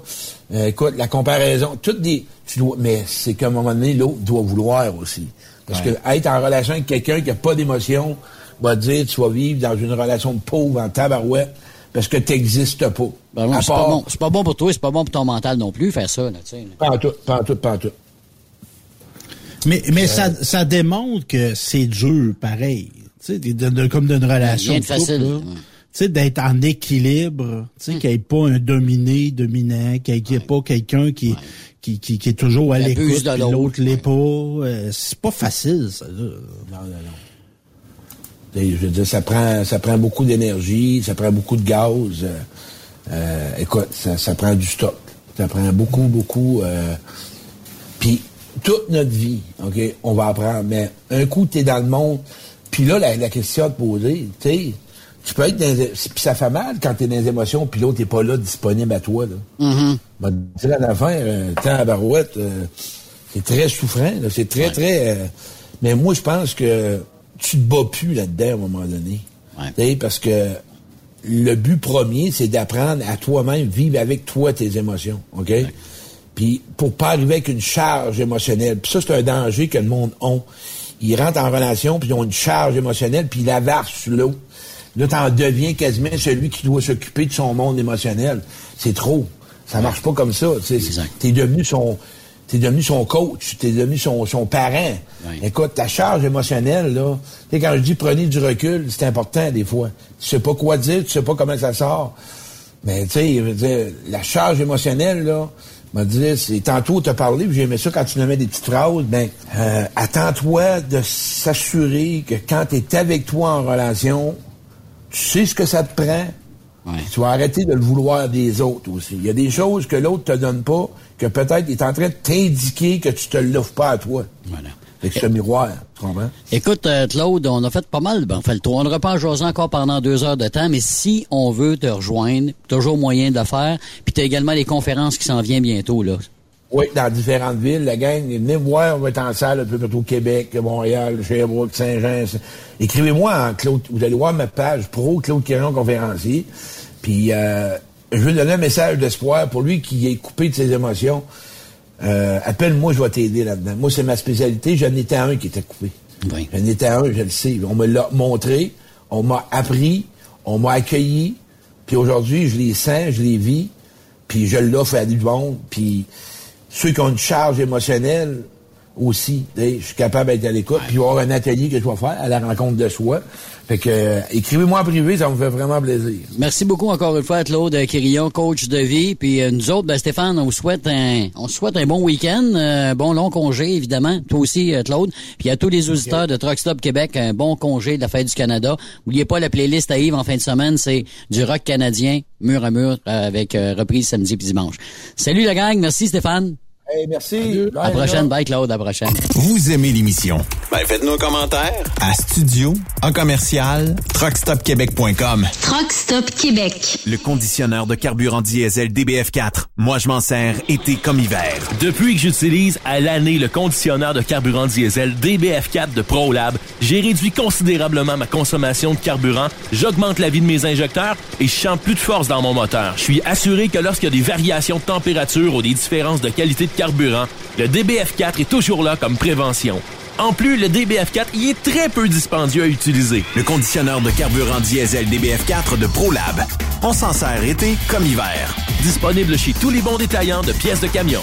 euh, écoute, la comparaison, toutes des. Tu dois, mais c'est qu'à un moment donné, l'autre doit vouloir aussi. Parce Ouais. que être en relation avec quelqu'un qui a pas d'émotion va te dire tu vas vivre dans une relation de pauvre en tabarouette parce que tu n'existes pas. Ben c'est pas bon. C'est pas bon pour toi, c'est pas bon pour ton mental non plus, faire ça, là, tu sais. Pas en tout, pas en tout, pas en tout. Mais, mais ça, ça démontre que c'est dur, pareil. Tu sais, de- de- comme d'une relation. Rien de facile, là. Sais, d'être en équilibre, tu sais, qu'il n'y ait pas un dominé, dominant, qu'il n'y ait pas quelqu'un qui, qui, qui, qui est toujours à l'écoute, l'autre. l'est pas. Euh, c'est pas facile, ça. là. Non, non, non. Et Je veux dire, ça prend, ça prend beaucoup d'énergie, ça prend beaucoup de gaz. euh, euh, écoute, ça, ça prend du stock. Ça prend beaucoup, beaucoup. euh, Puis toute notre vie, OK, on va apprendre. Mais un coup, tu es dans le monde. Puis là, la, la question à te poser, tu sais, tu peux être dans les- Puis ça fait mal quand tu es dans les émotions, puis l'autre n'est pas là, disponible à toi. Là. Mm-hmm. Dire à la fin, euh, temps à barouette, euh, c'est très souffrant. là. C'est très, très... euh, mais moi, je pense que tu te bats plus là-dedans à un moment donné. Tu sais, Parce que le but premier, c'est d'apprendre à toi-même vivre avec toi tes émotions. OK? Puis pour pas arriver avec une charge émotionnelle. Puis ça, c'est un danger que le monde a. Ils rentrent en relation, puis ils ont une charge émotionnelle, puis ils la versent sur l'autre. Là, t'en deviens quasiment celui qui doit s'occuper de son monde émotionnel. C'est trop. Ça marche pas comme ça. T'es devenu son... T'es devenu son coach, t'es devenu son, son parent. Écoute, ta charge émotionnelle, là, tu sais, quand je dis prenez du recul, c'est important des fois. Tu sais pas quoi dire, tu sais pas comment ça sort. Mais tu sais, la charge émotionnelle, là, m'a dit, c'est tantôt t'as parlé, puis j'aimais ça quand tu nommais des petites phrases, ben, euh, attends-toi de s'assurer que quand tu es avec toi en relation, tu sais ce que ça te prend. Tu vas arrêter de le vouloir des autres aussi. Il y a des choses que l'autre te donne pas, que peut-être il est en train de t'indiquer que tu te l'offres pas à toi. Voilà. C'est un miroir, tu comprends? Écoute, euh, Claude, on a fait pas mal. Ben, on fait le tour. On pas à jaser encore pendant deux heures de temps, mais si on veut te rejoindre, toujours moyen de le faire. Puis tu as également les conférences qui s'en viennent bientôt, là. Oui, dans différentes villes. La gang, venez me voir, on va être en salle un peu partout au Québec, Montréal, Sherbrooke, Saint-Jean. Écrivez-moi en Claude. Vous allez voir ma page pro Claude Quéron, conférencier. Puis euh, je veux donner un message d'espoir pour lui qui est coupé de ses émotions. Euh, appelle-moi, je vais t'aider là-dedans. Moi, c'est ma spécialité. J'en étais un qui était coupé. Oui. J'en étais un, je le sais. On me l'a montré, on m'a appris, on m'a accueilli. Puis aujourd'hui, je les sens, je les vis, puis je l'offre à du monde. Puis ceux qui ont une charge émotionnelle aussi, je suis capable d'être à l'écoute. Puis avoir un atelier que je vais faire à la rencontre de soi. Fait que euh, écrivez-moi en privé, ça me fait vraiment plaisir. Merci beaucoup encore une fois, Claude Quirillon, coach de vie. Puis euh, nous autres, ben, Stéphane, on souhaite un, on souhaite un bon week-end, un euh, bon long congé, évidemment. Toi aussi, Claude. Puis à tous les auditeurs de Truck Stop Québec, un bon congé de la fête du Canada. N'oubliez pas la playlist à Yves en fin de semaine, c'est du rock canadien, mur à mur, avec reprise samedi et dimanche. Salut la gang, merci Stéphane. Hey, merci. à la prochaine. Bye, Claude. À la prochaine. Vous aimez l'émission? Ben, faites-nous un commentaire. À studio, en commercial, truckstopquebec.com. Truck Stop Québec. Le conditionneur de carburant diesel DBF4. Moi, je m'en sers été comme hiver. Depuis que j'utilise à l'année le conditionneur de carburant diesel DBF4 de ProLab, j'ai réduit considérablement ma consommation de carburant, j'augmente la vie de mes injecteurs et je sens plus de force dans mon moteur. Je suis assuré que lorsqu'il y a des variations de température ou des différences de qualité de carburant, le DBF4 est toujours là comme prévention. En plus, le DBF4 y est très peu dispendieux à utiliser. Le conditionneur de carburant diesel DBF4 de ProLab. On s'en sert été comme hiver. Disponible chez tous les bons détaillants de pièces de camion.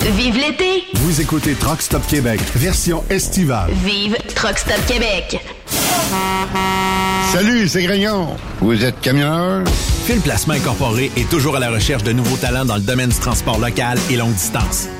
Vive l'été! Vous écoutez Truck Stop Québec, version estivale. Vive Truck Stop Québec! Salut, c'est Grignon. Vous êtes camionneur? Fil Placement Incorporé est toujours à la recherche de nouveaux talents dans le domaine du transport local et longue distance.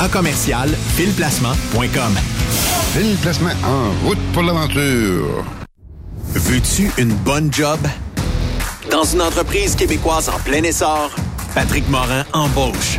à commercial filplacement.com. Fil Placement en route pour l'aventure. Veux-tu une bonne job? Dans une entreprise québécoise en plein essor, Patrick Morin embauche.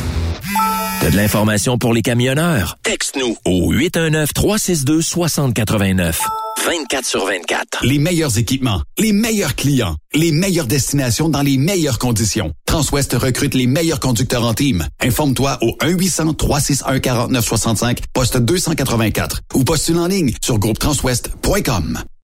T'as de l'information pour les camionneurs? Texte-nous au 819-362-6089. 24 sur 24. Les meilleurs équipements, les meilleurs clients, les meilleures destinations dans les meilleures conditions. Transwest recrute les meilleurs conducteurs en team. Informe-toi au 1-800-361-4965, poste 284 ou postule en ligne sur groupetranswest.com.